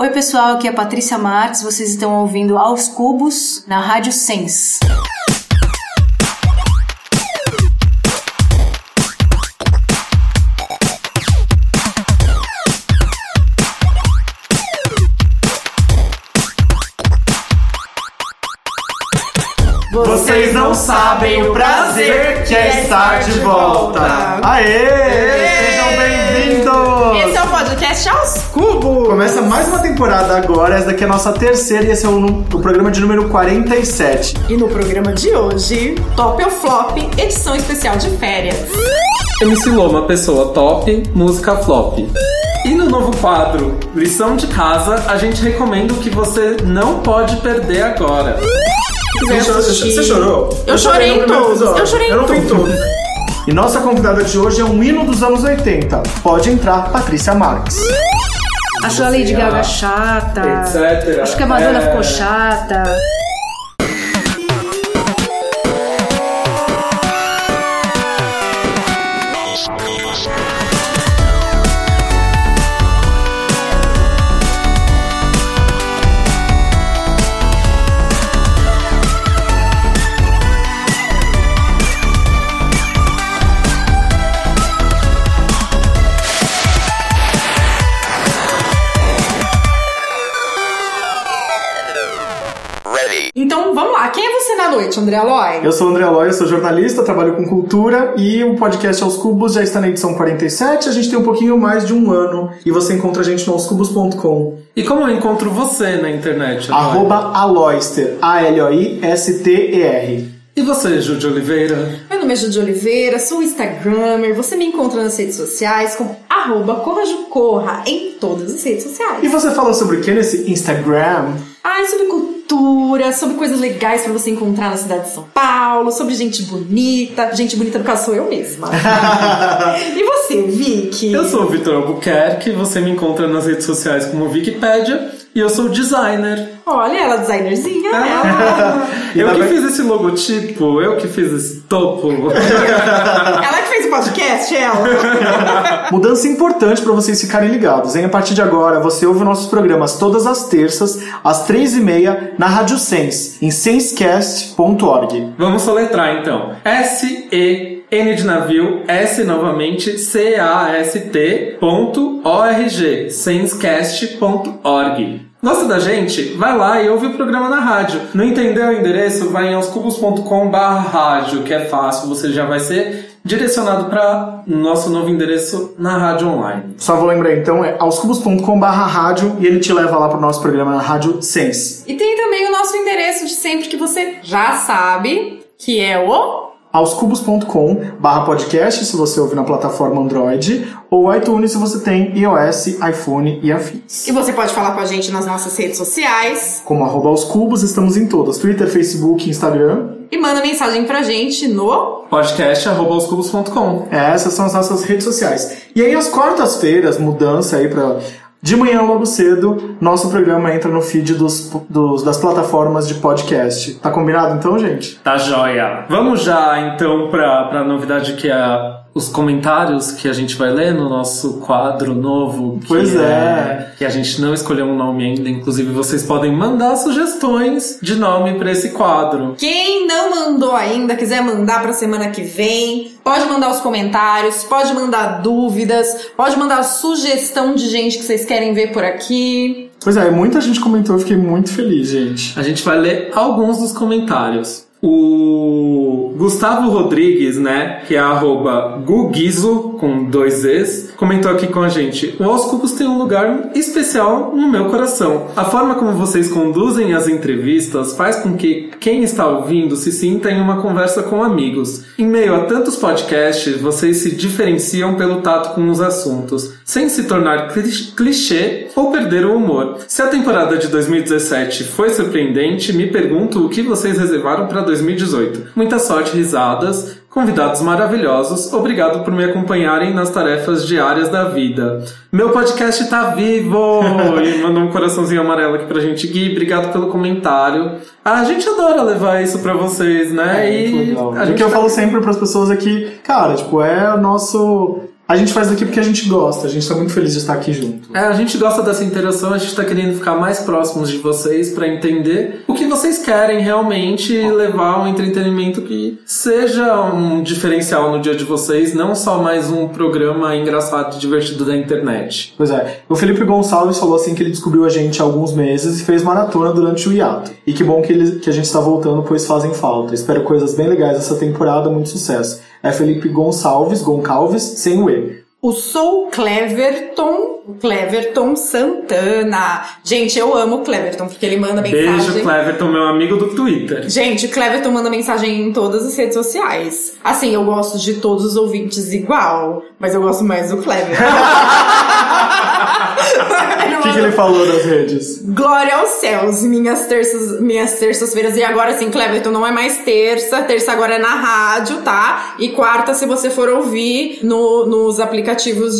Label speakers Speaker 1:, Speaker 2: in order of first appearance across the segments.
Speaker 1: Oi, pessoal, aqui é a Patrícia Marques. Vocês estão ouvindo Aos Cubos na Rádio Sense.
Speaker 2: Vocês não sabem o prazer que é estar de volta. Aê! Sejam
Speaker 3: Esse é o podcast Aos Cubos.
Speaker 2: Começa mais uma temporada agora, essa daqui é a nossa terceira e esse é o, o programa de número 47.
Speaker 3: E no programa de hoje, Top ou Flop, edição especial de férias.
Speaker 4: MC Loma, pessoa top, música flop. E no novo quadro, lição de casa, a gente recomenda o que você não pode perder agora.
Speaker 2: Você chorou?
Speaker 3: Eu chorei em todos, eu chorei em
Speaker 2: Eu
Speaker 3: todos.
Speaker 2: E nossa convidada de hoje é um hino dos anos 80. Pode entrar, Patrícia Marques.
Speaker 1: Acho a Lady Gaga chata.
Speaker 4: Etc.
Speaker 1: Acho que a Madonna
Speaker 4: É.
Speaker 1: ficou chata.
Speaker 3: Noite, André Aloy?
Speaker 2: Eu sou André Aloy, eu sou jornalista, trabalho com cultura e o podcast Aos Cubos já está na edição 47. A gente tem um pouquinho mais de um ano e você encontra a gente no aoscubos.com.
Speaker 4: E como eu encontro você na internet? Aloy?
Speaker 2: Arroba Aloyster, A-L-O-I-S-T-E-R.
Speaker 4: E você, de Oliveira?
Speaker 3: Meu nome é Judy Oliveira, sou Instagrammer. Você me encontra nas redes sociais como arroba corrajucorra em todas as redes sociais.
Speaker 2: E você fala sobre o que nesse Instagram?
Speaker 3: Ah, sobre cultura, sobre coisas legais pra você encontrar na cidade de São Paulo, sobre gente bonita. Gente bonita, no caso, sou eu mesma. e você, Vicky?
Speaker 4: Eu sou o Vitor Albuquerque, você me encontra nas redes sociais como Wikipedia e eu sou designer.
Speaker 3: Olha, ela é designerzinha, ela.
Speaker 4: Eu que fiz esse logotipo, eu que fiz esse topo.
Speaker 3: ela que podcast, ela.
Speaker 2: Mudança importante para vocês ficarem ligados, hein? A partir de agora, você ouve nossos programas todas as terças, às três e meia, na Rádio Sense, em sensecast.org.
Speaker 4: Vamos soletrar então. S-E. N de navio, S novamente, C-A-S-T ponto O-R-G, sensecast.org. Gosta da gente? Vai lá e ouve o programa na rádio. Não entendeu o endereço? Vai em aoscubos.com rádio, que é fácil, você já vai ser direcionado para nosso novo endereço na rádio online.
Speaker 2: Só vou lembrar então, é aoscubos.com rádio e ele te leva lá pro nosso programa na Rádio Sense.
Speaker 3: E tem também o nosso endereço de sempre que você já sabe, que é o
Speaker 2: aoscubos.com podcast se você ouve na plataforma Android ou iTunes se você tem iOS, iPhone e afins.
Speaker 3: E você pode falar com a gente nas nossas redes sociais
Speaker 2: Como arroba aos cubos, estamos em todas, Twitter, Facebook, Instagram.
Speaker 3: E manda mensagem pra gente no
Speaker 4: Podcast arroba aoscubos.com.
Speaker 2: É, essas são as nossas redes sociais. E aí, às quartas-feiras, mudança aí pra. De manhã logo cedo, nosso programa entra no feed dos, dos- das plataformas de podcast. Tá combinado então, gente?
Speaker 4: Tá joia. Vamos já então pra, pra novidade que é os comentários que a gente vai ler no nosso quadro novo. Que
Speaker 2: Pois é.
Speaker 4: Que a gente não escolheu um nome ainda. Inclusive, vocês podem mandar sugestões de nome pra esse quadro.
Speaker 3: Quem não mandou ainda, quiser mandar pra semana que vem, pode mandar os comentários, pode mandar dúvidas, pode mandar sugestão de gente que vocês querem ver por aqui.
Speaker 2: Pois é, muita gente comentou, eu fiquei muito feliz, gente.
Speaker 4: A gente vai ler alguns dos comentários. O Gustavo Rodrigues, né, que é arroba Gugizo, com dois Es, comentou aqui com a gente. O Aos Cubos tem um lugar especial no meu coração. A forma como vocês conduzem as entrevistas faz com que quem está ouvindo se sinta em uma conversa com amigos. Em meio a tantos podcasts, vocês se diferenciam pelo tato com os assuntos, sem se tornar cli- clichê ou perder o humor. Se a temporada de 2017 foi surpreendente, me pergunto o que vocês reservaram para 2018. Muita sorte, risadas, convidados maravilhosos, obrigado por me acompanharem nas tarefas diárias da vida. Meu podcast tá vivo! e mandou um coraçãozinho amarelo aqui pra gente, Gui, obrigado pelo comentário. A gente adora levar isso pra vocês, né?
Speaker 2: É,
Speaker 4: e
Speaker 2: legal.
Speaker 4: a
Speaker 2: o
Speaker 4: gente
Speaker 2: que eu
Speaker 4: tá-
Speaker 2: falo sempre pras pessoas aqui, cara, tipo, é o nosso. A gente faz aqui porque a gente gosta, a gente tá muito feliz de estar aqui junto.
Speaker 4: É, a gente gosta dessa interação, a gente tá querendo ficar mais próximos de vocês pra entender o que vocês querem realmente levar um entretenimento que seja um diferencial no dia de vocês, não só mais um programa engraçado e divertido da internet.
Speaker 2: Pois é, o Felipe Gonçalves falou assim que ele descobriu a gente há alguns meses e fez maratona durante o hiato. E que bom que, ele, que a gente está voltando, pois fazem falta. Espero coisas bem legais essa temporada, muito sucesso. É Felipe Gonçalves, Goncalves, sem o E.
Speaker 3: O Sou Cleverton, Cleverton Santana. Gente, eu amo o Cleverton, porque ele manda mensagem.
Speaker 4: Beijo, Cleverton, meu amigo do Twitter.
Speaker 3: Gente, o Cleverton manda mensagem em todas as redes sociais. Assim, eu gosto de todos os ouvintes igual, mas eu gosto mais do Cleverton.
Speaker 2: O que, que ele falou nas redes?
Speaker 3: Glória aos céus, minhas terças, minhas terças-feiras. E agora sim, Cleverton, não é mais terça. Terça agora é na rádio, tá? E quarta, se você for ouvir no, nos aplicativos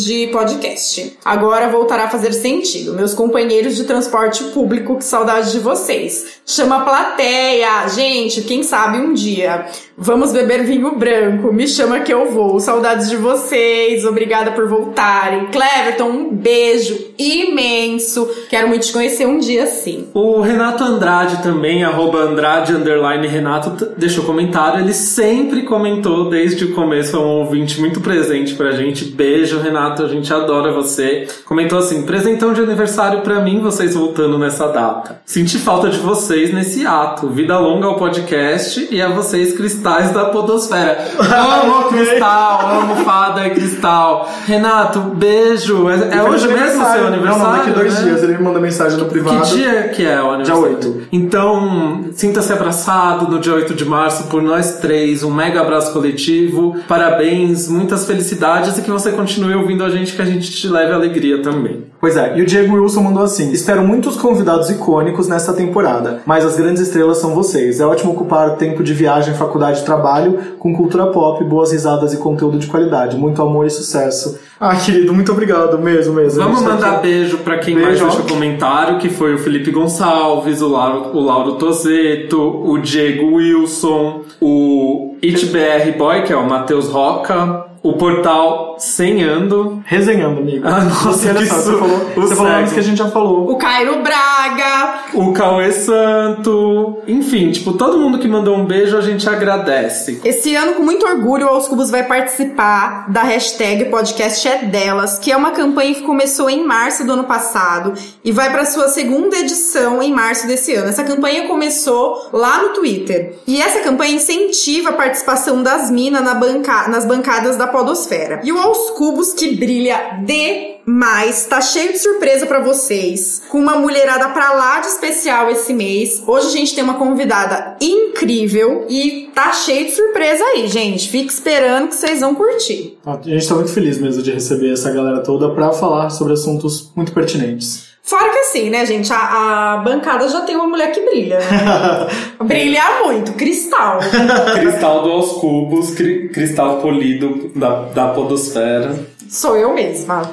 Speaker 3: de podcast. Agora voltará a fazer sentido. Meus companheiros de transporte público, que saudade de vocês. Chama a plateia. Gente, quem sabe um dia. Vamos beber vinho branco. Me chama que eu vou. Saudades de vocês. Obrigada por voltarem. Cleverton, um beijo imenso. Quero muito te conhecer um dia sim.
Speaker 4: O Renato Andrade também, arroba Andrade underline Renato, deixou comentário. Ele sempre comentou desde o começo, é um ouvinte muito presente pra gente. Beijo, Renato, a gente adora você. Comentou assim: presentão de aniversário pra mim, vocês voltando nessa data. Senti falta de vocês nesse ato. Vida longa ao podcast e a vocês, cristais da Podosfera. Amo cristal, amo fada e cristal. Renato, beijo. É, é hoje mesmo seu aniversário?
Speaker 2: Não, não, daqui dois
Speaker 4: né?
Speaker 2: dias ele me manda mensagem no privado.
Speaker 4: Que dia que é o aniversário?
Speaker 2: Dia 8.
Speaker 4: Então, sinta-se abraçado no dia 8 de março por nós três. Um mega abraço coletivo. Parabéns, muitas felicidades e que você continue ouvindo a gente, que a gente te leve alegria também.
Speaker 2: Pois é, e o Diego Wilson mandou assim: Espero muitos convidados icônicos nesta temporada, mas as grandes estrelas são vocês. É ótimo ocupar tempo de viagem, faculdade e trabalho com cultura pop, boas risadas e conteúdo de qualidade. Muito amor e sucesso. Ah, querido, muito obrigado mesmo, mesmo.
Speaker 4: Vamos mandar
Speaker 2: aqui-
Speaker 4: beijo pra quem
Speaker 2: Beijo.
Speaker 4: mais deixou comentário, que foi o Felipe Gonçalves, o Lauro, o Lauro Tozeto, o Diego Wilson, o ItBR Boy, que é o Matheus Roca, o portal Senhando.
Speaker 2: Resenhando, amigo.
Speaker 4: Ah, nossa,
Speaker 2: olha
Speaker 4: que
Speaker 2: só, você falou,
Speaker 4: o
Speaker 2: você falou que a gente já falou.
Speaker 3: O Cairo Braga.
Speaker 4: o Cauê Santo, enfim, tipo, todo mundo que mandou um beijo a gente agradece.
Speaker 3: Esse ano, com muito orgulho, o Aos Cubos vai participar da hashtag Podcast é Delas, que é uma campanha que começou em março do ano passado e vai para sua segunda edição em março desse ano. Essa campanha começou lá no Twitter. E essa campanha incentiva a participação das minas na banca nas bancadas da Podosfera. E o Aos Cubos, que brilha demais, tá cheio de surpresa pra vocês, com uma mulherada pra lá de especial esse mês. Hoje a gente tem uma convidada incrível e tá cheio de surpresa aí, gente. Fique esperando que vocês vão curtir.
Speaker 2: A gente tá muito feliz mesmo de receber essa galera toda pra falar sobre assuntos muito pertinentes.
Speaker 3: Fora que assim, né, gente, a, a bancada já tem uma mulher que brilha, né? brilha muito, cristal.
Speaker 4: Cristal do aos cubos, cri- cristal polido da, da podosfera.
Speaker 3: Sou eu mesma.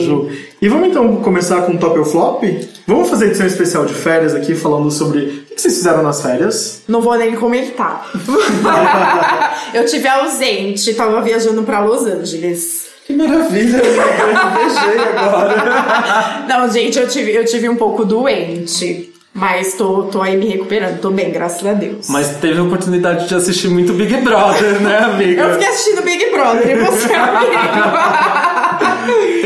Speaker 2: Ju. E vamos então começar com o top ou flop? Vamos fazer edição especial de férias aqui, falando sobre o que vocês fizeram nas férias.
Speaker 3: Não vou nem comentar. eu tive ausente, tava viajando pra Los Angeles.
Speaker 4: Que maravilha, eu beijei agora.
Speaker 3: Não, gente, eu tive, eu tive um pouco doente. Mas tô, tô aí me recuperando, tô bem, graças a Deus.
Speaker 4: Mas teve a oportunidade de assistir muito Big Brother, né, amiga?
Speaker 3: Eu fiquei assistindo Big Brother e você, amigo.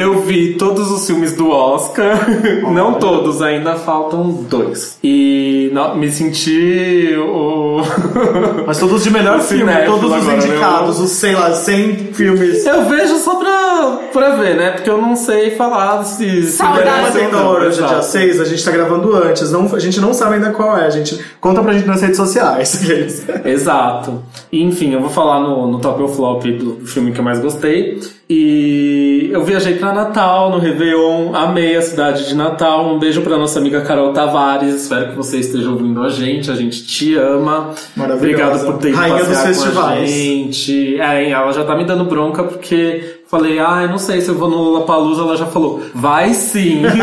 Speaker 4: Eu vi todos os filmes do Oscar, não todos, ainda faltam dois. E não, me senti o.
Speaker 2: Mas todos de melhor filme, todos os
Speaker 4: agora, né?
Speaker 2: indicados, os, sei lá, 100 filmes.
Speaker 4: Eu vejo só pra, pra ver, né? Porque eu não sei falar se. se ou
Speaker 2: Batendo
Speaker 4: não,
Speaker 2: hoje, dia
Speaker 4: exato.
Speaker 2: 6, a gente tá gravando antes, não, a gente não sabe ainda qual é, a gente conta pra gente nas redes sociais.
Speaker 4: Exato. E, enfim, eu vou falar no, no top ou flop do filme que eu mais gostei. E eu viajei pra Natal, no Réveillon, amei a cidade de Natal. Um beijo pra nossa amiga Carol Tavares. Espero que você esteja ouvindo a gente. A gente te ama. Obrigado por ter ido
Speaker 2: Rainha dos
Speaker 4: passear com a
Speaker 2: festivais.
Speaker 4: gente. É, ela já tá me dando bronca porque falei, ah, eu não sei se eu vou no Lollapalooza. Ela já falou, vai sim.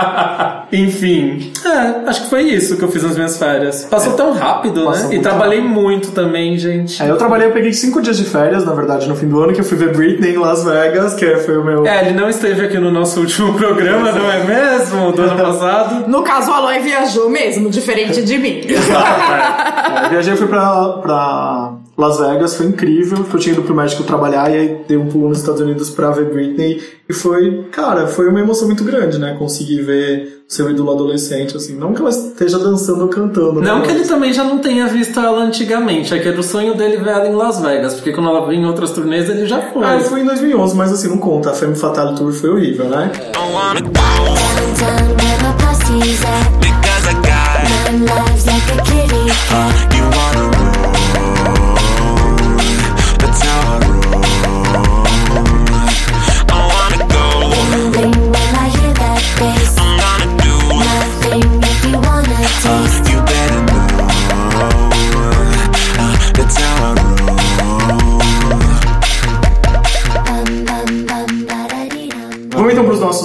Speaker 4: Enfim, é, acho que foi isso que eu fiz nas minhas férias. Passou tão rápido,
Speaker 2: Passou
Speaker 4: né? E trabalhei muito também, gente.
Speaker 2: É, eu trabalhei, eu peguei cinco dias de férias, na verdade, no fim do ano, que eu fui ver Britney em Las Vegas, que foi o meu.
Speaker 4: É, ele não esteve aqui no nosso último programa, não é mesmo? Do ano passado.
Speaker 3: No caso, o Aloy viajou mesmo, diferente de mim.
Speaker 2: É, eu viajei, fui pra, pra Las Vegas, foi incrível, porque eu tinha ido pro México trabalhar e aí dei um pulo nos Estados Unidos pra ver Britney. E foi, cara, foi uma emoção muito grande, né? Conseguir ver o seu ídolo adolescente, assim. Não que ela esteja dançando ou cantando, né?
Speaker 4: Não que ele também já não tenha visto ela antigamente, é que era o sonho dele ver ela em Las Vegas, porque quando ela vinha em outras turnês ele já foi.
Speaker 2: Ah, foi em 2011, mas assim, não conta. A Femme Fatale Tour foi horrível, né?
Speaker 5: don't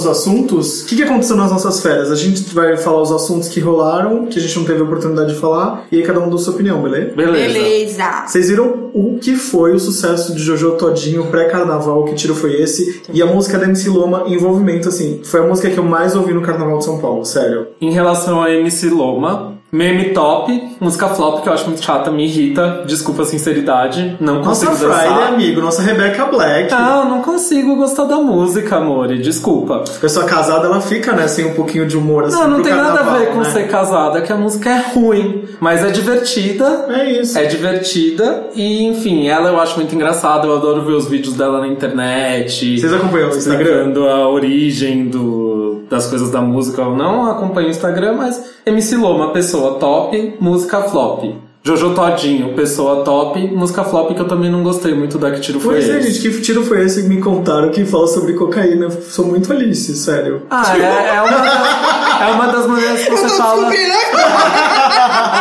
Speaker 2: assuntos. O que, que aconteceu nas nossas férias? A gente vai falar os assuntos que rolaram, que a gente não teve a oportunidade de falar, e aí cada um dá sua opinião, beleza?
Speaker 4: Beleza.
Speaker 3: Beleza.
Speaker 2: Vocês viram o que foi o sucesso de Jojo Todinho pré-carnaval? Que tiro foi esse? E a música da MC Loma, Envolvimento, assim, foi a música que eu mais ouvi no Carnaval de São Paulo, sério.
Speaker 4: Em relação a MC Loma, meme top, música flop que eu acho muito chata, me irrita, desculpa a sinceridade, não
Speaker 2: Nossa
Speaker 4: consigo
Speaker 2: Friday,
Speaker 4: dançar.
Speaker 2: amigo, nossa Rebecca Black.
Speaker 4: Não, não consigo gostar da música, amor, desculpa.
Speaker 2: Pessoa casada, ela fica, né, sem um pouquinho de humor, assim,
Speaker 4: Não, não tem nada a
Speaker 2: carnaval,
Speaker 4: ver com
Speaker 2: né?
Speaker 4: ser casada, que a música é ruim, mas é divertida.
Speaker 2: É isso.
Speaker 4: É divertida e, enfim, ela eu acho muito engraçada. Eu adoro ver os vídeos dela na internet.
Speaker 2: Vocês acompanham o Instagram?
Speaker 4: A origem do, das coisas da música. Eu não acompanho o Instagram, mas MC Loma, pessoa top, música flop. Jojo Todinho, pessoa top, música flop que eu também não gostei muito da que tiro foi
Speaker 2: Pois é,
Speaker 4: esse.
Speaker 2: gente, que tiro foi esse que me contaram que fala sobre cocaína? Sou muito Alice, sério.
Speaker 4: Ah, é, é, uma, é uma das maneiras que você fala.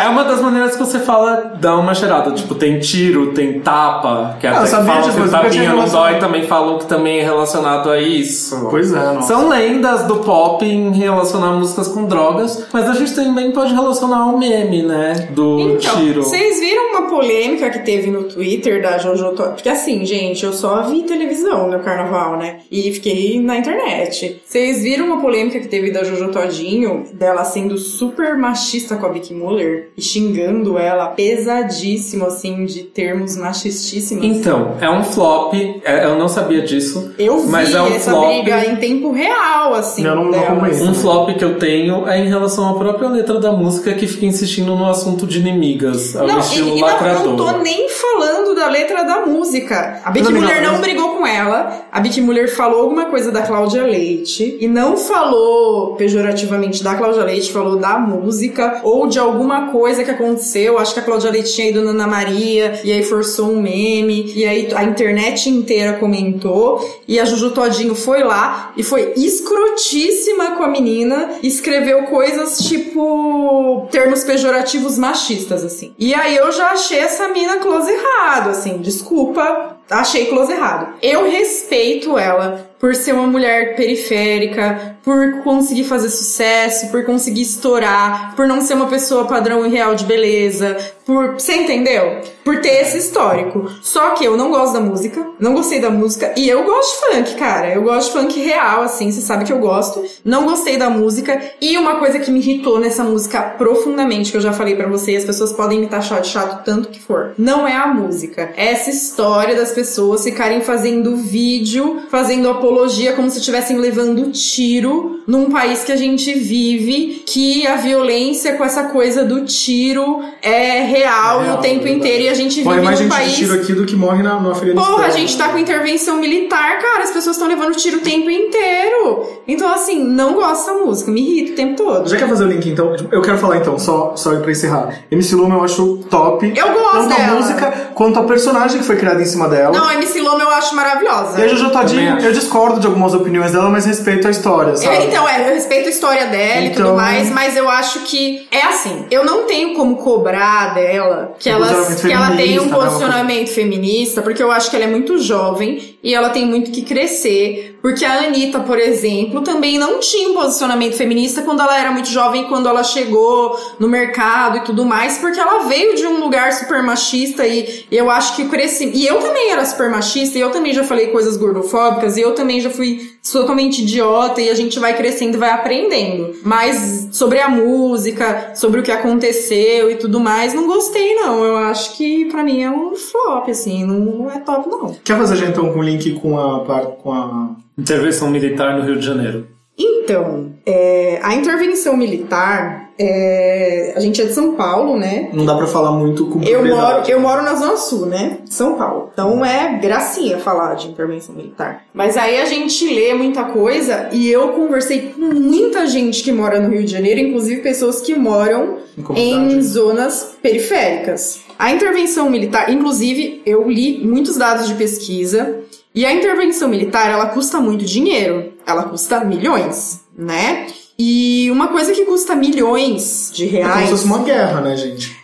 Speaker 4: É uma das maneiras que você fala, dá uma cheirada. Tipo, tem tiro, tem tapa, que até
Speaker 2: sabia
Speaker 4: falam que tapinha não dói, também falam que também é relacionado a isso.
Speaker 2: Pois é, nossa.
Speaker 4: São lendas do pop em relacionar músicas com drogas, mas a gente também pode relacionar o meme, né? Do
Speaker 3: Então,
Speaker 4: tiro.
Speaker 3: vocês viram uma polêmica que teve no Twitter da Jojo Todinho? Porque assim, gente, eu só vi televisão no carnaval, né? E fiquei na internet. Vocês viram uma polêmica que teve da Jojo Todinho, dela sendo super machista com a Vicky Muller e xingando ela pesadíssimo, assim, de termos machistíssimos.
Speaker 4: Então, é um flop, é- eu não sabia disso.
Speaker 3: eu vi
Speaker 4: mas é um
Speaker 3: essa
Speaker 4: flop.
Speaker 3: briga em tempo real, assim.
Speaker 2: Eu não- não.
Speaker 4: Um flop que eu tenho é em relação à própria letra da música que fica insistindo no assunto de inimigas, ao
Speaker 3: Não,
Speaker 4: estilo
Speaker 3: e, e não,
Speaker 4: lacrador.
Speaker 3: não tô nem falando da letra da música. A Bic
Speaker 2: Não,
Speaker 3: Mulher
Speaker 2: não,
Speaker 3: não brigou com ela. A Bic Mulher falou alguma coisa da Cláudia Leite. E não falou pejorativamente da Cláudia Leite, falou da música ou de alguma coisa que aconteceu. Acho que a Cláudia Leite tinha ido na Ana Maria e aí forçou um meme. E aí a internet inteira comentou. E a Juju Todinho foi lá e foi escrotíssima com a menina. Escreveu coisas tipo termos pejorativos machistas, assim. E aí eu já achei essa mina close errado, assim. Desculpa, achei close errado. Eu respeito ela por ser uma mulher periférica, por conseguir fazer sucesso, por conseguir estourar, por não ser uma pessoa padrão e real de beleza, por. Você entendeu? Por ter esse histórico. Só que eu não gosto da música, não gostei da música, e eu gosto de funk, cara. Eu gosto de funk real, assim, você sabe que eu gosto. Não gostei da música, e uma coisa que me irritou nessa música profundamente, que eu já falei pra vocês, as pessoas podem me taxar de chato tanto que for. Não é a música. É essa história das pessoas ficarem fazendo vídeo, fazendo apologia como se estivessem levando tiro num país que a gente vive, que a violência com essa coisa do tiro é real,
Speaker 2: É real,
Speaker 3: o tempo
Speaker 2: é verdade.
Speaker 3: inteiro e a gente vive
Speaker 2: mais
Speaker 3: num
Speaker 2: gente
Speaker 3: país
Speaker 2: tiro aqui do que morre na, no Afeganistão.
Speaker 3: Porra, a gente tá com intervenção militar, cara. As pessoas estão levando tiro o tempo inteiro. Então, assim, não gosto dessa música. Me irrita o tempo todo.
Speaker 2: Já quer fazer o link, então? Eu quero falar, então, só, só pra encerrar. MC Loma eu acho top.
Speaker 3: Eu gosto
Speaker 2: Tanto
Speaker 3: dela.
Speaker 2: a música, quanto a personagem que foi criada em cima dela.
Speaker 3: Não, a MC Loma eu acho maravilhosa.
Speaker 2: E a Jojo
Speaker 4: acho.
Speaker 2: eu discordo de algumas opiniões dela, mas respeito a história, assim. sabe?
Speaker 3: Eu- então, é, eu respeito a história dela e
Speaker 2: Então-
Speaker 3: tudo mais, mas eu acho que é assim. Eu não tenho como cobrar dela que,
Speaker 2: Um
Speaker 3: ela,
Speaker 2: posicionamento
Speaker 3: que ela tenha um
Speaker 2: né?
Speaker 3: posicionamento feminista, porque eu acho que ela é muito jovem e ela tem muito que crescer. Porque a Anitta, por exemplo, também não tinha um posicionamento feminista quando ela era muito jovem, quando ela chegou no mercado e tudo mais, porque ela veio de um lugar super machista e eu acho que o crescimento. E eu também era super machista, e eu também já falei coisas gordofóbicas, e eu também já fui totalmente idiota, e a gente vai crescendo vai aprendendo. Mas sobre a música, sobre o que aconteceu e tudo mais, não gostei, não. Eu acho que pra mim é um flop, assim, não, é top, não.
Speaker 2: Quer fazer já então o link com a, com a
Speaker 4: Intervenção militar no Rio de Janeiro.
Speaker 3: Então, é, a intervenção militar, é, a gente é de São Paulo, né?
Speaker 2: Não dá pra falar muito com
Speaker 3: Eu moro, eu moro na Zona Sul, né? São Paulo. Então é gracinha falar de intervenção militar. Mas aí a gente lê muita coisa e eu conversei com muita gente que mora no Rio de Janeiro, inclusive pessoas que moram
Speaker 2: Em
Speaker 3: em zonas periféricas. A intervenção militar, inclusive, eu li muitos dados de pesquisa e a intervenção militar, ela custa muito dinheiro. Ela custa milhões, né? E uma coisa que custa milhões de
Speaker 2: É como
Speaker 3: reais.
Speaker 2: se fosse uma guerra, né, gente?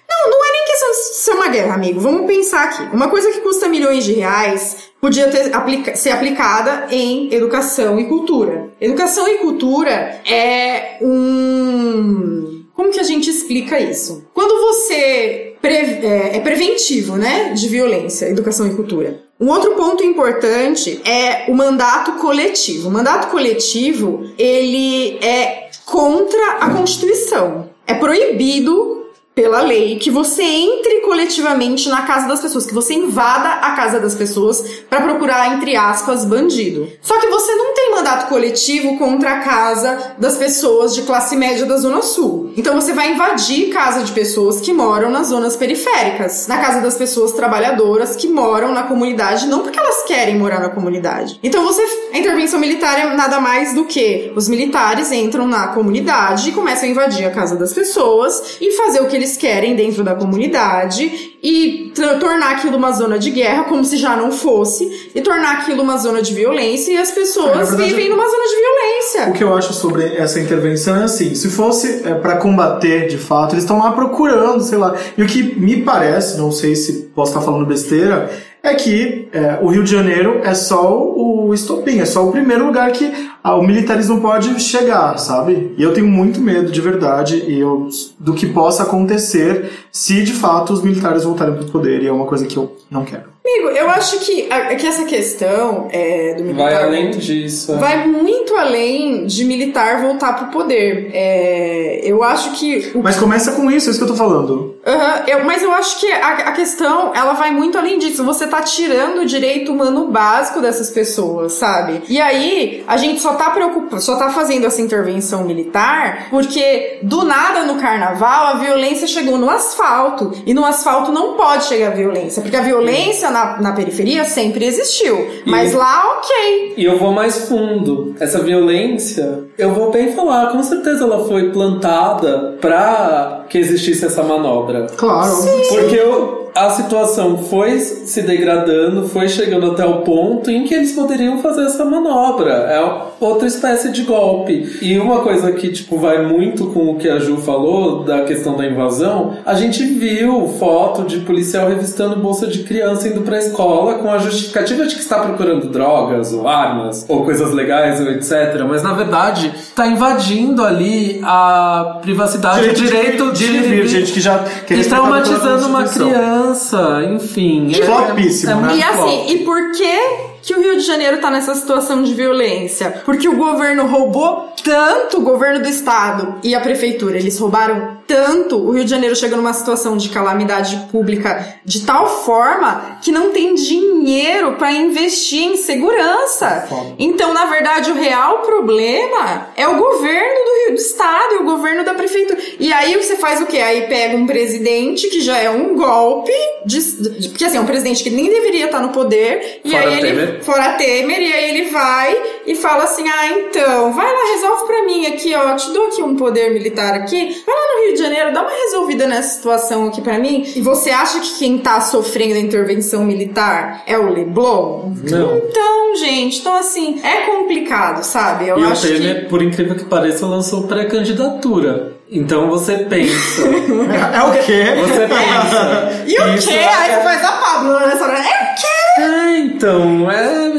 Speaker 3: Nem questão de ser uma guerra, amigo. Vamos pensar aqui. Uma coisa que custa milhões de reais podia ter aplica- ser aplicada em educação e cultura. Educação e cultura é um. Como que a gente explica isso? Quando você pre- é, é preventivo, né, de violência, educação e cultura. Um outro ponto importante é o mandato coletivo. O mandato coletivo, ele é contra a Constituição. É proibido pela lei que você entre coletivamente na casa das pessoas, que você invada a casa das pessoas para procurar entre aspas bandido. Só que você não tem mandato coletivo contra a casa das pessoas de classe média da zona sul. Então você vai invadir casa de pessoas que moram nas zonas periféricas, na casa das pessoas trabalhadoras que moram na comunidade, não porque elas querem morar na comunidade. Então você a intervenção militar é nada mais do que os militares entram na comunidade e começam a invadir a casa das pessoas e fazer o que eles querem dentro da comunidade e tornar aquilo uma zona de guerra, como se já não fosse, e tornar aquilo uma zona de violência e as pessoas
Speaker 2: verdade,
Speaker 3: vivem numa zona de
Speaker 2: O
Speaker 3: violência.
Speaker 2: que eu acho sobre essa intervenção é assim, se fosse é, para combater de fato, eles estão lá procurando, sei lá. E o que me parece, não sei se posso estar falando besteira, é que é, o Rio de Janeiro é só o estopim, é só o primeiro lugar que ah, o militarismo pode chegar, sabe? E eu tenho muito medo de verdade e eu, do que possa acontecer se de fato os militares voltarem para o poder, e é uma coisa que eu não quero.
Speaker 3: Amigo, eu acho que, a- que essa questão é, do militar...
Speaker 4: Vai além disso. é.
Speaker 3: Vai muito além de militar voltar pro poder. É, eu acho que o
Speaker 2: Mas começa com isso, é isso que eu tô falando.
Speaker 3: Aham, eu- mas eu acho que a, a questão, ela vai muito além disso. Você tá tirando o direito humano básico dessas pessoas, sabe? E aí, a gente só tá preocupado, só tá fazendo essa intervenção militar porque do nada no carnaval a violência chegou no asfalto. E no asfalto não pode chegar a violência, porque a violência na, na periferia sempre existiu. Mas
Speaker 4: E-
Speaker 3: lá, ok.
Speaker 4: E eu vou mais fundo. Essa violência, eu vou bem falar, com certeza ela foi plantada pra que existisse essa manobra.
Speaker 2: Claro.
Speaker 4: Porque eu- a situação foi se degradando, foi chegando até o ponto em que eles poderiam fazer essa manobra. É outra espécie de golpe. E uma coisa que, tipo, vai muito com o que a Ju falou da questão da invasão, a gente viu foto de policial revistando bolsa de criança indo pra escola com a justificativa de que está procurando drogas ou armas ou coisas legais ou etc. Mas na verdade está invadindo ali a privacidade, o direito de,
Speaker 2: vir, gente que já que
Speaker 4: e
Speaker 2: pela
Speaker 4: traumatizando uma
Speaker 2: Constituição.
Speaker 4: Criança, enfim.
Speaker 2: E flopíssimo, né?
Speaker 4: muito
Speaker 3: E assim,
Speaker 4: flop.
Speaker 3: e por que que o Rio de Janeiro tá nessa situação de violência? Porque o governo roubou tanto, o governo do estado e a prefeitura, eles roubaram tanto, o Rio de Janeiro chegou numa situação de calamidade pública de tal forma que não tem dinheiro pra investir em segurança.
Speaker 2: Foda.
Speaker 3: Então, na verdade, o real problema é o governo do Rio do Estado e o governo da prefeitura. E aí você faz o quê? Aí pega um presidente que já é um golpe, de, de- porque assim, é um presidente que nem deveria estar no poder, e
Speaker 4: Fora
Speaker 3: aí ele.
Speaker 4: Temer Temer.
Speaker 3: Fora Temer, e aí ele vai e fala assim: ah, então, vai lá, resolve pra mim aqui, ó, te dou aqui um poder militar aqui, vai lá no Rio de Janeiro, dá uma resolvida nessa situação aqui pra mim. E você acha que quem tá sofrendo a intervenção militar é o Leblon?
Speaker 4: Não.
Speaker 3: Então, gente, então assim, é complicado, sabe? Eu
Speaker 4: e o
Speaker 3: acho
Speaker 4: Temer, por incrível que pareça, lançou pré-candidatura. Então você pensa.
Speaker 2: É o quê?
Speaker 4: Você pensa.
Speaker 3: que. E o quê?
Speaker 4: é-
Speaker 3: Aí você faz a Pablo nessa hora. É o quê?
Speaker 4: É, então, é,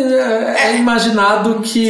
Speaker 4: é- é imaginado que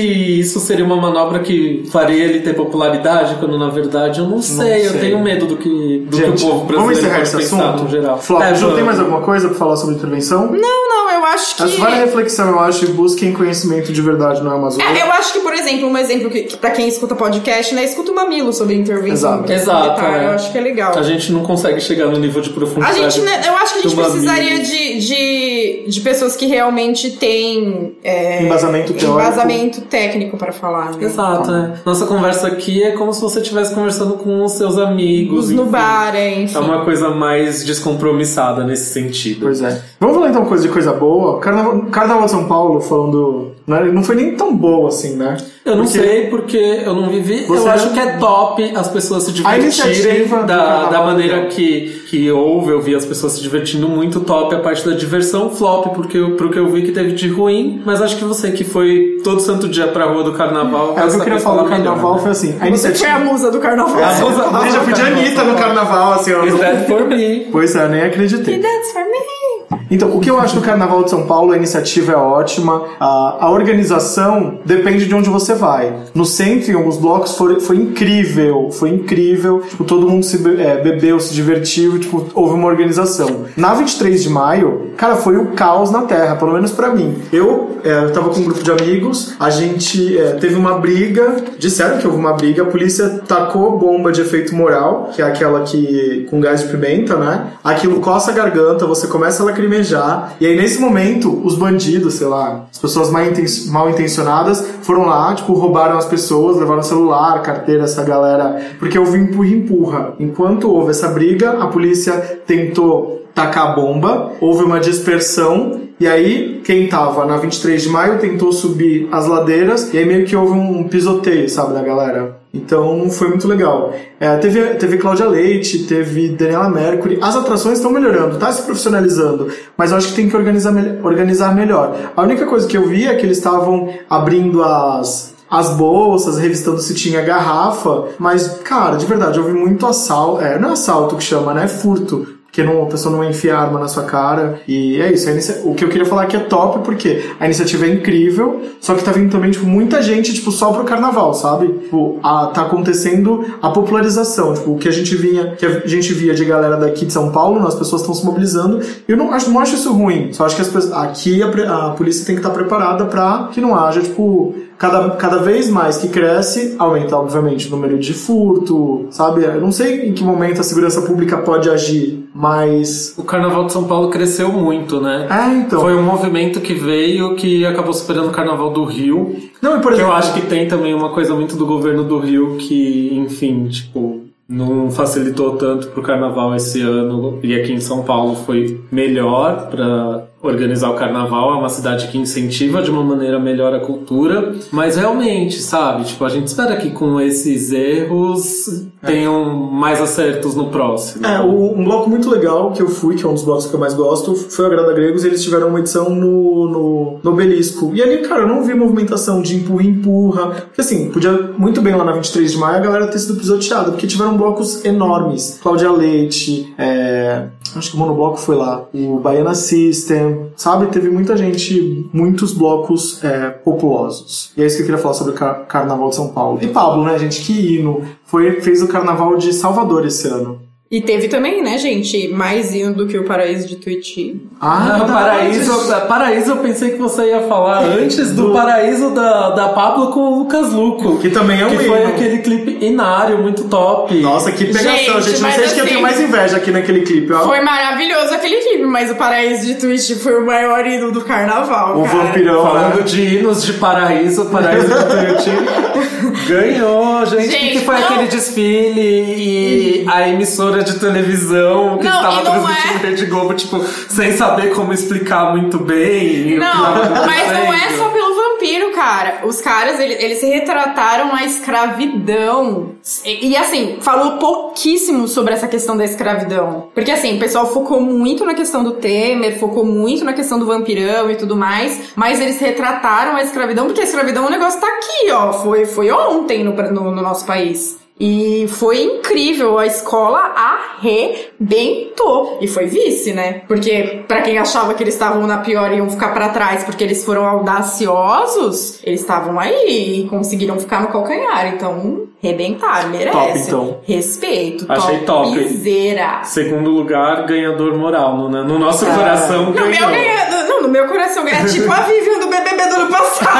Speaker 4: isso seria uma manobra que faria ele ter popularidade, quando na verdade eu não sei, eu
Speaker 2: sei.
Speaker 4: tenho medo do que, do
Speaker 2: Gente,
Speaker 4: que o povo
Speaker 2: vamos
Speaker 4: brasileiro
Speaker 2: encerrar
Speaker 4: pode
Speaker 2: esse
Speaker 4: pensar
Speaker 2: assunto?
Speaker 4: no geral.
Speaker 2: Flop,
Speaker 4: É,
Speaker 2: não tem
Speaker 4: vamos.
Speaker 2: mais alguma coisa pra falar sobre intervenção?
Speaker 3: Não, não, eu acho que.
Speaker 2: Mas vale a reflexão, eu acho, e busquem conhecimento de verdade no Amazon.
Speaker 3: É, eu acho que, por exemplo, um exemplo que, que pra quem escuta podcast, né, escuta o Mamilo sobre intervenção
Speaker 2: Exato.
Speaker 4: Exato, é.
Speaker 3: Eu acho que é legal.
Speaker 4: A gente não consegue chegar no nível de
Speaker 3: A
Speaker 4: profundidade.
Speaker 3: gente, né, eu acho que a gente precisaria de, de, de pessoas que realmente têm é,
Speaker 2: Embasamento teórico.
Speaker 3: embasamento técnico pra falar. Né?
Speaker 4: Exato, é. Nossa conversa aqui é como se você estivesse conversando com os seus amigos.
Speaker 3: Os no
Speaker 4: enfim.
Speaker 3: bar, é, enfim.
Speaker 4: É uma coisa mais descompromissada nesse sentido.
Speaker 2: Pois é. Vamos falar então coisa de coisa boa. Carnaval, Carnaval de São Paulo, falando. Não, foi nem tão boa assim, né?
Speaker 4: Eu não
Speaker 2: Porque-
Speaker 4: sei porque eu não vivi. Eu acho
Speaker 2: não-
Speaker 4: que é top as pessoas se
Speaker 2: A
Speaker 4: divertirem da, da maneira
Speaker 2: então.
Speaker 4: que, que houve. Eu vi as pessoas se divertindo muito top a parte da diversão, flop, porque eu, pro que eu vi que teve de ruim. Mas acho que você que foi todo santo dia pra rua do carnaval.
Speaker 2: É, o que eu queria falar do
Speaker 4: melhor,
Speaker 2: carnaval
Speaker 4: né?
Speaker 2: foi assim. A
Speaker 3: Você foi a musa do carnaval.
Speaker 4: A musa-
Speaker 2: Eu já fui de Anitta no carnaval, assim.
Speaker 4: Is that for me?
Speaker 2: Pois é, nem acreditei.
Speaker 3: That's for me.
Speaker 2: Então, o que eu acho do Carnaval de São Paulo, a iniciativa é ótima, a, a organização depende de onde você vai. No centro, em alguns blocos, foi, foi incrível, foi incrível, tipo, todo mundo se be- é, bebeu, se divertiu, tipo, houve uma organização. Na 23 de maio, cara, foi o caos na Terra, pelo menos pra mim. Eu, é, tava com um grupo de amigos, a gente é, teve uma briga, disseram que houve uma briga, a polícia tacou bomba de efeito moral, que é aquela que com gás de pimenta, né? Aquilo coça a garganta, você começa a lacrimejar, e aí nesse momento, os bandidos, sei lá, as pessoas mal, inten- mal intencionadas foram lá, tipo, roubaram as pessoas, levaram celular, carteira, essa galera, porque houve empurra-empurra. Enquanto houve essa briga, a polícia tentou tacar a bomba, houve uma dispersão, e aí quem tava na 23 de maio tentou subir as ladeiras, e aí meio que houve um pisoteio, sabe, da galera. Então foi muito legal. É, teve, teve Cláudia Leite, teve Daniela Mercury. As atrações estão melhorando, tá se profissionalizando, mas eu acho que tem que organizar, organizar melhor. A única coisa que eu vi é que eles estavam abrindo as, as bolsas, revistando se tinha garrafa, mas, cara, de verdade, vi muito assalto. É, não é assalto que chama, né? É furto. Porque não, a pessoa não vai enfiar arma na sua cara. E é isso. inicia- O que eu queria falar aqui é top, porque a iniciativa é incrível, só que tá vindo também, tipo, muita gente, tipo, só pro carnaval, sabe? Tipo, a- tá acontecendo a popularização. Tipo, o que a gente vinha, que a gente via de galera daqui de São Paulo, as pessoas estão se mobilizando. Eu não acho, não acho isso ruim. Só acho que as pessoas, aqui a, a polícia tem que estar preparada pra que não haja, tipo, cada, cada vez mais que cresce, aumenta, obviamente, o número de furto, sabe? Eu não sei em que momento a segurança pública pode agir, mas.
Speaker 4: O Carnaval de São Paulo cresceu muito, né?
Speaker 2: É, então.
Speaker 4: Foi um movimento que veio que acabou superando o Carnaval do Rio.
Speaker 2: Não, e por
Speaker 4: Que eu
Speaker 2: exemplo.
Speaker 4: acho que tem também uma coisa muito do governo do Rio que, enfim, tipo, não facilitou tanto pro carnaval esse ano. E aqui em São Paulo foi melhor pra organizar o carnaval. É uma cidade que incentiva de uma maneira melhor a cultura. Mas realmente, sabe? Tipo, a gente espera que com esses erros tenham mais acertos no próximo.
Speaker 2: É, um bloco muito legal que eu fui, que é um dos blocos que eu mais gosto, foi o Agrada Gregos, e eles tiveram uma edição no, no, no Obelisco. E ali, cara, eu não vi movimentação de empurra-empurra. Porque assim, podia muito bem lá na 23 de maio a galera ter sido pisoteada, porque tiveram blocos enormes. Cláudia Leite, é, acho que o monobloco foi lá, o Baiana System, sabe? Teve muita gente, muitos blocos é, populosos. E é isso que eu queria falar sobre o Car- Carnaval de São Paulo. E Pablo, né, gente? Que hino. Foi, fez o Carnaval de Salvador esse ano.
Speaker 3: E teve também, né, gente, mais hino do que o Paraíso de Tuiuti.
Speaker 4: Ah,
Speaker 2: verdade.
Speaker 4: paraíso, paraíso, eu pensei que você ia falar antes do, paraíso da, da Pablo com o Lucas Luco.
Speaker 2: Que também é um
Speaker 4: Que foi
Speaker 2: hino.
Speaker 4: aquele clipe inário, muito top.
Speaker 2: Nossa, que pegação,
Speaker 3: Gente,
Speaker 2: gente. Não sei de quem eu
Speaker 3: assim-
Speaker 2: tenho mais inveja aqui naquele clipe, ó.
Speaker 3: Foi maravilhoso aquele clipe, mas o Paraíso de Twitch foi o maior hino do carnaval,
Speaker 2: O
Speaker 3: cara.
Speaker 2: vampirão,
Speaker 4: Falando
Speaker 2: né?
Speaker 4: de hinos de paraíso, paraíso do Tuiuti ganhou, gente. O que que foi
Speaker 3: não.
Speaker 4: aquele desfile e a emissora de televisão que
Speaker 3: Não,
Speaker 4: estava transmitindo
Speaker 3: é-
Speaker 4: Rede Globo, tipo, sem saber como explicar muito bem. que
Speaker 3: Não, mas não é só pelo vampiro, cara. Os caras, ele- eles se retrataram a escravidão. E, e, assim, falou pouquíssimo sobre essa questão da escravidão. Porque assim, o pessoal focou muito na questão do Temer, focou muito na questão do vampirão e tudo mais. Mas eles retrataram a escravidão, porque a escravidão, o negócio tá aqui, ó. Foi, foi ontem no, no, no nosso país. E foi incrível, a escola arrebentou. E foi vice, né? Porque pra quem achava que eles estavam na pior e iam ficar pra trás porque eles foram audaciosos, eles estavam aí e conseguiram ficar no calcanhar. Então, arrebentaram, merece.
Speaker 2: Top, então.
Speaker 3: Respeito,
Speaker 4: Achei top.
Speaker 3: topzera.
Speaker 4: Segundo lugar, ganhador moral. No, no nosso coração,
Speaker 3: No meu,
Speaker 4: ganhou.
Speaker 3: ganha, não, no meu coração ganha tipo a Vivian do BBB do ano passado.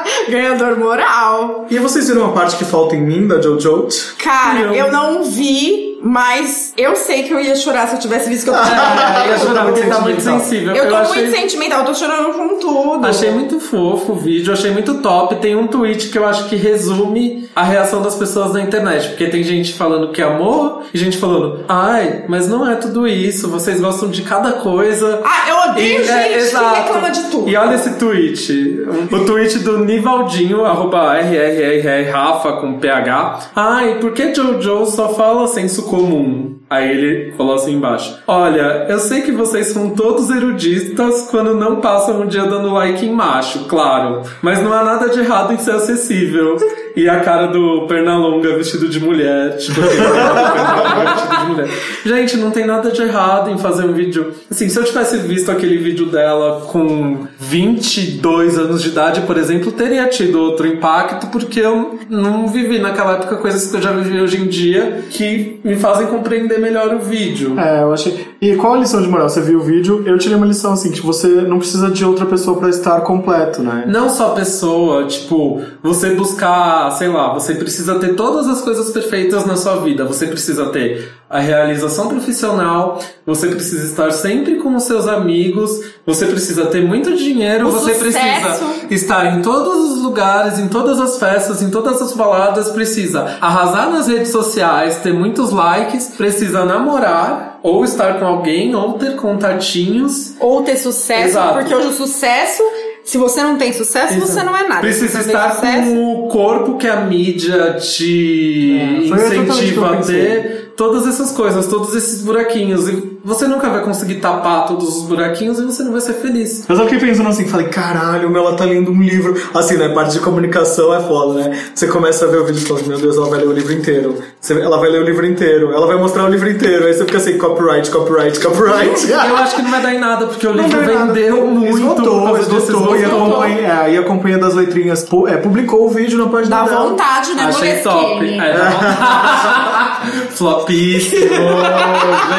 Speaker 3: Ganhador moral.
Speaker 2: E vocês viram a parte que falta em mim da Jojo?
Speaker 3: Cara,
Speaker 4: Não.
Speaker 3: eu não vi, mas eu sei que eu ia chorar se eu tivesse visto que eu tô chorando.
Speaker 4: Ah, eu
Speaker 2: Eu
Speaker 4: chorar porque tá
Speaker 2: muito
Speaker 4: sensível.
Speaker 3: Eu tô
Speaker 4: achei...
Speaker 3: muito sentimental, eu tô chorando com tudo.
Speaker 4: Achei muito fofo o vídeo, achei muito top. Tem um tweet que eu acho que resume a reação das pessoas na internet. Porque tem gente falando que é amor e gente falando, ai, mas não é tudo isso, vocês gostam de cada coisa.
Speaker 3: Ah, eu odeio
Speaker 4: E- é,
Speaker 3: gente que
Speaker 4: exato.
Speaker 3: reclama de tudo.
Speaker 4: E olha esse tweet. O tweet do Nivaldinho, arroba RRRR Rafa com PH. Ai, por que Jojo só fala senso comum? Aí ele falou assim embaixo: Olha, eu sei que vocês são todos eruditas quando não passam o dia dando like em macho, claro. Mas não há nada de errado em ser acessível. E a cara do Pernalonga vestido de mulher. Tipo, Pernalonga vestido de mulher. Gente, não tem nada de errado em fazer um vídeo. Assim, se eu tivesse visto aquele vídeo dela com 22 anos de idade, por exemplo, teria tido outro impacto, porque eu não vivi naquela época coisas que eu já vivi hoje em dia que me fazem compreender melhor o vídeo.
Speaker 2: É, eu achei. E qual a lição de moral? Você viu o vídeo? Eu tirei uma lição assim, que você não precisa de outra pessoa pra estar completo, né?
Speaker 4: Não só pessoa, tipo, você buscar, sei lá, você precisa ter todas as coisas perfeitas na sua vida. Você precisa ter a realização profissional, você precisa estar sempre com os seus amigos, você precisa ter muito dinheiro,
Speaker 3: O
Speaker 4: você
Speaker 3: sucesso.
Speaker 4: precisa estar em todos os lugares, em todas as festas, em todas as baladas, precisa arrasar nas redes sociais, ter muitos likes, precisa namorar, ou estar com alguém, ou ter contatinhos.
Speaker 3: Ou ter sucesso,
Speaker 4: Exato.
Speaker 3: porque hoje o sucesso, se você não tem sucesso, você não é nada.
Speaker 4: Precisa estar
Speaker 3: sucesso,
Speaker 4: com o corpo que a mídia te
Speaker 2: É,
Speaker 4: incentiva a ter. Todas essas coisas, todos esses buraquinhos. E você nunca vai conseguir tapar todos os buraquinhos e você não vai ser feliz.
Speaker 2: Eu só fiquei pensando assim, falei, caralho, meu, ela tá lendo um livro. Assim, né? Parte de comunicação é foda, né? Você começa a ver o vídeo e fala, meu Deus, ela vai ler o livro inteiro. Você- ela vai ler o livro inteiro, ela vai mostrar o livro inteiro. Aí você fica assim, copyright, copyright, copyright.
Speaker 4: Eu acho que não vai dar em nada, porque o livro vendeu muito.
Speaker 2: Esgotou, esgotou. E a, é, e a companhia das letrinhas pu- é, publicou o vídeo na página
Speaker 3: Dá
Speaker 2: dela.
Speaker 3: vontade, né,
Speaker 4: Achei top. É, dá vontade. Flopíssimo.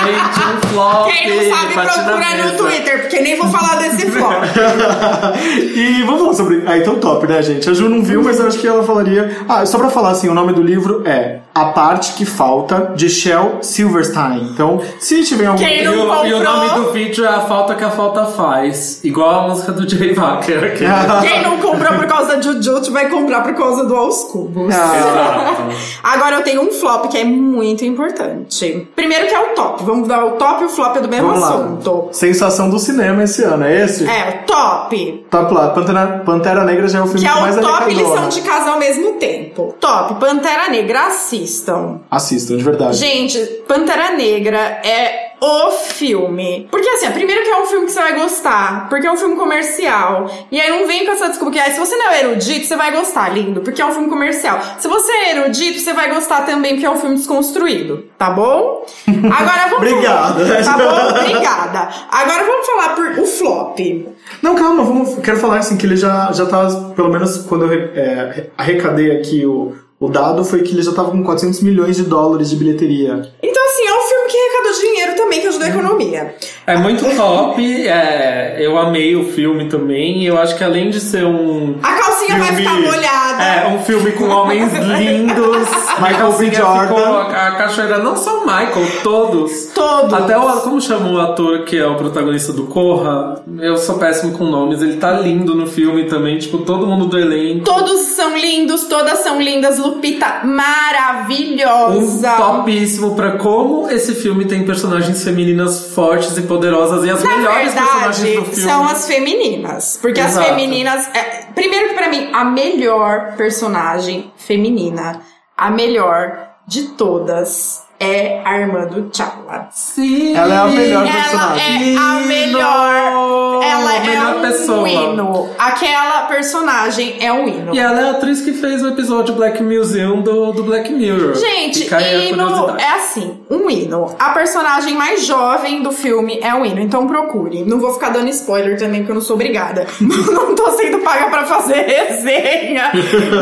Speaker 4: Gente, um flop.
Speaker 3: Quem não sabe procura no. Twitter, porque nem vou falar desse flop.
Speaker 2: e vamos falar sobre. Ah, então top, né, gente? A Ju não viu, mas eu acho que ela falaria. Ah, só pra falar assim, o nome do livro é A Parte Que Falta, de Shel Silverstein. Então, se tiver algum.
Speaker 3: Quem
Speaker 4: E
Speaker 3: não
Speaker 4: o, e o
Speaker 3: comprou?
Speaker 4: nome do vídeo é A Falta que a Falta Faz. Igual a música do Jay Wacker. aquele.
Speaker 3: Quem não comprou por causa de Jujutsu vai comprar por causa do Aos Cubos.
Speaker 2: Ah,
Speaker 3: Agora eu tenho um flop que é muito importante. Primeiro que é o top. Vamos dar o top e o flop do mesmo
Speaker 2: vamos lá.
Speaker 3: assunto.
Speaker 2: Sensação do cinema esse ano, é esse?
Speaker 3: É, o top.
Speaker 2: Top lá. Pantera, Pantera Negra já é o filme
Speaker 3: Que é
Speaker 2: que mais
Speaker 3: o top e lição
Speaker 2: né?
Speaker 3: de casa ao mesmo tempo. Top, Pantera Negra, assistam.
Speaker 2: Assistam, de verdade.
Speaker 3: Gente, Pantera Negra é o filme. Porque assim, primeiro que é um filme que você vai gostar, porque é um filme comercial. E aí não vem com essa desculpa que ah, se você não é erudito, você vai gostar, lindo, porque é um filme comercial. Se você é erudito, você vai gostar também, porque é um filme desconstruído, tá bom? Agora vamos
Speaker 2: Obrigada.
Speaker 3: Tá bom? Obrigada. Agora vamos falar por o flop.
Speaker 2: Não, calma, vamos, quero falar assim, que ele já, já tá, pelo menos quando eu é, arrecadei aqui o, o dado, foi que ele já tava com 400 milhões de dólares de bilheteria.
Speaker 3: Então, assim, é um filme que arrecadou dinheiro também, que ajudou a economia.
Speaker 4: É muito top. é, eu amei o filme também. E eu acho que além de ser um.
Speaker 3: A calcinha calcinha vai ficar molhada.
Speaker 4: É, um filme com homens lindos.
Speaker 2: Michael
Speaker 4: A calcinha
Speaker 2: B. Jordan.
Speaker 4: ficou- a, a cachoeira, não só o Michael, todos.
Speaker 3: Todos.
Speaker 4: Até o, como chama o ator que é o protagonista do Corra? Eu sou péssimo com nomes, ele tá lindo no filme também, tipo, todo mundo do elenco.
Speaker 3: Todos são lindos, todas são lindas. Lupita
Speaker 4: Um
Speaker 3: maravilhosa.
Speaker 4: topíssimo pra como esse filme tem personagens femininas fortes e poderosas e as
Speaker 3: Na
Speaker 4: melhores personagens do
Speaker 3: verdade,
Speaker 4: filme.
Speaker 3: são as femininas. Porque as
Speaker 4: Exato.
Speaker 3: femininas. é, primeiro que pra mim, a melhor personagem feminina, a melhor de todas, é a irmã do T'Challa.
Speaker 4: Sim.
Speaker 2: Ela é a melhor
Speaker 3: Ela
Speaker 2: personagem.
Speaker 3: é a melhor. Ela
Speaker 4: a
Speaker 3: é
Speaker 4: melhor
Speaker 3: um
Speaker 4: pessoa.
Speaker 3: hino. Aquela personagem é um hino.
Speaker 4: E ela é a atriz que fez o episódio Black Museum do, do Black Mirror.
Speaker 3: Gente, hino é assim, um hino. A personagem mais jovem do filme é um hino, então procure. Não vou ficar dando spoiler também, porque eu não sou obrigada. não tô sendo paga pra fazer resenha.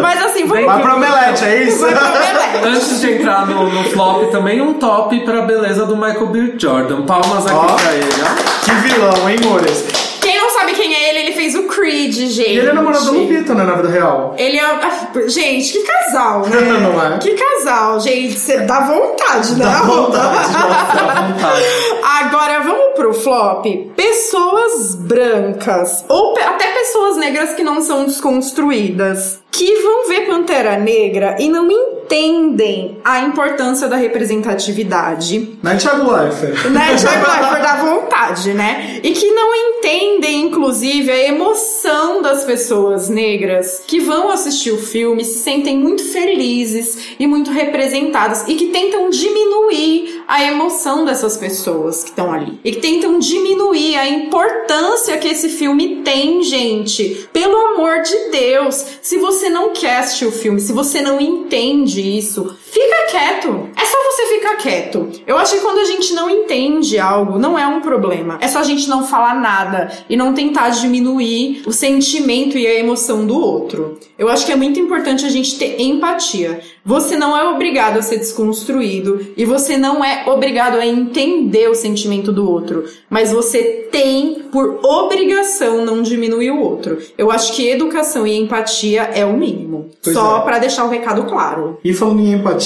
Speaker 3: Mas assim, vamos...
Speaker 2: Vai pro Omelete, é isso?
Speaker 3: Vai pro Omelete.
Speaker 4: Antes de entrar no, no flop, também um top pra beleza do Michael B. Jordan. Palmas aqui
Speaker 2: Ó.
Speaker 4: pra ele, ó.
Speaker 2: Que vilão, hein, Mores?
Speaker 3: Quem não sabe quem é ele, ele fez o Creed, gente.
Speaker 2: E ele é namorado da Lupita, né, na vida real.
Speaker 3: Ele é. ah, Gente, que casal, né?
Speaker 2: Não é?
Speaker 3: Que casal, gente. Você dá vontade, né?
Speaker 2: Dá vontade,
Speaker 4: Dá vontade.
Speaker 3: Agora vamos pro flop. Pessoas brancas, ou até pessoas negras que não são desconstruídas, que vão ver Pantera Negra e não entendem a importância da representatividade
Speaker 2: Não é Thiago Leifert.
Speaker 3: né? Thiago Leifert dá vontade, né? E que não entendem, inclusive, a emoção das pessoas negras que vão assistir o filme, se sentem muito felizes e muito representadas e que tentam diminuir a emoção dessas pessoas que estão ali. E que tentam diminuir a importância que esse filme tem, gente. Pelo amor de Deus, se você não quer assistir o filme, se você não entende isso, fica quieto. É só você ficar quieto. Eu acho que quando a gente não entende algo, não é um problema. É só a gente não falar nada e não tentar diminuir o sentimento e a emoção do outro. Eu acho que é muito importante a gente ter empatia. Você não é obrigado a ser desconstruído e você não é obrigado a entender o sentimento do outro, mas você tem por obrigação não diminuir o outro. Eu acho que educação e empatia é o mínimo.
Speaker 2: Pois
Speaker 3: Só
Speaker 2: é.
Speaker 3: pra deixar o recado claro.
Speaker 2: E falando em empatia,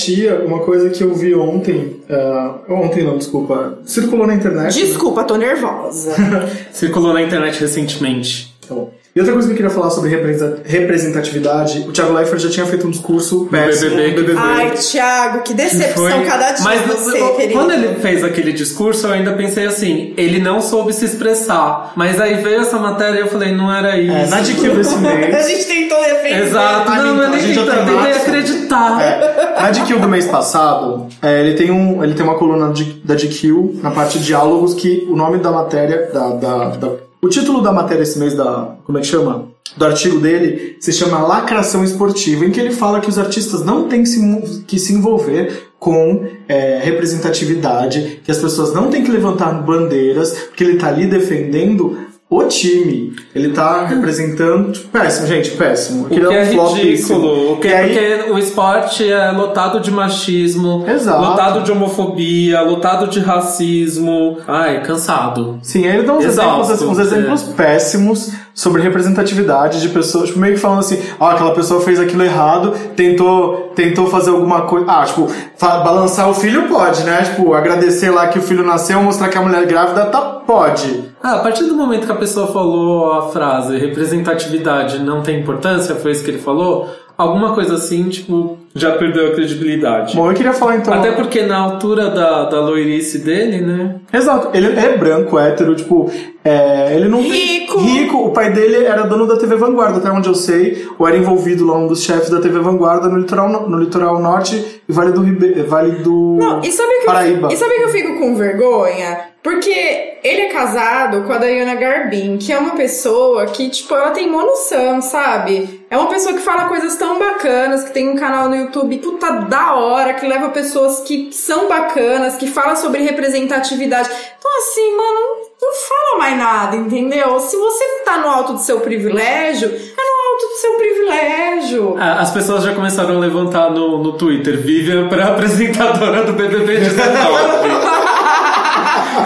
Speaker 2: uma coisa que eu vi ontem, ah, ontem não, desculpa, circulou na internet.
Speaker 3: Desculpa, tô nervosa.
Speaker 4: Circulou na internet recentemente.
Speaker 2: Tá bom. E outra coisa que eu queria falar sobre representa- representatividade, o Thiago Leifert já tinha feito um discurso péssimo
Speaker 4: BBB,
Speaker 2: no BBB.
Speaker 3: Ai, Thiago, que decepção
Speaker 4: Foi-
Speaker 3: cada dia
Speaker 4: Mas
Speaker 3: você,
Speaker 4: eu-
Speaker 3: querido.
Speaker 4: quando ele fez aquele discurso, eu ainda pensei assim, ele não soube se expressar. Mas aí veio essa matéria e eu falei, não era isso.
Speaker 2: É, na DQ desse
Speaker 3: A
Speaker 2: mês.
Speaker 3: gente tentou defender.
Speaker 4: Exato,
Speaker 2: A
Speaker 4: não, eu
Speaker 2: a
Speaker 4: nem
Speaker 2: já
Speaker 4: tentei,
Speaker 2: março.
Speaker 4: acreditar.
Speaker 2: É, na DQ do mês passado, é, ele, tem um, ele tem uma coluna de- da DQ na parte de diálogos que o nome da matéria, da, da- da- o título da matéria esse mês, da, como é que chama? Do artigo dele se chama Lacração Esportiva, em que ele fala que os artistas não têm que se, envolver com é, representatividade, que as pessoas não têm que levantar bandeiras, porque ele tá ali defendendo o time. Ele tá representando. tipo, péssimo, gente, péssimo.
Speaker 4: O que é
Speaker 2: um
Speaker 4: ridículo. O que é
Speaker 2: aí-
Speaker 4: porque o esporte é lotado de machismo,
Speaker 2: Exato.
Speaker 4: lotado de homofobia, lotado de racismo. Ai, cansado.
Speaker 2: Sim, aí ele dá uns
Speaker 4: Exausto,
Speaker 2: exemplos, uns
Speaker 4: é.
Speaker 2: exemplos péssimos sobre representatividade de pessoas, tipo, meio que falando assim, ó, aquela pessoa fez aquilo errado, tentou, tentou fazer alguma coisa. Ah, tipo, balançar o filho pode, né? Tipo, agradecer lá que o filho nasceu, mostrar que a mulher grávida tá, pode.
Speaker 4: Ah, a partir do momento que a pessoa falou a frase representatividade não tem importância, foi isso que ele falou, alguma coisa assim, tipo, já perdeu a credibilidade.
Speaker 2: Bom, eu queria falar então.
Speaker 4: Até porque na altura da, da loirice dele, né?
Speaker 2: Exato, ele é branco, hétero, tipo, é, ele não tem-
Speaker 3: Rico.
Speaker 2: rico. O pai dele era dono da TV Vanguarda, até onde eu sei, ou era envolvido lá um dos chefes da TV Vanguarda no litoral, no, no litoral norte e Vale do Ribe, Vale do
Speaker 3: Não, e sabe, que
Speaker 2: Paraíba.
Speaker 3: eu, e sabe que eu fico com vergonha? Porque ele é casado com a Diana Garbin, que é uma pessoa que, tipo, ela tem mó noção, sabe? É uma pessoa que fala coisas tão bacanas, que tem um canal no YouTube puta da hora, que leva pessoas que são bacanas, que fala sobre representatividade. Então, assim, mano, não, fala mais nada, entendeu? Se você tá no alto do seu privilégio, é no alto do seu privilégio.
Speaker 4: Ah, As pessoas já começaram a levantar no, no Twitter, Vivian para apresentadora do BBB 19.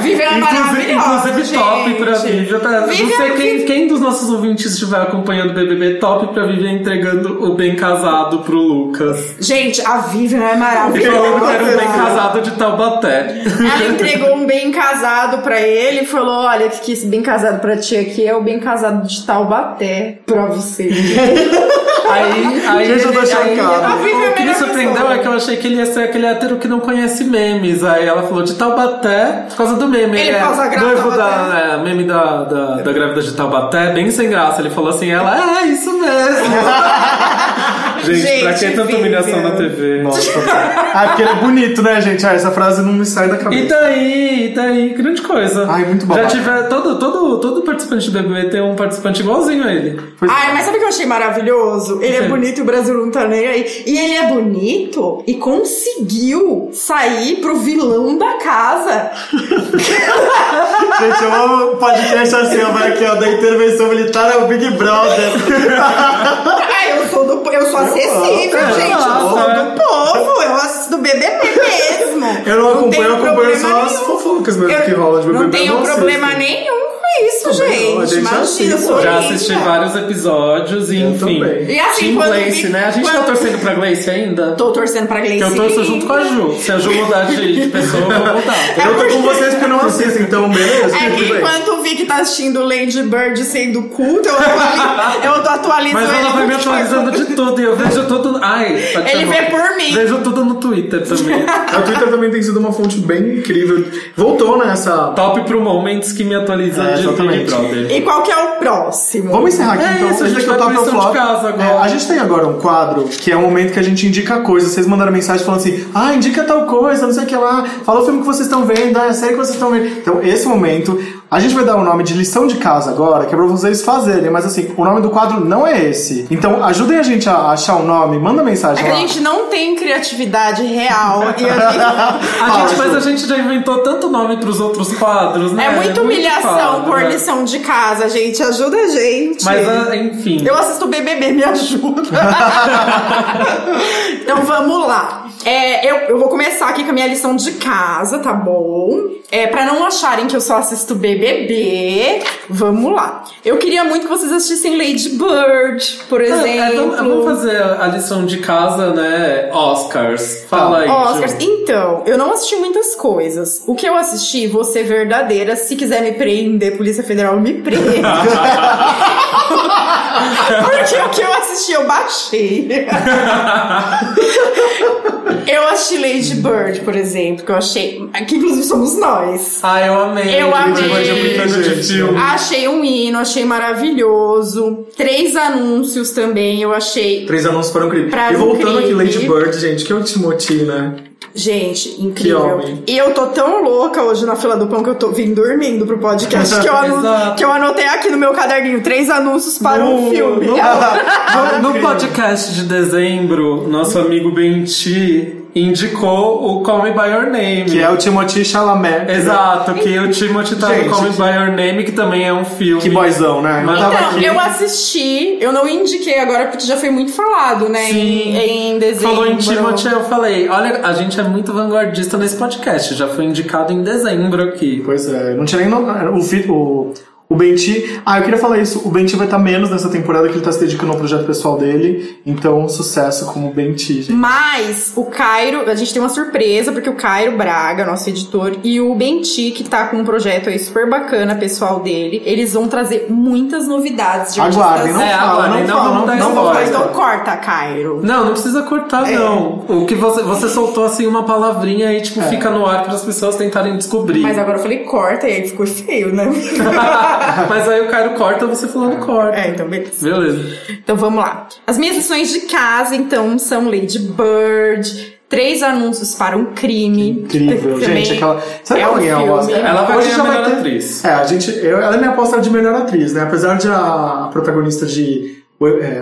Speaker 3: Vivian é
Speaker 4: Inclusive,
Speaker 3: maravilhosa,
Speaker 4: inclusive top
Speaker 3: gente.
Speaker 4: pra Vivian. Tá? Não sei quem, quem dos nossos ouvintes estiver acompanhando o BBB, top pra Vivian entregando o bem casado pro Lucas.
Speaker 3: Gente, a Vivian é maravilhosa.
Speaker 4: falando que era um bem casado de Taubaté.
Speaker 3: Ela entregou um bem casado pra ele e falou: Olha, que esse bem casado pra ti aqui é o bem casado de Taubaté pra você.
Speaker 4: Aí, aí,
Speaker 2: Gente, eu tô chocado.
Speaker 3: É
Speaker 4: o que me surpreendeu é que eu achei que ele ia ser aquele hétero que não conhece memes. Aí ela falou de Taubaté por causa do meme.
Speaker 3: Ele
Speaker 4: é
Speaker 3: causa graça,
Speaker 4: noivo da é, meme da, da, da grávida de Taubaté, bem sem graça. Ele falou assim, ela, é isso mesmo. gente, pra
Speaker 3: Gente,
Speaker 4: que tanta humilhação na TV?
Speaker 2: Nossa. ah, porque ele é bonito, né, gente? Ah, essa frase não me sai da cabeça.
Speaker 4: E daí, e daí, grande coisa.
Speaker 2: Ai, muito
Speaker 4: Já
Speaker 2: babaca.
Speaker 4: tiver, todo, todo, todo participante do BBB tem um participante igualzinho a ele.
Speaker 2: Pois é.
Speaker 3: Ai, mas sabe o que eu achei maravilhoso? Ele é
Speaker 4: Sim.
Speaker 3: bonito e o Brasil não tá nem aí. E ele é bonito e conseguiu sair pro vilão da casa.
Speaker 2: Gente, eu amo o podcast assim, ó, vai aqui, ó, da intervenção militar é o Big Brother.
Speaker 3: Ah, eu sou do eu sou acessível,
Speaker 2: É,
Speaker 3: gente. Eu
Speaker 4: é.
Speaker 3: do povo. Eu assisto do BBB mesmo.
Speaker 2: Eu não acompanho, eu acompanho só as
Speaker 3: nenhum.
Speaker 2: fofocas mesmo
Speaker 3: Eu
Speaker 2: que rolam de BBB.
Speaker 3: Não tenho problema
Speaker 2: assisto.
Speaker 3: nenhum com isso,
Speaker 2: não, a
Speaker 3: gente.
Speaker 2: gente
Speaker 3: Imagina,
Speaker 2: assiste,
Speaker 4: Já assisti vários episódios e
Speaker 2: Eu
Speaker 4: enfim.
Speaker 2: também.
Speaker 3: E assim,
Speaker 4: Team
Speaker 3: quando
Speaker 4: Gleice,
Speaker 3: vi-
Speaker 4: né? A gente tá
Speaker 3: quando-
Speaker 4: torcendo pra Gleice ainda?
Speaker 3: Tô torcendo pra Gleice.
Speaker 4: Que eu torço junto com a Ju. Se a Ju mudar de, de pessoa, eu vou mudar.
Speaker 2: Eu tô com vocês porque não assisto, então beleza.
Speaker 3: É que enquanto o Vic tá assistindo Lady Bird sendo culto, eu atualizo, eu atualizando
Speaker 4: Mas
Speaker 3: ele que
Speaker 4: atualizando de tudo e eu vejo tudo. Ai, pode
Speaker 3: Ele
Speaker 4: chamar.
Speaker 3: vê por mim.
Speaker 4: Vejo tudo no Twitter também.
Speaker 2: O Twitter também tem sido uma fonte bem incrível. Voltou nessa.
Speaker 4: Top pro Moments que me atualiza
Speaker 2: É,
Speaker 4: de Big
Speaker 2: exatamente.
Speaker 4: Brother.
Speaker 3: E qual que é o próximo?
Speaker 2: Vamos encerrar aqui
Speaker 4: É
Speaker 2: então.
Speaker 4: isso, a gente
Speaker 2: o top flop.
Speaker 4: casa agora.
Speaker 2: É, a gente tem agora um quadro que é o momento que a gente indica coisas. Vocês mandaram mensagem falando assim: ah, indica tal coisa, não sei o que lá. Fala o filme que vocês estão vendo, ah, a série que vocês estão vendo. Então, esse momento, a gente vai dar o nome de lição de casa agora, que é pra vocês fazerem. Mas assim, o nome do quadro não é esse. Então, ajudem a gente a achar o nome, manda mensagem
Speaker 3: É que
Speaker 2: lá.
Speaker 3: a gente não tem criatividade real. e a gente...
Speaker 4: A gente, mas a gente já inventou tanto nome pros outros quadros, né?
Speaker 3: É muita humilhação
Speaker 4: quadro,
Speaker 3: por
Speaker 4: né?
Speaker 3: lição de casa, gente. Ajuda a gente.
Speaker 4: Mas, ah, enfim.
Speaker 3: Eu assisto BBB, me ajuda. então vamos lá. É, eu, eu vou começar aqui com a minha lição de casa, tá bom? É, pra não acharem que eu só assisto BBB, vamos lá. Eu queria muito que vocês assistissem Lady Bird, por
Speaker 4: É,
Speaker 3: exemplo.
Speaker 4: é, vamos, fazer a lição de casa, né? Oscars. Fala aí.
Speaker 3: Oscars.
Speaker 4: Ju.
Speaker 3: Então, eu não assisti muitas coisas. O que eu assisti, vou ser verdadeira. Se quiser me prender, Polícia Federal, me prende. Porque o que eu assisti, eu baixei. eu assisti Lady Bird, por exemplo, que eu achei. Que inclusive somos nós.
Speaker 4: Ah, eu amei.
Speaker 3: Eu amei.
Speaker 4: De filme.
Speaker 3: Achei um hino, achei maravilhoso. Três anúncios também, eu achei.
Speaker 2: Três anúncios para um crime.
Speaker 3: Pra
Speaker 2: e
Speaker 3: um
Speaker 2: voltando aqui. Lady Bird, gente, que é o Timothy, né?
Speaker 3: Gente, incrível. E eu tô tão louca hoje na fila do pão que eu tô vim dormindo pro podcast que eu, anu- que eu anotei aqui no meu caderninho. Três anúncios para um
Speaker 2: No-
Speaker 3: filme.
Speaker 2: no-
Speaker 4: No, no podcast de dezembro, nosso amigo Benti indicou o Call Me By Your Name.
Speaker 2: Que é o Timothy Chalamet.
Speaker 4: Exato, que o Timothy tá
Speaker 2: Gente,
Speaker 4: no Call Me
Speaker 2: que-
Speaker 4: By Your Name, que também é um filme.
Speaker 2: Que boyzão, né?
Speaker 4: Mas-
Speaker 3: Então,
Speaker 2: aqui.
Speaker 3: eu assisti, eu não indiquei agora porque já foi muito falado, né?
Speaker 4: Sim.
Speaker 3: Em, em dezembro.
Speaker 4: Falou em Timothy, eu falei, olha, a gente é muito vanguardista nesse podcast, já foi indicado em dezembro aqui.
Speaker 2: Pois é, não tinha nem. no- O, fi- o, o Benti. Ah, eu queria falar isso. O Benti vai estar menos nessa temporada que ele tá se dedicando ao projeto pessoal dele. Então, sucesso como Benti, gente.
Speaker 3: Mas o Cairo, a gente tem uma surpresa, porque o Cairo Braga, nosso editor, e o Benti, que tá com um projeto aí super bacana, pessoal dele, eles vão trazer muitas novidades de
Speaker 2: Aguardem, não
Speaker 4: É,
Speaker 2: fala,
Speaker 4: aguardem,
Speaker 2: não
Speaker 4: não
Speaker 2: fala,
Speaker 4: dar
Speaker 2: não, não
Speaker 4: spoiler.
Speaker 2: fala.
Speaker 3: Então corta, Cairo.
Speaker 4: Não, não precisa cortar,
Speaker 3: É.
Speaker 4: não. O que você, você soltou assim uma palavrinha e tipo, fica no ar para as pessoas tentarem descobrir.
Speaker 3: Mas agora eu falei corta e aí ficou feio, né?
Speaker 4: Mas aí o Cairo corta, você falando corta.
Speaker 3: é, então beleza.
Speaker 4: Beleza.
Speaker 3: Então vamos lá. As minhas lições de casa, então, são Lady Bird, três anúncios para um crime.
Speaker 2: Incrível, gente. Aquela. Sabe
Speaker 3: é um
Speaker 2: é o Oscar?
Speaker 4: Ela vai
Speaker 2: Hoje
Speaker 4: ganhar
Speaker 2: já
Speaker 4: a melhor
Speaker 2: ter-
Speaker 4: atriz.
Speaker 2: É, a gente. Eu, ela é minha aposta de melhor atriz, né? Apesar de a, a protagonista de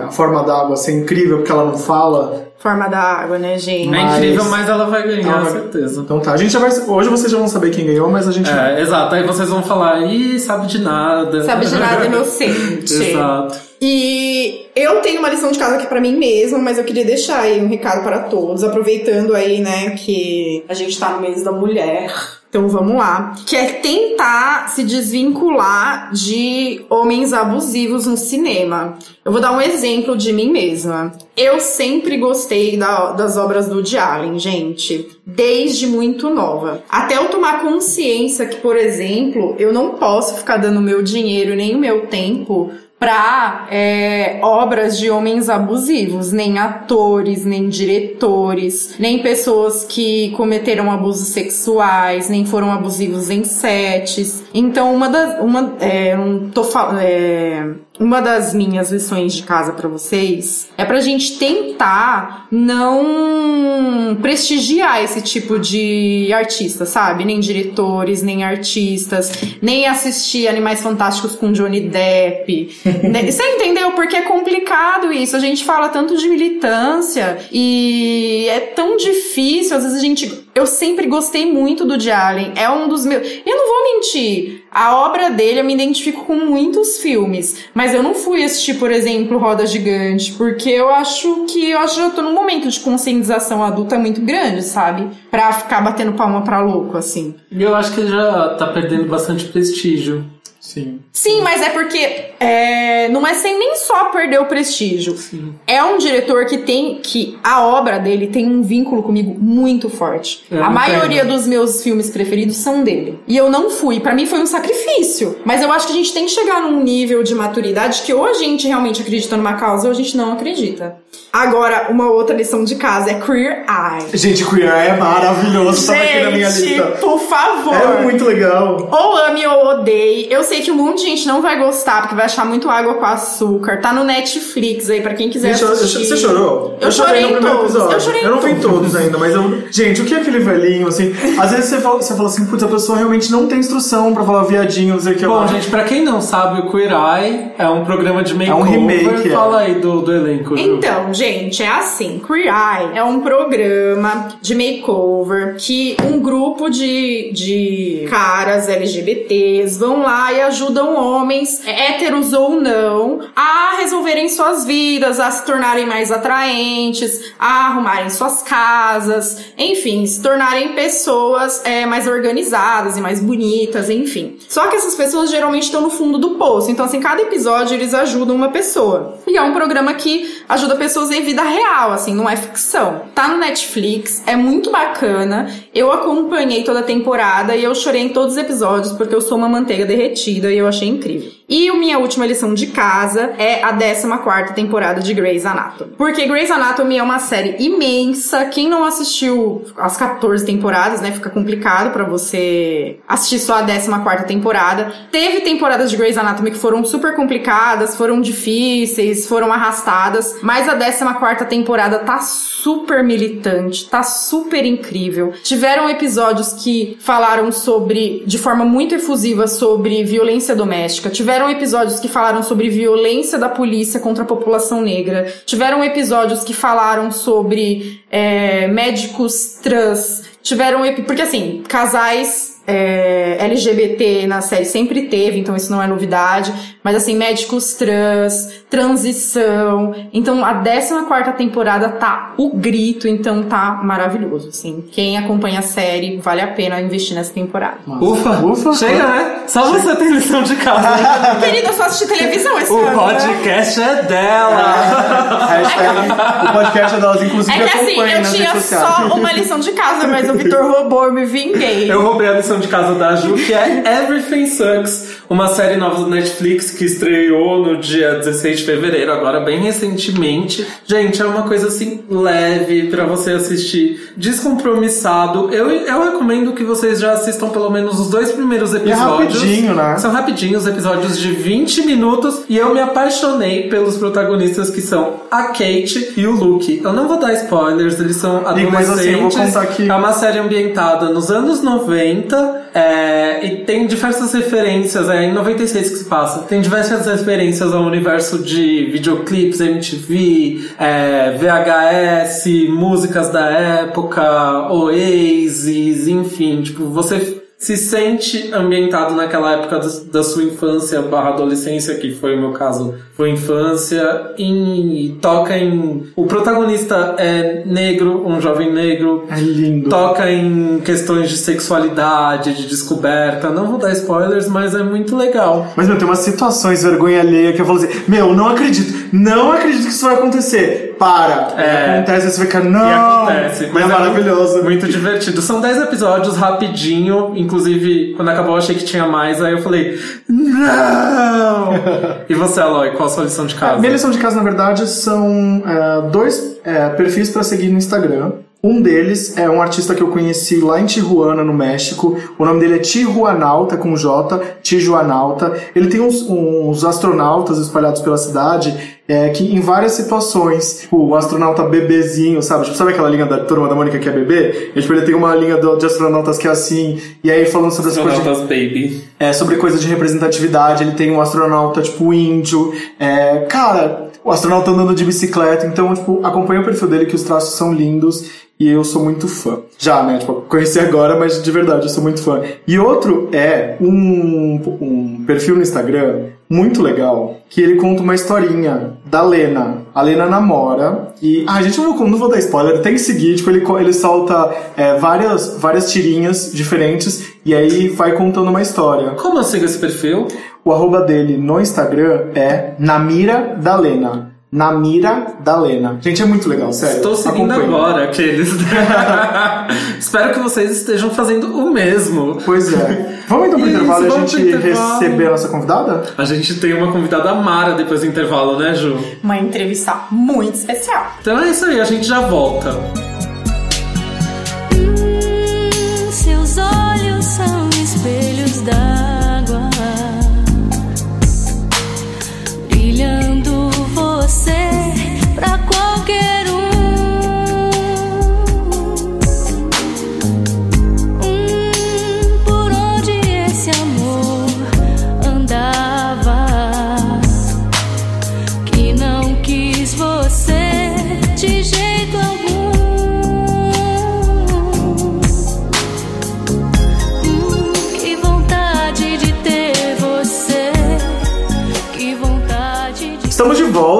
Speaker 2: A Forma d'Água ser incrível porque ela não fala.
Speaker 3: Forma da água, né, gente?
Speaker 4: É
Speaker 2: Mas-
Speaker 4: incrível, mas ela vai ganhar,
Speaker 2: Ela vai-
Speaker 4: certeza.
Speaker 2: Então tá. A gente já vai. Hoje vocês já vão saber quem ganhou, mas a gente.
Speaker 4: É, exato. Aí vocês vão falar, ih, sabe de nada.
Speaker 3: Sabe de nada inocente.
Speaker 4: Exato.
Speaker 3: E Eu tenho uma lição de casa aqui pra mim mesma, mas eu queria deixar aí um recado para todos, aproveitando aí, né, que a gente tá no mês da mulher. Então vamos lá. Que é tentar se desvincular de homens abusivos no cinema. Eu vou dar um exemplo de mim mesma. Eu sempre gostei da- das obras do Woody Allen, gente. Desde muito nova. Até eu tomar consciência que, por exemplo, eu não posso ficar dando meu dinheiro nem o meu tempo pra é, obras de homens abusivos, nem atores, nem diretores, nem pessoas que cometeram abusos sexuais, nem foram abusivos em sets. Então, uma das, uma, é, um, tô é, uma das minhas lições de casa pra vocês é pra gente tentar não prestigiar esse tipo de artista, sabe? Nem diretores, nem artistas, nem assistir Animais Fantásticos com Johnny Depp. né? Você entendeu? Porque é complicado isso. A gente fala tanto de militância e é tão difícil. Às vezes a gente. Eu sempre gostei muito do de Allen. É um dos meus. Eu não vou mentir. A obra dele eu me identifico com muitos filmes. Mas eu não fui assistir, por exemplo, Roda Gigante. Porque eu acho que eu acho que eu tô num momento de conscientização adulta muito grande, sabe? Pra ficar batendo palma pra louco, assim.
Speaker 4: Eu acho que ele já tá perdendo bastante prestígio.
Speaker 2: Sim.
Speaker 3: Sim, mas é porque é, não é sem nem só perder o prestígio. É um diretor que tem que a obra dele tem um vínculo comigo muito forte.
Speaker 4: Eu
Speaker 3: a maioria dos meus filmes preferidos são dele. E eu não fui. Pra mim foi um sacrifício. Mas eu acho que a gente tem que chegar num nível de maturidade que ou a gente realmente acredita numa causa ou a gente não acredita. Agora, uma outra lição de casa é Queer Eye.
Speaker 2: Gente, Queer Eye é maravilhoso, tava aqui na minha
Speaker 3: Gente,
Speaker 2: lista.
Speaker 3: por favor.
Speaker 2: É muito legal.
Speaker 3: Ou ame ou odeie. Eu sei que um monte de gente não vai gostar, porque vai achar muito água com açúcar. Tá no Netflix aí, pra quem quiser
Speaker 2: Gente, eu- eu-
Speaker 3: assistir.
Speaker 2: você chorou?
Speaker 3: Eu chorei
Speaker 2: no
Speaker 3: em
Speaker 2: primeiro
Speaker 3: todos.
Speaker 2: episódio.
Speaker 3: Eu chorei em
Speaker 2: não vi
Speaker 3: todos.
Speaker 2: todos ainda, mas eu. Gente, o que é aquele velhinho, assim? Às vezes você fala, você fala assim, putz, a pessoa realmente não tem instrução pra falar viadinho, não sei o que
Speaker 4: Bom,
Speaker 2: lá.
Speaker 4: gente, pra quem não sabe, o Queer Eye é um programa de makeover.
Speaker 2: remake, é.
Speaker 4: Fala aí do, do elenco, Ju.
Speaker 3: Então, gente, é assim. Queer Eye é um programa de makeover que um grupo de, de caras LGBTs vão lá e ajudam homens, héteros ou não, a resolverem suas vidas, a se tornarem mais atraentes, a arrumarem suas casas, enfim, se tornarem pessoas é, mais organizadas e mais bonitas, enfim. Só que essas pessoas geralmente estão no fundo do poço. Então, assim, cada episódio eles ajudam uma pessoa. E é um programa que ajuda pessoas em vida real, assim, não é ficção. Tá no Netflix, é muito bacana. Eu acompanhei toda a temporada e eu chorei em todos os episódios porque eu sou uma manteiga derretida e eu achei incrível. E a minha última lição de casa é a 14 temporada de Grey's Anatomy. Porque Grey's Anatomy é uma série imensa. Quem não assistiu as 14 temporadas, né, fica complicado pra você assistir só a 14 temporada. Teve temporadas de Grey's Anatomy que foram super complicadas, foram difíceis, foram arrastadas, mas a 14 temporada tá super militante, tá super incrível. Tiveram episódios que falaram sobre, de forma muito efusiva, sobre violência doméstica. Tiveram episódios que falaram sobre violência da polícia contra a população negra. Tiveram episódios que falaram sobre é, médicos trans. Tiveram. Porque assim, casais é, LGBT na série sempre teve, então isso não é novidade. Mas assim, médicos trans, transição. Então a 14 temporada tá o grito, então tá maravilhoso. Assim. Quem acompanha a série, vale a pena investir nessa temporada.
Speaker 4: Ufa,
Speaker 2: Ufa.
Speaker 4: Chega, né? Só você tem lição de casa.
Speaker 3: Querida, eu só assisti televisão esse
Speaker 4: o
Speaker 3: ano. né?
Speaker 4: podcast é dela.
Speaker 2: Hashtag, o podcast delas, inclusive,
Speaker 3: É que assim, eu tinha só uma lição de casa, mas o Vitor roubou, eu me vinguei.
Speaker 4: Eu roubei a lição de casa da Ju, que é Everything Sucks, uma série nova do Netflix que estreou no dia 16 de fevereiro, agora bem recentemente. Gente, é uma coisa assim leve pra você assistir, descompromissado. Eu, eu recomendo que vocês já assistam pelo menos os dois primeiros
Speaker 2: é
Speaker 4: episódios.
Speaker 2: rapidinho, né?
Speaker 4: São rapidinhos, episódios de 20 minutos, e eu me apaixonei pelos protagonistas que são a Kate e o Luke. Eu não vou dar spoilers, eles são
Speaker 2: assim, eu vou
Speaker 4: adolescentes.
Speaker 2: contar que-
Speaker 4: É uma série ambientada nos anos 90 é, e tem diversas referências, é em 96 que se passa. Tem diversas referências ao universo de videoclipes, MTV, é, VHS, músicas da época, Oasis, enfim, tipo, você se sente ambientado naquela época do- da sua infância barra adolescência, que foi o meu caso, foi infância, e toca em... O protagonista é negro, um jovem negro,
Speaker 2: É lindo.
Speaker 4: toca em questões de sexualidade, de descoberta. Não vou dar spoilers, mas é muito legal.
Speaker 2: Mas, meu, tem umas situações vergonha alheia que eu falo assim, meu, não acredito, não acredito que isso vai acontecer. Para.
Speaker 4: É.
Speaker 2: Acontece, você fica, não.
Speaker 4: E acontece.
Speaker 2: Mas é maravilhoso.
Speaker 4: Muito, divertido. São 10 episódios, rapidinho. Inclusive, quando acabou, eu achei que tinha mais. Aí eu falei, não! e você, Aloy, qual a sua lição de casa?
Speaker 2: Minha lição de casa, na verdade, são é, dois é, perfis pra seguir no Instagram. Um deles é um artista que eu conheci lá em Tijuana, no México. O nome dele é Tijuanauta, com J, Tijuanauta. Ele tem uns, uns astronautas espalhados pela cidade é, que em várias situações, tipo, o astronauta bebezinho, sabe? Tipo, sabe aquela linha da Turma da Mônica que é bebê? E, tipo, ele tem uma linha do- de astronautas que é assim, e aí falando sobre as coisas... de-
Speaker 4: Astronautas Baby.
Speaker 2: é, sobre coisa de representatividade, ele tem um astronauta, tipo, índio. É, cara, o astronauta andando de bicicleta. Então, tipo, acompanha o perfil dele, que os traços são lindos. E eu sou muito fã. Já, né? Tipo, conheci agora, mas de verdade, eu sou muito fã. E outro é um, um perfil no Instagram muito legal, que ele conta uma historinha da Lena. A Lena namora e... Ah, gente, eu não vou, não vou dar spoiler, tem que seguir. Tipo, ele, ele solta é, várias, várias tirinhas diferentes e aí vai contando uma história.
Speaker 4: Como eu sigo esse perfil?
Speaker 2: O arroba dele no Instagram é Namira da Lena. Namira da Lena. Gente, é muito legal, sério.
Speaker 4: Estou seguindo
Speaker 2: Acompanhe.
Speaker 4: agora aqueles. Espero que vocês estejam fazendo o mesmo.
Speaker 2: Pois é. Vamos então pro intervalo e a gente receber a nossa convidada?
Speaker 4: A gente tem uma convidada Mara depois do intervalo, né, Ju?
Speaker 3: Uma entrevista muito especial.
Speaker 4: Então é isso aí, a gente já volta.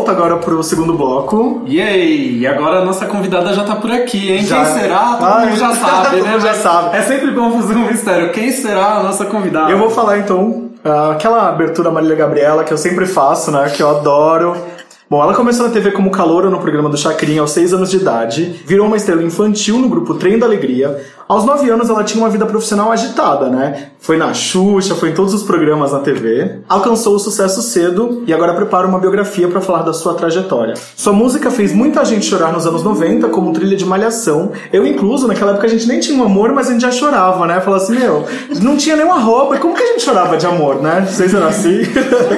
Speaker 2: Volta agora pro segundo bloco.
Speaker 4: Yay! E agora a nossa convidada já tá por aqui, hein?
Speaker 2: Já.
Speaker 4: Quem será? Todo
Speaker 2: Ai,
Speaker 4: mundo já sabe, né?
Speaker 2: já sabe.
Speaker 4: É sempre bom fazer um mistério. Quem será a nossa convidada?
Speaker 2: Eu vou falar então ah, aquela abertura Marília Gabriela que eu sempre faço, né? Que eu adoro. Bom, ela começou na TV como caloura no programa do Chacrinha aos 6 anos de idade, virou uma estrela infantil no grupo Trem da Alegria. Aos 9 anos ela tinha uma vida profissional agitada, né? Foi na Xuxa, foi em todos os programas na TV. Alcançou o sucesso cedo e agora prepara uma biografia para falar da sua trajetória. Sua música fez muita gente chorar nos anos 90, como trilha de malhação. Eu incluso, naquela época a gente nem tinha um amor, mas a gente já chorava, né? Falava assim, meu, não tinha nenhuma roupa, como que a gente chorava de amor, né? Vocês eram assim?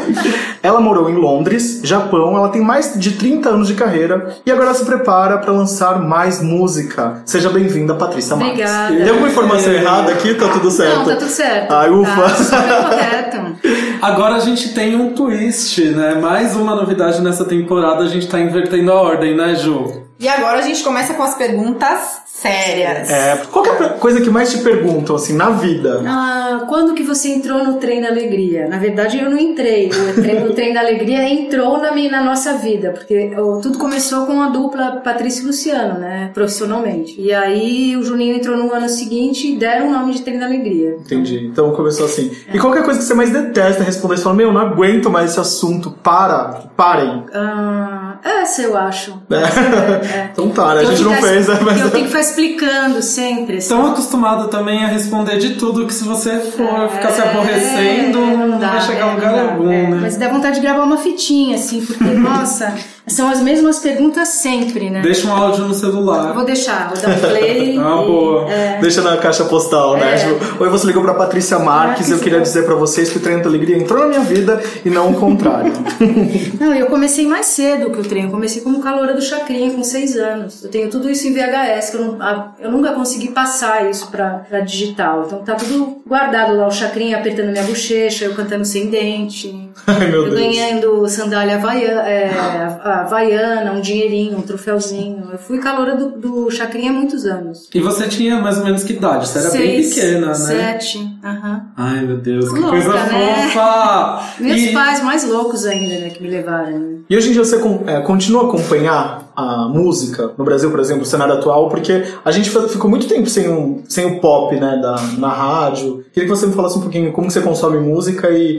Speaker 2: ela morou em Londres, Japão, ela tem mais de 30 anos de carreira e agora se prepara para lançar mais música. Seja bem-vinda, Patrícia Marques.
Speaker 1: Obrigada.
Speaker 2: Tem alguma informação errada aqui? Tá tudo certo?
Speaker 1: Não, tá tudo certo.
Speaker 2: Ai, ufa.
Speaker 1: Tá super correto.
Speaker 4: Agora a gente tem um twist, né? Mais uma novidade nessa temporada, a gente tá invertendo a ordem, né, Ju?
Speaker 3: E agora a gente começa com as perguntas sérias.
Speaker 2: É, qual que é a coisa que mais te perguntam, assim, na vida?
Speaker 1: Ah, quando que você entrou no Trem da Alegria? Na verdade, eu não entrei. O Trem, o trem da Alegria entrou na, minha, na nossa vida, porque ó, tudo começou com a dupla Patrícia e Luciano, né? Profissionalmente. E aí o Juninho entrou no ano seguinte e deram o nome de Trem da Alegria.
Speaker 2: Entendi. Então começou assim. E qual que é a coisa que você mais detesta responder? Você fala, meu, não aguento mais esse assunto. Para, parem.
Speaker 1: Ah, essa eu acho.
Speaker 2: É. Então tá, né? A
Speaker 1: eu
Speaker 2: gente não fez, né? Mas...
Speaker 1: Eu tenho que ficar explicando sempre. assim.
Speaker 4: Estão acostumados também a responder de tudo, que se você for ficar se aborrecendo,
Speaker 1: É,
Speaker 4: não,
Speaker 1: dá,
Speaker 4: vai chegar a
Speaker 1: é,
Speaker 4: lugar
Speaker 1: dá,
Speaker 4: algum,
Speaker 1: é.
Speaker 4: né?
Speaker 1: Mas dá vontade de gravar uma fitinha, assim, porque, nossa, são as mesmas perguntas sempre, né?
Speaker 4: Deixa um áudio no
Speaker 1: Eu
Speaker 4: celular.
Speaker 1: vou deixar, vou dar um play.
Speaker 4: Ah,
Speaker 1: e-
Speaker 4: boa.
Speaker 1: é.
Speaker 2: Deixa na caixa postal, né?
Speaker 1: É.
Speaker 2: Tipo, Oi, você ligou pra Patrícia Marques.
Speaker 1: Marques,
Speaker 2: eu queria
Speaker 1: é.
Speaker 2: dizer pra vocês que o Trem da Alegria entrou na minha vida e não o contrário.
Speaker 1: Não, eu comecei mais cedo que o trem. Eu comecei como caloura do Chacrinha, com seis anos. Eu tenho tudo isso em VHS, que eu, não- a- eu nunca consegui passar isso pra, pra digital. Então tá tudo guardado lá, o Chacrinha apertando minha bochecha, eu cantando sem dente.
Speaker 2: Ai,
Speaker 1: eu
Speaker 2: Deus.
Speaker 1: ganhando sandália havaiana, é, havaiana, um dinheirinho, um troféuzinho. Eu fui caloura do, do Chacrinha há muitos anos.
Speaker 4: E você tinha mais ou menos que idade? Você era bem
Speaker 1: Seis,
Speaker 4: pequena, né?
Speaker 1: Sete, aham.
Speaker 4: Ai, meu Deus, que
Speaker 1: Louca,
Speaker 4: coisa
Speaker 1: né?
Speaker 4: fofa!
Speaker 1: Meus
Speaker 4: E-
Speaker 1: pais mais loucos ainda, né, que me levaram.
Speaker 2: E hoje em dia você con- é, continua a acompanhar a música no Brasil, por exemplo, o cenário atual, porque a gente ficou muito tempo sem, um, sem o pop, né, da, na rádio. Queria que você me falasse um pouquinho como você consome música e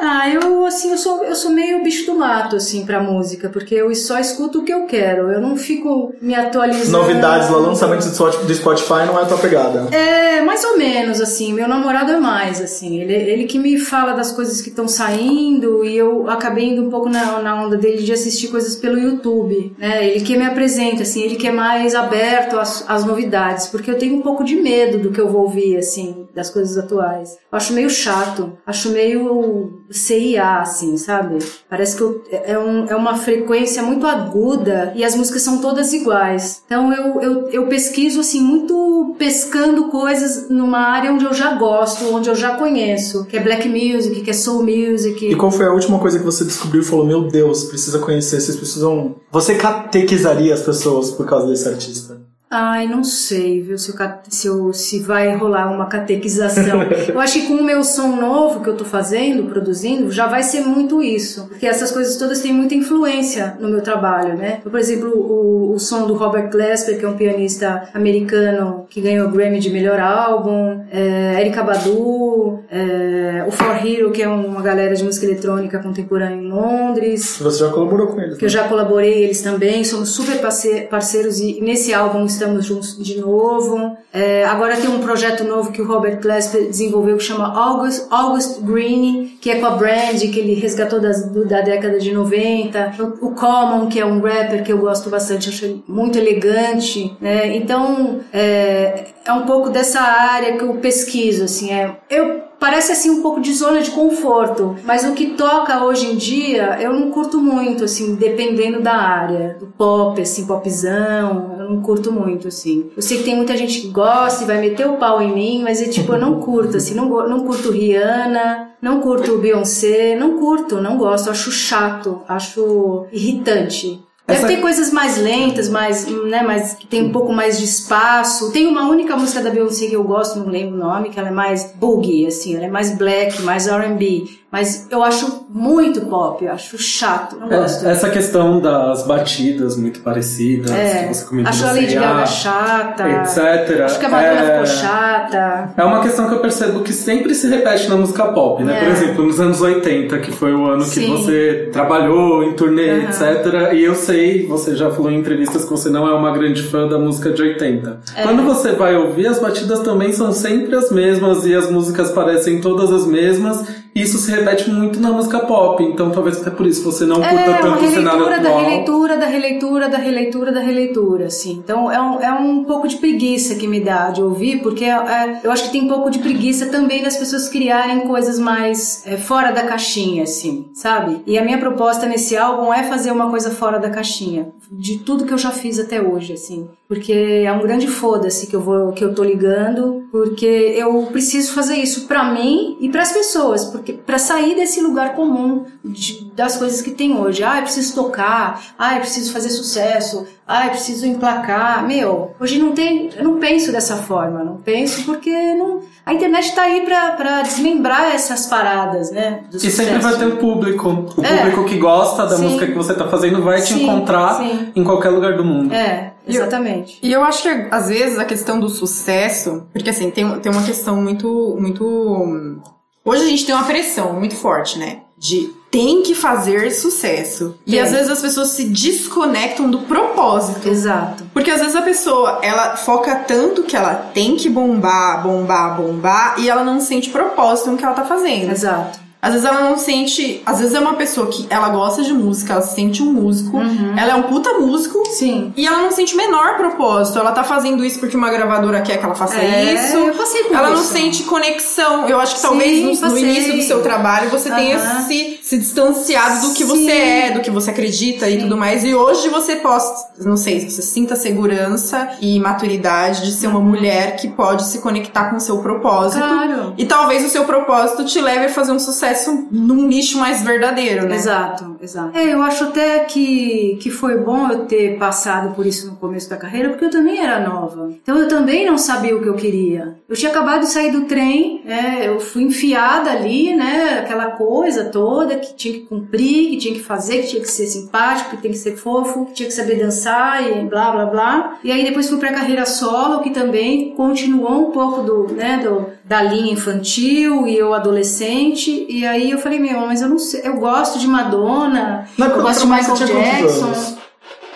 Speaker 1: Ah, eu assim, eu sou, eu sou meio bicho do mato, assim, pra música, porque eu só escuto o que eu quero. Eu não fico me atualizando.
Speaker 2: novidades lá, lançamentos do Spotify não é a tua pegada.
Speaker 1: É, mais ou menos, assim. Meu namorado é mais, assim. Ele, ele que me fala das coisas que estão saindo e eu acabei indo um pouco na, na onda dele de assistir coisas pelo YouTube, né? Ele que me apresenta, assim. Ele que é mais aberto às, às novidades, porque eu tenho um pouco de medo do que eu vou ouvir, assim, das coisas atuais. Eu acho meio chato. Acho meio CIA, assim, sabe? Parece que eu- é, um- é uma frequência muito aguda e as músicas são todas iguais. Então eu, eu, eu pesquiso, assim, muito pescando coisas numa área onde eu já gosto, onde eu já conheço, que é black music, que é soul music.
Speaker 2: E qual foi a última coisa que você descobriu e falou, meu Deus, precisa conhecer, vocês precisam... Você catequizaria as pessoas por causa desse artista?
Speaker 1: Ai, não sei, viu, se, eu se, eu- se vai rolar uma catequização. eu acho que com o meu som novo que eu tô fazendo, produzindo, já vai ser muito isso. Porque essas coisas todas têm muita influência no meu trabalho, né? Por exemplo, o, o som do Robert Glasper, que é um pianista americano que ganhou o Grammy de melhor álbum, é, Erika Badu, é, o For Hero, que é uma galera de música eletrônica contemporânea em Londres
Speaker 2: Você já colaborou com eles,
Speaker 1: que eu
Speaker 2: né?
Speaker 1: já colaborei eles também, somos super parce- parceiros e nesse álbum estamos juntos de novo. É, agora tem um projeto novo que o Robert Glasper desenvolveu que chama August, August Green, que é com a Brand, que ele resgatou das- do- da década de 90. O, Common, que é um rapper que eu gosto bastante, acho muito elegante. Né? Então, é, é um pouco dessa área que eu pesquiso, assim, é, eu parece assim um pouco de zona de conforto, mas o que toca hoje em dia eu não curto muito, assim, dependendo da área, do pop, assim, popzão, não curto muito, assim. Eu sei que tem muita gente que gosta e vai meter o pau em mim, mas é tipo, eu não curto, assim, não, não curto Rihanna, não curto Beyoncé, não curto, não gosto, acho chato, acho irritante. Deve
Speaker 4: Essa-
Speaker 1: ter coisas mais lentas, mais, né, mais, que tem um pouco mais de espaço. Tem uma única música da Beyoncé que eu gosto, não lembro o nome, que ela é mais boogie, assim, ela é mais black, mais R&B. Mas eu acho muito pop, eu acho chato, não gosto.
Speaker 4: É, essa questão das batidas muito parecidas,
Speaker 1: É,
Speaker 4: que você comentou
Speaker 1: acho a Lady Gaga chata.
Speaker 4: etc.
Speaker 1: Acho que a Madonna
Speaker 4: é...
Speaker 1: ficou chata.
Speaker 4: É uma questão que eu percebo que sempre se repete na música pop, né?
Speaker 1: É.
Speaker 4: Por exemplo, nos anos 80, que foi o ano que
Speaker 1: Sim.
Speaker 4: você trabalhou em turnê,
Speaker 1: Aham.
Speaker 4: etc. E eu sei, você já falou em entrevistas que você não é uma grande fã da música de 80.
Speaker 1: É.
Speaker 4: Quando você vai ouvir, as batidas também são sempre as mesmas e as músicas parecem todas as mesmas. Isso se repete muito na música pop, então talvez até por isso você não curta
Speaker 1: É uma
Speaker 4: tanto o cenário
Speaker 1: releitura da
Speaker 4: atual.
Speaker 1: releitura, da releitura, da releitura, da releitura, assim. Então é um, é um pouco de preguiça que me dá de ouvir, porque é- é- eu acho que tem um pouco de preguiça também das pessoas criarem coisas mais é, fora da caixinha, assim, sabe? E a minha proposta nesse álbum é fazer uma coisa fora da caixinha, de tudo que eu já fiz até hoje, assim. Porque é um grande foda-se que eu vou que eu tô ligando, porque eu preciso fazer isso pra mim e pras pessoas, porque para sair desse lugar comum de- das coisas que tem hoje. Ah, eu preciso tocar, ah, eu preciso fazer sucesso, ah, eu preciso emplacar. Meu, hoje não tem, eu não penso dessa forma, não penso porque não, a internet tá aí pra desmembrar essas paradas, né?
Speaker 4: E sempre vai ter o público. O
Speaker 1: É.
Speaker 4: público que gosta da
Speaker 1: Sim.
Speaker 4: música que você tá fazendo vai te
Speaker 1: Sim,
Speaker 4: encontrar
Speaker 1: sim.
Speaker 4: Em qualquer lugar do mundo.
Speaker 1: É, exatamente.
Speaker 3: E eu acho que às vezes a questão do sucesso, porque assim, tem, tem uma questão muito, muito. Hoje a gente tem uma pressão muito forte, né? De tem que fazer sucesso. E
Speaker 1: Tem.
Speaker 3: às vezes as pessoas se desconectam do propósito.
Speaker 1: Exato.
Speaker 3: Porque às vezes a pessoa, ela foca tanto que ela tem que bombar, bombar, bombar, e ela não sente propósito no que ela tá fazendo.
Speaker 1: Exato.
Speaker 3: Às vezes ela não sente. Às vezes é uma pessoa que ela gosta de música, ela se sente um músico,
Speaker 1: Uhum.
Speaker 3: ela é um puta músico,
Speaker 1: Sim.
Speaker 3: e ela não sente o menor propósito. Ela tá fazendo isso porque uma gravadora quer que ela faça
Speaker 1: É,
Speaker 3: isso.
Speaker 1: eu passei por
Speaker 3: ela não
Speaker 1: isso.
Speaker 3: sente conexão. Eu acho que
Speaker 1: Sim,
Speaker 3: talvez no, no
Speaker 1: passei.
Speaker 3: início do seu trabalho você tenha
Speaker 1: Aham.
Speaker 3: se, se distanciado do que
Speaker 1: Sim.
Speaker 3: você é, do que você acredita e tudo mais. E hoje você possa, não sei, você sinta segurança e maturidade de ser uma mulher que pode se conectar com o seu propósito.
Speaker 1: Claro.
Speaker 3: E talvez o seu propósito te leve a fazer um sucesso sucesso num nicho mais verdadeiro, né?
Speaker 1: Exato, exato. É, eu acho até que, que foi bom eu ter passado por isso no começo da carreira, porque eu também era nova. Então eu também não sabia o que eu queria. Eu tinha acabado de sair do trem, é, eu fui enfiada ali, né? Aquela coisa toda que tinha que cumprir, que tinha que fazer, que tinha que ser simpático, que tem que ser fofo, que tinha que saber dançar e blá blá blá. E aí depois fui pra carreira solo, que também continuou um pouco do, né, do, da linha infantil e eu adolescente. E aí eu falei, meu, mas eu não sei, eu gosto de Madonna,
Speaker 2: Não,
Speaker 1: eu gosto de
Speaker 2: mais
Speaker 1: Michael? Jackson.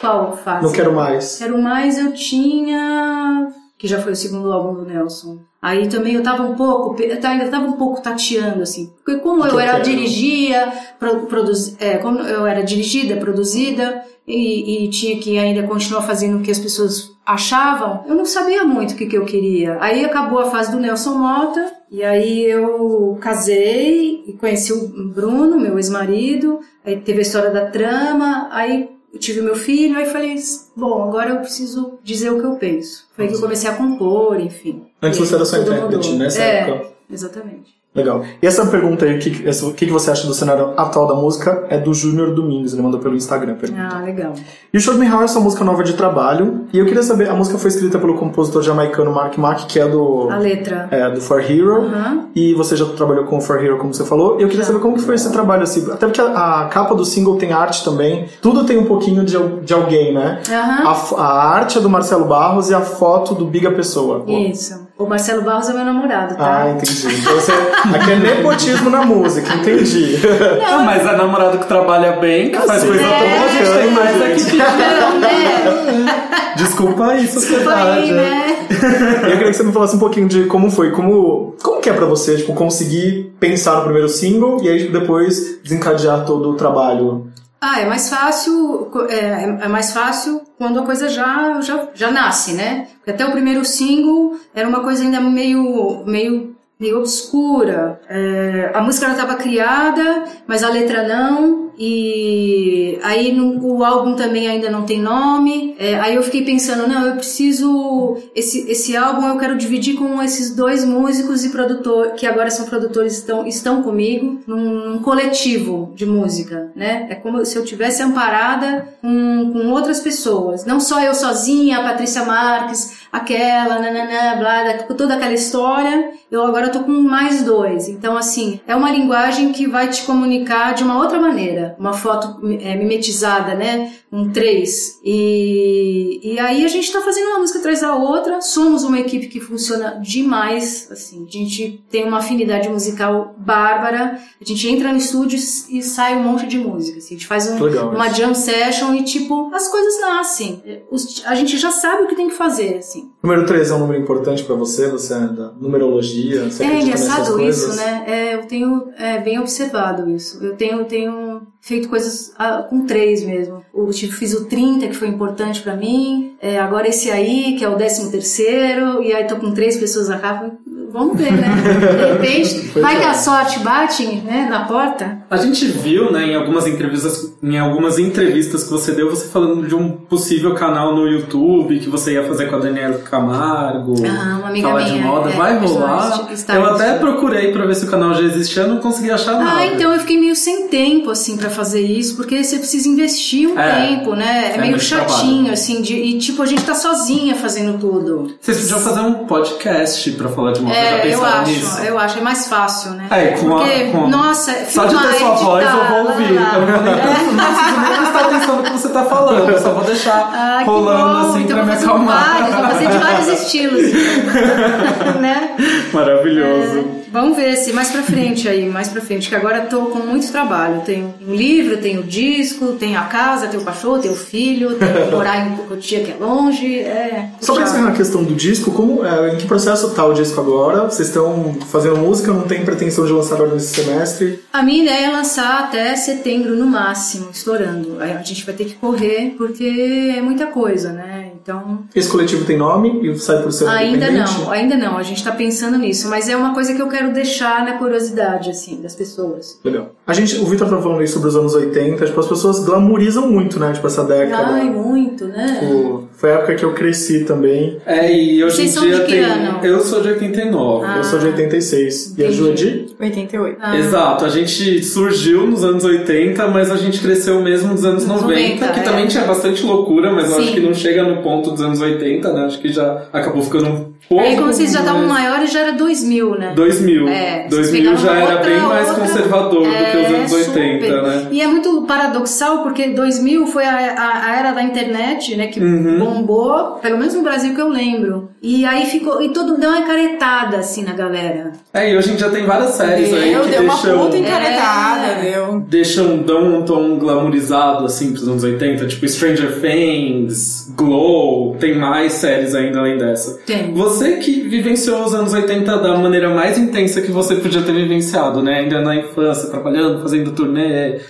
Speaker 1: Qual fase?
Speaker 2: Não quero mais.
Speaker 1: Quero mais, eu tinha. Que já foi o segundo álbum do Nelson. Aí também eu tava um pouco, ainda tava um pouco tateando, assim. Porque como eu era dirigia, pro, produz, é, como eu era dirigida, produzida, e, e tinha que ainda continuar fazendo o que as pessoas achavam, eu não sabia muito o que, que eu queria. Aí acabou a fase do Nelson Mota, e aí eu casei e conheci o Bruno, meu ex-marido, aí teve a história da trama, aí eu tive meu filho, aí falei, bom, agora eu preciso dizer o que eu penso. Foi aí que eu comecei a compor, enfim.
Speaker 2: Antes você era só intérprete,
Speaker 1: mudou.
Speaker 2: nessa
Speaker 1: é,
Speaker 2: época.
Speaker 1: Exatamente.
Speaker 2: Legal. E essa pergunta aí, o que, essa- o que que você acha do cenário atual da música, é do Júnior Domingos, ele mandou pelo Instagram. a pergunta.
Speaker 1: Ah, legal.
Speaker 2: E o Show Me How é sua música nova de trabalho. E eu queria saber, a música foi escrita pelo compositor jamaicano Mark Mack, que é do,
Speaker 1: A letra.
Speaker 2: é, do For Hero.
Speaker 1: Aham.
Speaker 2: E você já trabalhou com o For Hero, como você falou. E eu queria saber como que foi esse trabalho, assim. Até porque a, a capa do single tem arte também. Tudo tem um pouquinho de, de alguém, né?
Speaker 1: Aham.
Speaker 2: A, f- a arte é do Marcelo Barros e a foto do Biga Pessoa.
Speaker 1: Isso. O Marcelo Barros é meu namorado,
Speaker 2: Ah,
Speaker 1: tá?
Speaker 2: entendi. Então você, aqui é nepotismo na música, entendi.
Speaker 4: Ah, mas é namorado que trabalha bem, que faz
Speaker 2: sei.
Speaker 4: coisa
Speaker 2: É.
Speaker 4: a gente tem mais aqui que
Speaker 1: Não, né?
Speaker 4: Desculpa aí,
Speaker 1: Desculpa
Speaker 4: sociedade.
Speaker 1: aí, né?
Speaker 2: E eu queria que você me falasse um pouquinho de como foi, como, como que é pra você, tipo, conseguir pensar no primeiro single e aí tipo, depois desencadear todo o trabalho.
Speaker 1: Ah, é mais fácil, é, é mais fácil quando a coisa já, já, já nasce, né? Até o primeiro single era uma coisa ainda meio, meio, meio obscura. É, a música já estava criada, mas a letra não. E aí no- o álbum também ainda não tem nome. É, aí eu fiquei pensando, não, eu preciso. Esse, esse álbum eu quero dividir com esses dois músicos e produtor, que agora são produtores, estão, estão comigo, num, num coletivo de música, né? É como se eu tivesse amparada com, com outras pessoas. Não só eu sozinha, a Patrícia Marques, aquela, nananã, blá, da- toda aquela história. Eu agora tô com mais dois. Então, assim, é uma linguagem que vai te comunicar de uma outra maneira. Uma foto é, mimetizada, né? Um três. E, e aí a gente tá fazendo uma música atrás da outra. Somos uma equipe que funciona demais. Assim, a gente tem uma afinidade musical bárbara. A gente entra no estúdio e sai um monte de música. Assim, a gente faz um- uma jam session e, tipo, as coisas nascem. Os- a gente já sabe o que tem que fazer, assim.
Speaker 2: Número 3 é um número importante pra você, você é da numerologia, você
Speaker 1: É engraçado isso, né? É, eu tenho é, bem observado isso. Eu tenho, tenho feito coisas ah, com três mesmo. Eu tipo, fiz o 30, que foi importante pra mim. É, agora esse aí, que é o 13 terceiro. E aí tô com três pessoas na capa. Vamos ver, né? De repente, vai que a sorte bate né, na porta.
Speaker 4: A gente viu, né, em algumas entrevistas, em algumas entrevistas que você deu, você falando de um possível canal no YouTube que você ia fazer com a Daniela Camargo.
Speaker 1: Ah, uma amiga
Speaker 4: falar de
Speaker 1: minha,
Speaker 4: moda.
Speaker 1: é,
Speaker 4: Vai rolar. Eu até procurei pra ver se o canal já existia, eu não consegui achar nada.
Speaker 1: Ah, então eu fiquei meio sem tempo, assim, pra fazer isso, porque você precisa investir um
Speaker 4: É,
Speaker 1: tempo, né? É,
Speaker 4: é
Speaker 1: meio chatinho,
Speaker 4: trabalho.
Speaker 1: assim, de, e tipo, a gente tá sozinha fazendo tudo.
Speaker 4: Vocês podiam fazer um podcast pra falar de moda. Já
Speaker 1: É, eu acho,
Speaker 4: nisso?
Speaker 1: eu acho, é mais fácil, né?
Speaker 4: É, com a-
Speaker 1: Porque,
Speaker 4: com a-
Speaker 1: nossa,
Speaker 4: Só de ter sua
Speaker 1: editar,
Speaker 4: voz eu vou
Speaker 1: lá,
Speaker 4: ouvir.
Speaker 1: lá, lá.
Speaker 4: Eu vou nem, não preciso nem prestar atenção no que você tá falando. Eu só vou deixar
Speaker 1: Ah,
Speaker 4: rolando
Speaker 1: bom,
Speaker 4: assim
Speaker 1: então
Speaker 4: pra
Speaker 1: vou
Speaker 4: me
Speaker 1: fazer com
Speaker 4: acalmar.
Speaker 1: vários, vou fazer de vários estilos, né?
Speaker 4: Maravilhoso.
Speaker 1: Vamos ver se mais pra frente aí, mais pra frente, que agora eu tô com muito trabalho. Tenho um livro, tenho disco, tenho a casa, tenho o cachorro, tenho o filho, tenho que morar em Cotia que é longe, é.
Speaker 2: Só pra encerrar a questão do disco, como, é, em que processo tá o disco agora? Vocês estão fazendo música, não tem pretensão de lançar agora nesse semestre?
Speaker 1: A minha ideia é lançar até setembro no máximo, estourando. Aí a gente vai ter que correr porque é muita coisa, né? Então.
Speaker 2: Esse coletivo tem nome e sai por ser
Speaker 1: Ainda não, ainda não. A gente tá pensando nisso, mas é uma coisa que eu quero deixar na curiosidade, assim, das pessoas.
Speaker 2: Legal. A gente, o Vitor tá falando aí sobre os anos 80, tipo, as pessoas glamourizam muito, né? Tipo, essa década.
Speaker 1: Ai, muito, né?
Speaker 2: Tipo, Foi a época que eu cresci também.
Speaker 4: É, e hoje
Speaker 1: Vocês
Speaker 4: em
Speaker 1: são
Speaker 4: dia
Speaker 1: de que
Speaker 4: tem.
Speaker 1: ano?
Speaker 4: Eu sou de 89.
Speaker 1: Ah.
Speaker 2: Eu sou de 86. E a Ju é de?
Speaker 3: 88.
Speaker 1: Ah.
Speaker 4: Exato, a gente surgiu nos anos 80, mas a gente cresceu mesmo nos anos
Speaker 1: Nos
Speaker 4: 90,
Speaker 1: 90,
Speaker 4: que
Speaker 1: é.
Speaker 4: também tinha bastante loucura, mas eu acho que não chega no ponto dos anos 80, né? Acho que já acabou ficando pouco.
Speaker 1: Aí quando vocês já estavam maiores, já era 2000, né?
Speaker 4: 2000.
Speaker 1: É, vocês
Speaker 4: 2000 já era
Speaker 1: outra-
Speaker 4: bem mais
Speaker 1: outra-
Speaker 4: conservador do que os
Speaker 1: É,
Speaker 4: anos 80,
Speaker 1: super.
Speaker 4: né?
Speaker 1: E é muito paradoxal porque 2000 foi a, a- a era da internet, né? Que
Speaker 4: Uhum.
Speaker 1: bombou, pelo menos no Brasil que eu lembro. E aí ficou. E todo deu uma caretada assim na galera.
Speaker 4: É, e hoje em dia tem várias séries aí
Speaker 3: Deu,
Speaker 4: que
Speaker 3: deu uma
Speaker 4: deixam.
Speaker 3: puta encaretada,
Speaker 1: É.
Speaker 3: deu.
Speaker 4: Deixam, dão um tom glamourizado, assim, pros anos 80, tipo Stranger Things, Glow, tem mais séries ainda além dessa.
Speaker 1: Tem.
Speaker 4: Você que vivenciou os anos 80 da maneira mais intensa que você podia ter vivenciado, né? Ainda na infância, trabalhando, fazendo turnê,
Speaker 1: É,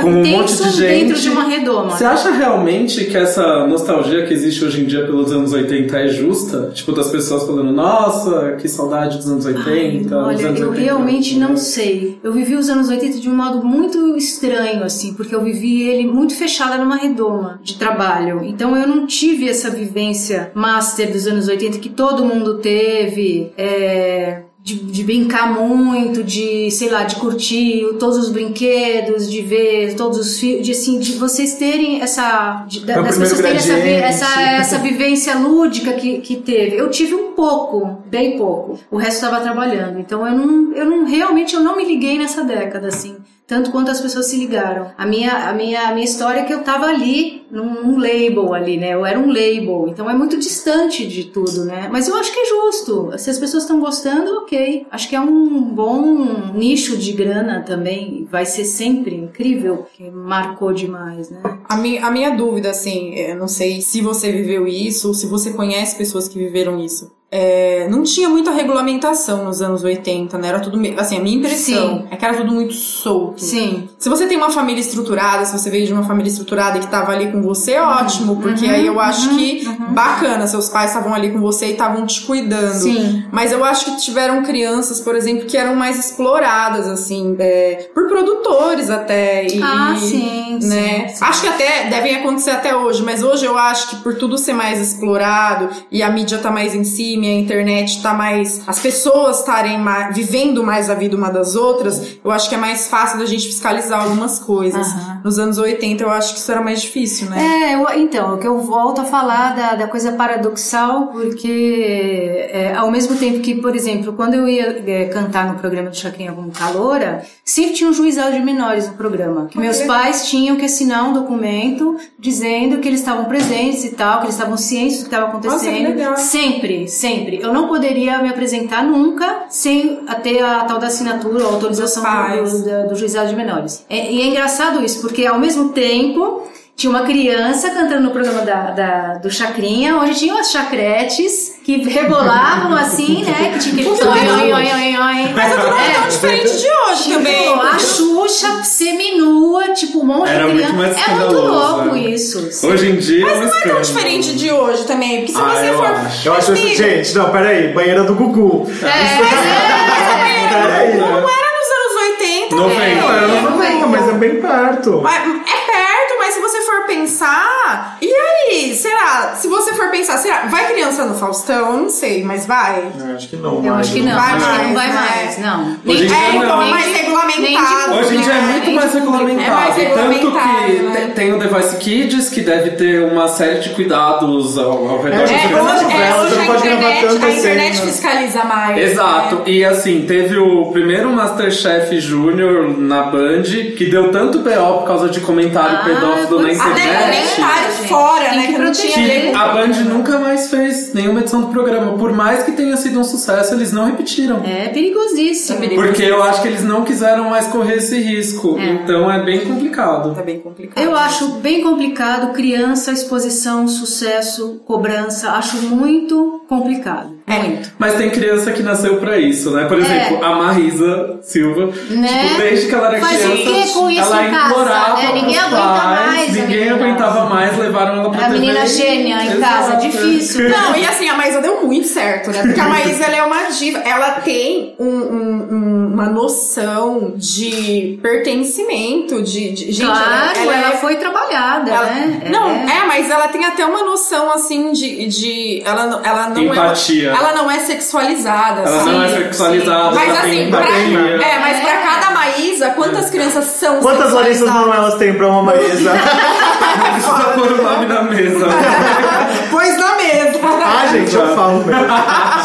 Speaker 4: com um monte de gente.
Speaker 1: dentro de uma redoma.
Speaker 4: Você acha realmente que essa nostalgia que existe hoje em dia pelos anos 80 é justa? Tipo, das pessoas falando, nossa, que saudade dos anos 80.
Speaker 1: Olha,
Speaker 4: dos anos
Speaker 1: eu
Speaker 4: 80.
Speaker 1: realmente não sei. Eu vivi os anos 80 de um modo muito estranho, assim, porque eu vivi ele muito fechada numa redoma de trabalho. Então eu não tive essa vivência master dos anos 80 que todo mundo teve. É, de, de brincar muito, de, sei lá, de curtir todos os brinquedos, de ver todos os filmes, de assim, de vocês terem essa. De,
Speaker 2: É
Speaker 1: das pessoas terem essa, essa, essa vivência lúdica que, que teve. Eu tive um pouco, bem pouco. O resto estava trabalhando. Então eu não, eu não realmente eu não me liguei nessa década assim, tanto quanto as pessoas se ligaram. A minha a minha a minha história é que eu tava ali num, num label ali, né? Eu era um label. Então é muito distante de tudo, né? Mas eu acho que é justo. Se as pessoas estão gostando, OK. Acho que é um bom nicho de grana também. Vai ser sempre incrível, que marcou demais, né?
Speaker 3: A minha, a minha dúvida, assim, eu não sei se você viveu isso ou se você conhece pessoas que viveram isso. É, não tinha muita regulamentação nos anos 80, né? Era tudo, assim, a minha impressão
Speaker 1: Sim.
Speaker 3: é que era tudo muito solto.
Speaker 1: Sim.
Speaker 3: Se você tem uma família estruturada, se você veio de uma família estruturada e que tava ali com você, ótimo, porque
Speaker 1: Uhum,
Speaker 3: aí eu acho
Speaker 1: uhum,
Speaker 3: que
Speaker 1: uhum.
Speaker 3: bacana, seus pais estavam ali com você e estavam te cuidando.
Speaker 1: Sim.
Speaker 3: Mas eu acho que tiveram crianças, por exemplo, que eram mais exploradas, assim, é, por produtores até. E,
Speaker 1: Ah, sim, sim,
Speaker 3: né?
Speaker 1: sim.
Speaker 3: Acho que até devem acontecer até hoje, mas hoje eu acho que por tudo ser mais explorado e a mídia tá mais em cima, a internet tá mais. as pessoas estarem mais, vivendo mais a vida uma das outras, eu acho que é mais fácil da gente fiscalizar algumas coisas.
Speaker 1: Aham.
Speaker 3: Nos anos 80 eu acho que isso era mais difícil, né?
Speaker 1: É, eu- então, o que eu volto a falar da, da coisa paradoxal, porque é, ao mesmo tempo que, por exemplo, quando eu ia é, cantar no programa do Chacrinha como caloura, sempre tinha um juizado de menores no programa. Que meus pais tinham que assinar um documento dizendo que eles estavam presentes e tal, que eles estavam cientes do que estava
Speaker 3: Nossa, que
Speaker 1: acontecendo.
Speaker 3: legal.
Speaker 1: Sempre, sempre. Eu não poderia me apresentar nunca sem ter a tal da assinatura ou autorização do, do, do juizado de menores. É- e é engraçado isso, porque ao mesmo tempo tinha uma criança cantando no programa da, da- do Chacrinha, onde tinha umas chacretes que rebolavam assim, né? Que tinha aquele
Speaker 3: Porque
Speaker 1: oi,
Speaker 3: é
Speaker 1: oi, oi, oi, oi.
Speaker 3: Mas não é tão diferente de hoje
Speaker 1: Tipo,
Speaker 3: também.
Speaker 1: a Xuxa seminua, tipo, um monte
Speaker 4: Era
Speaker 1: de
Speaker 4: muito
Speaker 1: criança.
Speaker 4: mais
Speaker 1: é muito louco
Speaker 4: né?
Speaker 1: isso.
Speaker 4: Hoje em dia
Speaker 3: Mas
Speaker 4: é um
Speaker 3: não é tão diferente de hoje também, porque se
Speaker 4: Ah,
Speaker 3: você
Speaker 4: eu
Speaker 3: for.
Speaker 4: acho.
Speaker 2: Eu acho isso,
Speaker 3: Amigo,
Speaker 2: gente, não, peraí, banheira do Gugu.
Speaker 1: É,
Speaker 3: era nos anos 80.
Speaker 4: 90.
Speaker 3: né?
Speaker 2: Não, era no 90, mas é bem perto.
Speaker 3: Mas É perto, mas se você for pensar. E aí? Será? Se você for pensar, será? Vai criança no Faustão? Eu não sei, mas vai.
Speaker 2: Eu acho que não,
Speaker 1: Eu
Speaker 2: mais.
Speaker 1: acho que não,
Speaker 3: Vai
Speaker 1: acho que
Speaker 3: mais,
Speaker 1: não vai
Speaker 3: né?
Speaker 1: mais, não.
Speaker 4: Hoje em dia
Speaker 3: É, então
Speaker 4: não.
Speaker 3: É
Speaker 1: de-
Speaker 3: regulamentado.
Speaker 1: de
Speaker 4: Hoje em dia é
Speaker 1: É,
Speaker 4: muito mais
Speaker 1: de
Speaker 4: regulamentado.
Speaker 3: É mais
Speaker 4: Tanto
Speaker 3: regulamentado,
Speaker 4: que
Speaker 3: né?
Speaker 4: te- tem o Device Kids, que deve ter uma série de cuidados ao, ao redor
Speaker 2: É,
Speaker 4: das
Speaker 3: É,
Speaker 2: Criança
Speaker 3: hoje,
Speaker 2: de
Speaker 3: é, hoje
Speaker 2: pode gravar
Speaker 3: internet,
Speaker 2: tanta
Speaker 3: a internet fiscaliza mais.
Speaker 4: Exato,
Speaker 3: né?
Speaker 4: e assim, teve o primeiro Masterchef Júnior na Band, que deu tanto BO por causa de comentário
Speaker 1: Ah,
Speaker 4: pedófilo na
Speaker 1: é.
Speaker 3: Até
Speaker 4: internet.
Speaker 3: comentário fora,
Speaker 1: Tem
Speaker 3: né?
Speaker 1: que
Speaker 3: Que não tinha jeito.
Speaker 4: A Band nunca mais fez nenhuma edição do programa. Por mais que tenha sido um sucesso, eles não repetiram.
Speaker 1: É perigosíssimo.
Speaker 4: Porque eu acho que eles não quiseram mais correr esse risco.
Speaker 1: É.
Speaker 4: Então é bem complicado.
Speaker 3: Tá bem complicado.
Speaker 1: Eu acho bem complicado criança, exposição, sucesso, cobrança. Acho muito complicado.
Speaker 3: É.
Speaker 1: Muito.
Speaker 4: Mas tem criança que nasceu pra isso, né? Por exemplo, a Marisa Silva.
Speaker 1: É. Né?
Speaker 4: Tipo, desde que ela era
Speaker 1: Faz
Speaker 4: criança,
Speaker 1: com isso
Speaker 4: ela
Speaker 1: em casa?
Speaker 4: implorava
Speaker 1: É, ninguém aguenta mais a
Speaker 4: ninguém aguentava mais, levaram ela pra
Speaker 1: A
Speaker 4: TV.
Speaker 1: menina gênia em casa, difícil.
Speaker 3: Não, e assim, a Maísa deu muito certo, né? Porque a Maísa ela é uma diva, ela tem um- um- um- uma noção de pertencimento, de. de- gente,
Speaker 1: claro,
Speaker 3: ela,
Speaker 1: ela,
Speaker 3: é-
Speaker 1: foi trabalhada,
Speaker 3: ela-
Speaker 1: né?
Speaker 3: Não,
Speaker 1: É.
Speaker 3: é, mas ela tem até uma noção assim de. de ela, não- ela não
Speaker 4: Empatia.
Speaker 3: é. Ela não é sexualizada.
Speaker 4: Ela
Speaker 3: assim.
Speaker 4: não é sexualizada,
Speaker 3: Mas
Speaker 4: ela
Speaker 3: assim, pra,
Speaker 4: empatia.
Speaker 3: é, mas pra cada Maísa, quantas crianças são
Speaker 2: Quantas Larissas
Speaker 3: sexualizadas?
Speaker 2: Manoelas tem pra uma Maísa?
Speaker 4: Precisa pôr o nome na mesa.
Speaker 3: Pois na mesa.
Speaker 2: ah, gente, eu falo mesmo.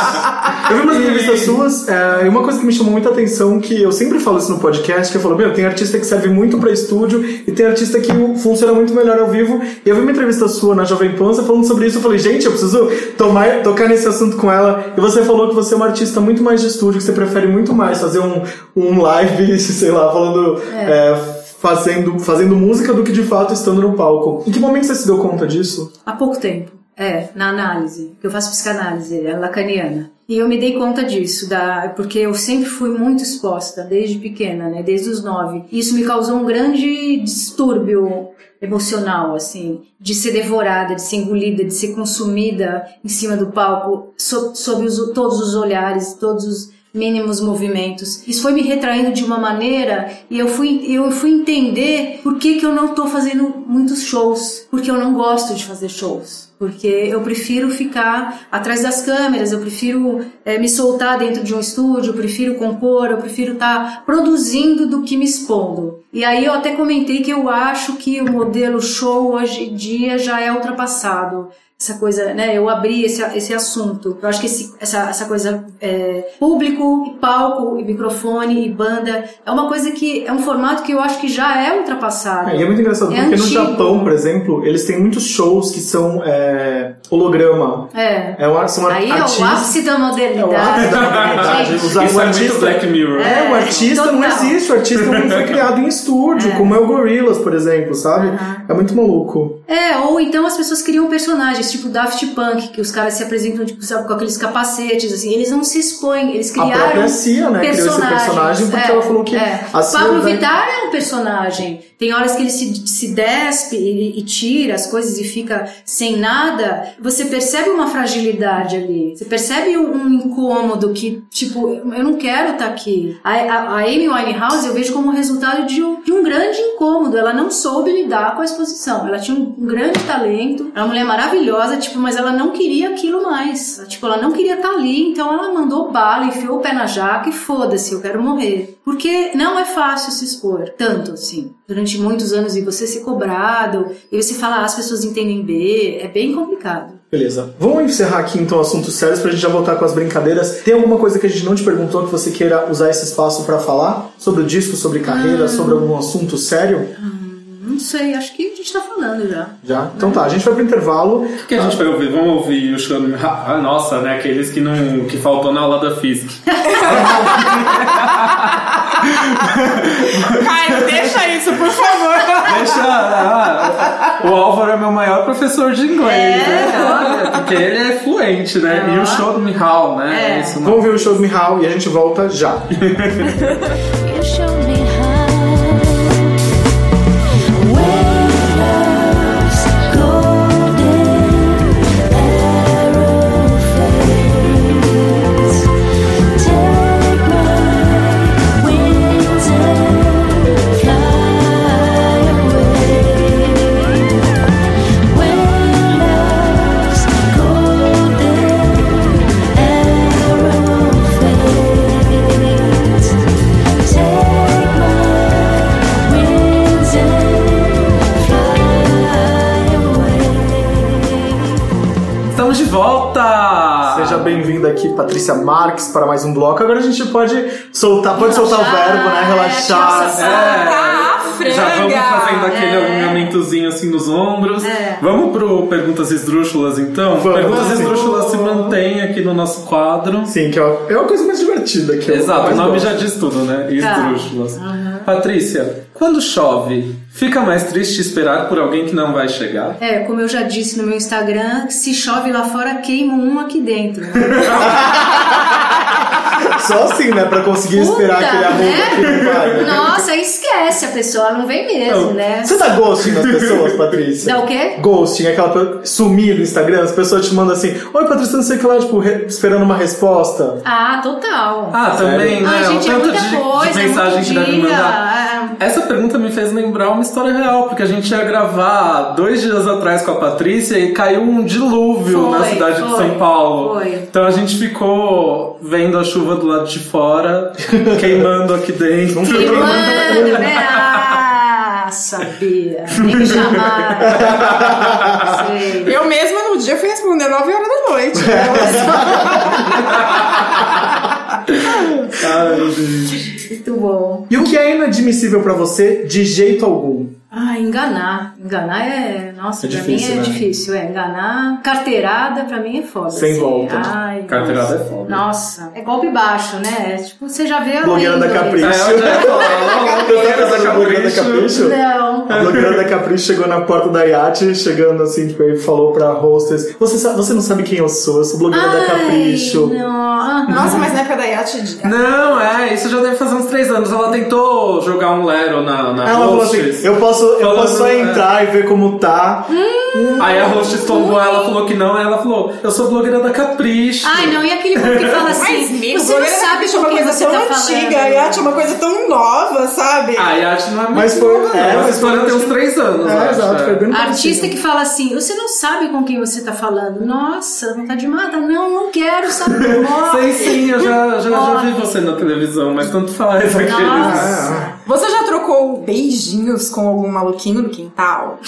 Speaker 2: Eu vi umas entrevistas suas, é, e uma coisa que me chamou muita atenção, que eu sempre falo isso no podcast, que eu falo, meu, tem artista que serve muito pra estúdio e tem artista que funciona muito melhor ao vivo. E eu vi uma entrevista sua na Jovem Pan, você falando sobre isso, eu falei, gente, eu preciso tomar, tocar nesse assunto com ela. E você falou que você é uma artista muito mais de estúdio, que você prefere muito mais fazer um, um live, sei lá, falando... é, Fazendo, fazendo música do que de fato estando no palco. Em que momento você se deu conta disso?
Speaker 1: Há pouco tempo, é, na análise, que eu faço psicanálise, é lacaniana. E eu me dei conta disso, da, porque eu sempre fui muito exposta, desde pequena, né, desde os nove. Isso me causou um grande distúrbio emocional, assim, de ser devorada, de ser engolida, de ser consumida em cima do palco, so, sob os- todos os olhares, todos os mínimos movimentos. Isso foi me retraindo de uma maneira e eu fui, eu fui entender por que, que eu não tô fazendo muitos shows. Porque eu não gosto de fazer shows. Porque eu prefiro ficar atrás das câmeras, eu prefiro eh, me soltar dentro de um estúdio, eu prefiro compor, eu prefiro estar produzindo do que me expondo. E aí eu até comentei que eu acho que o modelo show hoje em dia já é ultrapassado essa coisa, né? Eu abri esse, esse assunto. Eu acho que esse, essa, essa coisa é, público, e palco, e microfone, e banda, é uma coisa que é um formato que eu acho que já é ultrapassado.
Speaker 2: É, e é muito engraçado,
Speaker 1: É
Speaker 2: porque no
Speaker 1: antigo.
Speaker 2: Japão, por exemplo, eles têm muitos shows que são é, holograma.
Speaker 1: É.
Speaker 2: É, um- são
Speaker 1: Aí é o ápice da
Speaker 2: É o
Speaker 1: modernidade.
Speaker 2: ápice da modernidade.
Speaker 4: Isso
Speaker 2: o
Speaker 4: é muito
Speaker 2: artista...
Speaker 4: Black Mirror.
Speaker 2: É, o artista não
Speaker 1: total.
Speaker 2: existe, o artista não foi criado em estúdio, como é o Gorillaz, por exemplo, sabe? É muito maluco.
Speaker 1: É, ou então as pessoas criam personagens, tipo Daft Punk, que os caras se apresentam tipo, sabe, com aqueles capacetes, assim, eles não se expõem, eles
Speaker 2: A
Speaker 1: criaram
Speaker 2: própria Cia, né, criou esse personagem porque
Speaker 1: É,
Speaker 2: ela falou que
Speaker 1: é.
Speaker 2: a
Speaker 1: Pablo Vittar é um personagem. Tem horas que ele se, se despe e, e tira as coisas e fica sem nada. Você percebe uma fragilidade ali. Você percebe um, um incômodo que, tipo, eu não quero estar aqui. A, a, a Amy Winehouse eu vejo como resultado de um, de um grande incômodo. Ela não soube lidar com a exposição. Ela tinha um, um grande talento. Era uma mulher maravilhosa, tipo, mas ela não queria aquilo mais. Tipo, ela não queria estar ali, então ela mandou bala, enfiou o pé na jaca e foda-se, eu quero morrer. Porque não é fácil se expor, tanto assim, durante muitos anos e você ser cobrado, e você falar, ah, as pessoas entendem B, é bem complicado.
Speaker 2: Beleza. Vamos encerrar aqui então assuntos sérios pra gente já voltar com as brincadeiras. Tem alguma coisa que a gente não te perguntou que você queira usar esse espaço pra falar? Sobre o disco, sobre carreira, sobre algum assunto sério?
Speaker 1: Não sei, acho que a gente tá falando já.
Speaker 2: Já? Então tá, a gente vai pro intervalo.
Speaker 4: O que a gente vai ouvir? Vamos ouvir o show. Ah, nossa, né? Aqueles que não que faltou na aula da física.
Speaker 3: Caio, deixa isso, por favor.
Speaker 4: Deixa. ah, o Álvaro é meu maior professor de inglês, né? Porque ele é fluente, né? E o show do Mihal, né?
Speaker 1: É.
Speaker 4: Isso não-
Speaker 2: Vamos ver o show do Mihal e a gente volta já. Patrícia Marques, para mais um bloco. Agora a gente pode soltar, pode soltar o verbo, né? Relaxar.
Speaker 3: a franga.
Speaker 4: Já vamos fazendo aquele
Speaker 1: É.
Speaker 4: alinhamentozinho assim nos ombros.
Speaker 1: É.
Speaker 4: Vamos pro Perguntas Esdrúxulas então?
Speaker 2: Vamos.
Speaker 4: Perguntas. Esdrúxulas se mantém aqui no nosso quadro.
Speaker 2: Sim, que é uma, é uma coisa mais divertida. Que eu
Speaker 4: Exato, o nome
Speaker 2: gosto.
Speaker 4: já diz tudo, né?
Speaker 1: Tá.
Speaker 4: Esdrúxulas. Patrícia, quando chove, fica mais triste esperar por alguém que não vai chegar?
Speaker 1: É, como eu já disse no meu Instagram, se chove lá fora, queima um aqui dentro. né?
Speaker 2: Só assim, né? Pra conseguir esperar
Speaker 1: Puta,
Speaker 2: aquele arroba
Speaker 1: né?
Speaker 2: que não vai. né?
Speaker 1: Nossa, esquece. Conhece a pessoa, não vem mesmo, né?
Speaker 2: Você dá ghosting nas pessoas, Patrícia?
Speaker 1: Dá o quê?
Speaker 2: Ghosting, aquela sumir do Instagram, as pessoas te mandam assim, oi Patrícia, não sei o que lá, tipo, re- esperando uma resposta.
Speaker 1: Ah, total.
Speaker 4: Ah, também, né?
Speaker 1: Ai, gente, é muita
Speaker 4: de,
Speaker 1: coisa,
Speaker 4: de
Speaker 1: é
Speaker 4: mensagem
Speaker 1: muito
Speaker 4: que deve mandar. Essa pergunta me fez lembrar uma história real, porque a gente ia gravar dois dias atrás com a Patrícia e caiu um dilúvio
Speaker 1: Foi,
Speaker 4: na cidade de
Speaker 1: foi,
Speaker 4: São Paulo.
Speaker 1: foi.
Speaker 4: Então a gente ficou vendo a chuva do lado de fora, queimando aqui dentro.
Speaker 1: Queimando, né? Ah, sabia. Nem chamar. Sei.
Speaker 3: Eu mesma no dia fui responder 9 horas da noite.
Speaker 4: Ai, gente.
Speaker 1: Muito bom.
Speaker 2: E o que é inadmissível pra você de jeito algum?
Speaker 1: Ah, enganar. Enganar é. Nossa,
Speaker 2: É
Speaker 1: pra
Speaker 2: difícil,
Speaker 1: mim é
Speaker 2: né?
Speaker 1: difícil. É, enganar. Carteirada pra mim é foda.
Speaker 2: Sem
Speaker 1: assim.
Speaker 2: volta.
Speaker 1: Ai,
Speaker 4: Carteirada
Speaker 1: nossa.
Speaker 4: é foda.
Speaker 1: Nossa, é golpe baixo, né? É, Tipo, você já vê a
Speaker 2: Blogueira da. Capricho.
Speaker 4: É, blogueira da
Speaker 2: Sabe
Speaker 4: Capricho.
Speaker 1: Não.
Speaker 2: A blogueira da Capricho chegou na porta da iate, chegando assim, tipo, e falou pra hostess: você, sa- você não sabe quem eu sou, eu sou blogueira da Capricho.
Speaker 1: Ai, não. Ah,
Speaker 3: Nossa, mas na época da Yacht.
Speaker 4: Não, é, isso já deve fazer uns três anos. Ela tentou jogar um Lero na, na
Speaker 2: Ela falou assim:
Speaker 4: hostess.
Speaker 2: eu posso, eu
Speaker 4: Falando,
Speaker 2: posso só
Speaker 4: é.
Speaker 2: entrar e ver como tá.
Speaker 4: Aí a hostess tombou, ela falou que não, aí ela falou, eu sou blogueira da Capricho.
Speaker 1: Ai, não, e aquele povo que fala assim,
Speaker 3: Mas, amigo,
Speaker 1: você não sabe
Speaker 3: é
Speaker 1: com
Speaker 3: uma
Speaker 1: quem
Speaker 3: coisa
Speaker 1: você
Speaker 3: tão
Speaker 1: tá
Speaker 3: antiga,
Speaker 1: falando.
Speaker 3: a Yacht é uma coisa tão nova, sabe?
Speaker 4: A Yacht não é muito
Speaker 2: Mas foi-
Speaker 4: nova, não.
Speaker 2: é,
Speaker 4: Essa história tem uns três anos,
Speaker 2: É, exato, foi bem no
Speaker 1: Artista que fala assim, você não sabe com quem você tá falando. Nossa, vontade de matar. Não, não quero saber.
Speaker 4: Sei sim, eu já, já, já vi você na televisão, mas tanto faz aqueles.
Speaker 1: Nossa.
Speaker 3: Você já trocou beijinhos com algum maluquinho no quintal?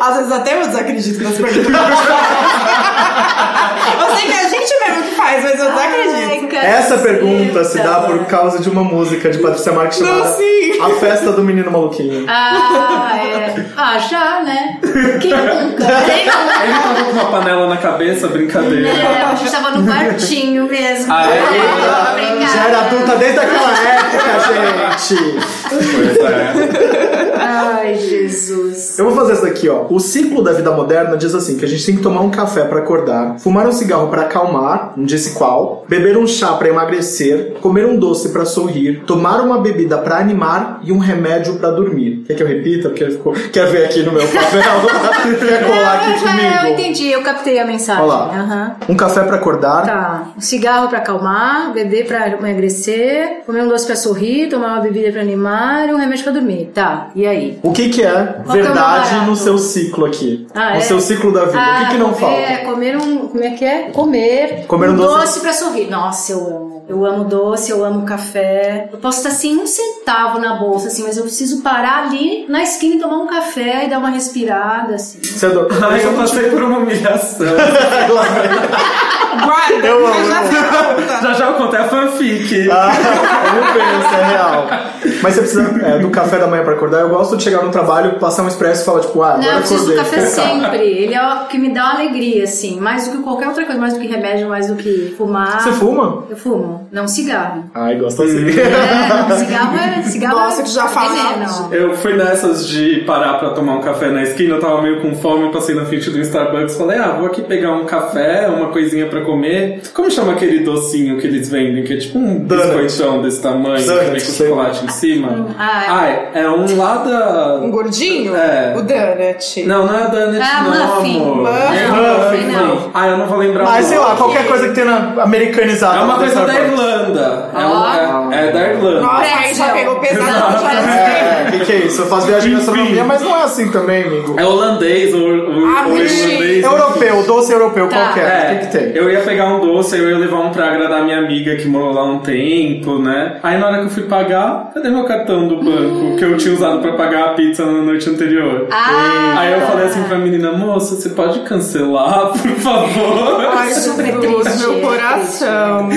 Speaker 3: Às vezes até eu desacredito nas perguntas. eu sei que é a gente mesmo que faz, mas eu desacredito.
Speaker 1: Ai,
Speaker 2: Essa pergunta se dá por causa de uma música de Patrícia Marques
Speaker 3: Não,
Speaker 2: chamada
Speaker 3: sim.
Speaker 2: A Festa do Menino Maluquinho.
Speaker 1: Ah, é. Ah, já, né? Quem nunca? Quem nunca?
Speaker 4: Ele tava com uma panela na cabeça, brincadeira.
Speaker 1: É, a gente tava no quartinho mesmo.
Speaker 4: Ah, é?
Speaker 1: Obrigada.
Speaker 2: Já era adulta desde aquela época, gente.
Speaker 4: Pois é.
Speaker 1: Ai, Jesus.
Speaker 2: Eu vou fazer essa daqui, ó. O ciclo da vida moderna diz assim: que a gente tem que tomar um café pra acordar, fumar um cigarro pra acalmar, não disse qual, beber um chá pra emagrecer, comer um doce pra sorrir, tomar uma bebida pra animar e um remédio pra dormir. Quer que eu repita? Porque ficou. Quer ver aqui no meu papel? Quer colar aqui
Speaker 1: já eu
Speaker 2: comigo?
Speaker 1: entendi, eu captei a mensagem.
Speaker 2: Olha lá.
Speaker 1: Aham.
Speaker 2: Um café pra acordar,
Speaker 1: Tá. Um cigarro pra acalmar, beber pra emagrecer, comer um doce pra sorrir, tomar uma bebida pra animar e um remédio pra dormir. Tá. E aí?
Speaker 2: O que que é
Speaker 1: é
Speaker 2: verdade no seu ciclo aqui?
Speaker 1: Ah,
Speaker 2: no
Speaker 1: é?
Speaker 2: seu ciclo da vida. o que que não
Speaker 1: comer,
Speaker 2: falta?
Speaker 1: Comer um. Como é que é? Comer.
Speaker 2: Comer um doce.
Speaker 1: pra sorrir. Nossa, eu amo. Eu amo doce, eu amo café. Eu posso estar sem um centavo na bolsa, assim, mas eu preciso parar ali na esquina e tomar um café e dar uma respirada, assim.
Speaker 2: Você adora-
Speaker 4: Ai, eu passei por uma humilhação.
Speaker 3: Guarda,
Speaker 2: Eu amo,
Speaker 3: já
Speaker 4: já já eu contei a fanfic.
Speaker 2: Ah, eu penso, é real. Mas você precisa é, do café da manhã pra acordar. Eu gosto de chegar no trabalho, passar um expresso e falar, tipo, ah, agora
Speaker 1: Não, eu preciso do
Speaker 2: acordei.
Speaker 1: café sempre. Ele é o que me dá uma alegria, assim. Mais do que qualquer outra coisa, mais do que remédio, mais do que fumar.
Speaker 2: Você fuma?
Speaker 1: Eu fumo. Não cigarro.
Speaker 2: Ai, gosto assim.
Speaker 1: É, não, cigarro é. Cigarro
Speaker 3: Nossa,
Speaker 1: é
Speaker 3: que já fala.
Speaker 1: veneno.
Speaker 4: Eu fui nessas de parar pra tomar um café na esquina, eu tava meio com fome, passei na frente do Starbucks, falei, ah, vou aqui pegar um café, uma coisinha pra comer. Como chama aquele docinho que eles vendem, que é tipo um
Speaker 2: Donut.
Speaker 4: biscoitão desse tamanho, vem com chocolate em cima?
Speaker 1: Ah, é.
Speaker 4: Ai, é um lá da...
Speaker 3: Um gordinho?
Speaker 4: É.
Speaker 3: O Donut.
Speaker 4: Não, não é Donut,
Speaker 1: Ah,
Speaker 4: não,
Speaker 1: muffin.
Speaker 4: amor.
Speaker 3: Muffin.
Speaker 4: É
Speaker 1: Muffin,
Speaker 4: muffin. Ah, eu não vou lembrar o
Speaker 2: Mas sei lá, qualquer coisa que tenha na- americanizada.
Speaker 4: É uma coisa da. Irlanda. É, um- é- é da Irlanda.
Speaker 3: Nossa, aí já pegou pesado.
Speaker 2: É, o que, que é isso? Eu faço viagem de gastronomia, mas não é assim também, amigo.
Speaker 4: É holandês, ou, ou,
Speaker 3: Ah,
Speaker 4: ou irlandês.
Speaker 2: Europeu, doce europeu,
Speaker 1: Tá.
Speaker 2: qualquer.
Speaker 4: É,
Speaker 2: O que, que tem?
Speaker 4: eu ia pegar um doce, eu ia levar um pra agradar minha amiga que morou lá um tempo, né? Aí na hora que eu fui pagar, cadê meu cartão do banco que eu tinha usado pra pagar a pizza na noite anterior?
Speaker 1: Ah!
Speaker 4: Aí eu falei assim pra menina, moça, você pode cancelar, por favor?
Speaker 3: Ai,
Speaker 1: Super
Speaker 3: Jesus,
Speaker 1: triste,
Speaker 3: meu
Speaker 1: é
Speaker 3: coração.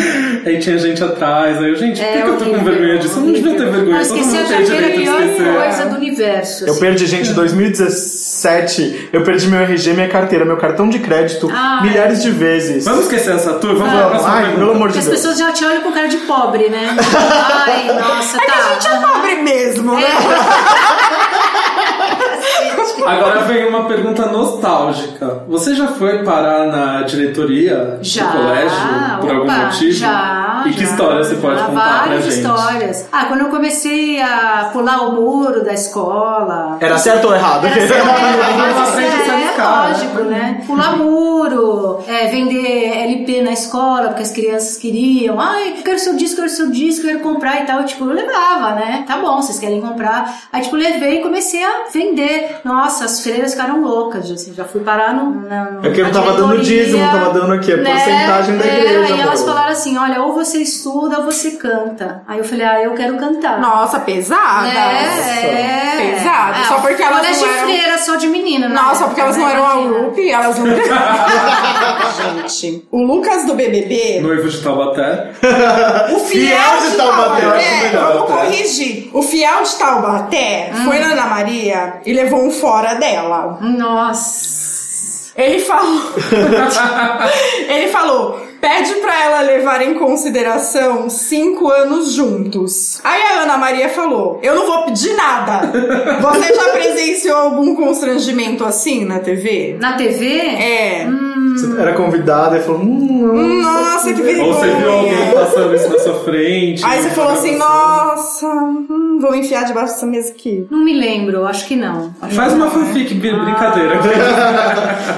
Speaker 4: Aí tinha gente atrás, aí eu, gente, por que,
Speaker 1: É
Speaker 4: que eu tô com vergonha disso? Eu não devia ter vergonha,
Speaker 1: Não,
Speaker 4: todo
Speaker 1: esquecer a é pior coisa do universo.
Speaker 2: Eu
Speaker 1: assim.
Speaker 2: perdi, gente, em 2017, eu perdi meu RG, minha carteira, meu cartão de crédito
Speaker 1: Ah,
Speaker 2: milhares de vezes.
Speaker 4: Vamos esquecer essa tour? Vamos
Speaker 1: Ah,
Speaker 2: Ai, pelo amor de
Speaker 1: Porque as
Speaker 2: Deus.
Speaker 1: pessoas já te olham com cara de pobre, né? Ai, nossa,
Speaker 3: É que
Speaker 1: tá.
Speaker 3: a gente é pobre mesmo, né?
Speaker 4: Agora vem uma pergunta nostálgica. Você já foi parar na diretoria
Speaker 1: Já.
Speaker 4: do colégio por algum
Speaker 1: opa,
Speaker 4: motivo?
Speaker 1: Já.
Speaker 4: E que
Speaker 1: já,
Speaker 4: história você pode contar pra
Speaker 1: várias
Speaker 4: gente?
Speaker 1: histórias. Ah, quando eu comecei a pular o muro da escola.
Speaker 2: Era certo ou errado?
Speaker 1: Era certo,
Speaker 4: Não
Speaker 1: mas
Speaker 4: aprende a se
Speaker 1: é,
Speaker 4: arriscar,
Speaker 1: lógico, né? Pular muro, é, vender LP na escola, porque as crianças queriam. Ai, eu quero seu disco, eu quero seu disco, eu quero comprar e tal. Tipo, eu levava, né? Tá bom, vocês querem comprar. Aí, tipo, levei e comecei a vender. Nossa, as freiras ficaram loucas. Assim, já fui parar no.
Speaker 2: É que não
Speaker 1: na
Speaker 2: tava dando dízimo, tava dando o quê?
Speaker 1: né?
Speaker 2: Porcentagem da
Speaker 1: É,
Speaker 2: igreja,
Speaker 1: E elas falaram assim: olha, ou você estuda ou você canta. Aí eu falei, ah, eu quero cantar.
Speaker 3: Nossa, pesada.
Speaker 1: É, é.
Speaker 3: Pesado, só porque elas não
Speaker 1: de
Speaker 3: eram-
Speaker 1: freira, só de menina. na
Speaker 3: Nossa,
Speaker 1: época,
Speaker 3: porque elas
Speaker 1: né?
Speaker 3: não eram a. UP, elas não. Gente, o Lucas do BBB,
Speaker 4: Noivo de Taubaté.
Speaker 3: o fiel,
Speaker 2: Fiel de Taubaté, eu acho
Speaker 3: Taubaté,
Speaker 2: melhor,
Speaker 3: vamos corrigir. O fiel de Taubaté
Speaker 1: Hum.
Speaker 3: foi na Ana Maria e levou um fora dela.
Speaker 1: Nossa.
Speaker 3: Ele falou. ele falou. Pede pra ela levar em consideração cinco anos juntos. Aí a Ana Maria falou: Eu não vou pedir nada. Você já presenciou algum constrangimento assim na TV?
Speaker 1: Na TV?
Speaker 3: É.
Speaker 2: Você era convidada e falou, hum,
Speaker 3: Nossa, que vergonha.
Speaker 4: Ou você viu alguém passando isso na sua frente.
Speaker 3: Aí você falou assim: Nossa, hum, vou enfiar debaixo dessa mesa aqui.
Speaker 1: Não me lembro, acho que não. Acho
Speaker 4: Faz
Speaker 1: que
Speaker 4: uma
Speaker 1: não, né?
Speaker 4: fanfic, bi- brincadeira.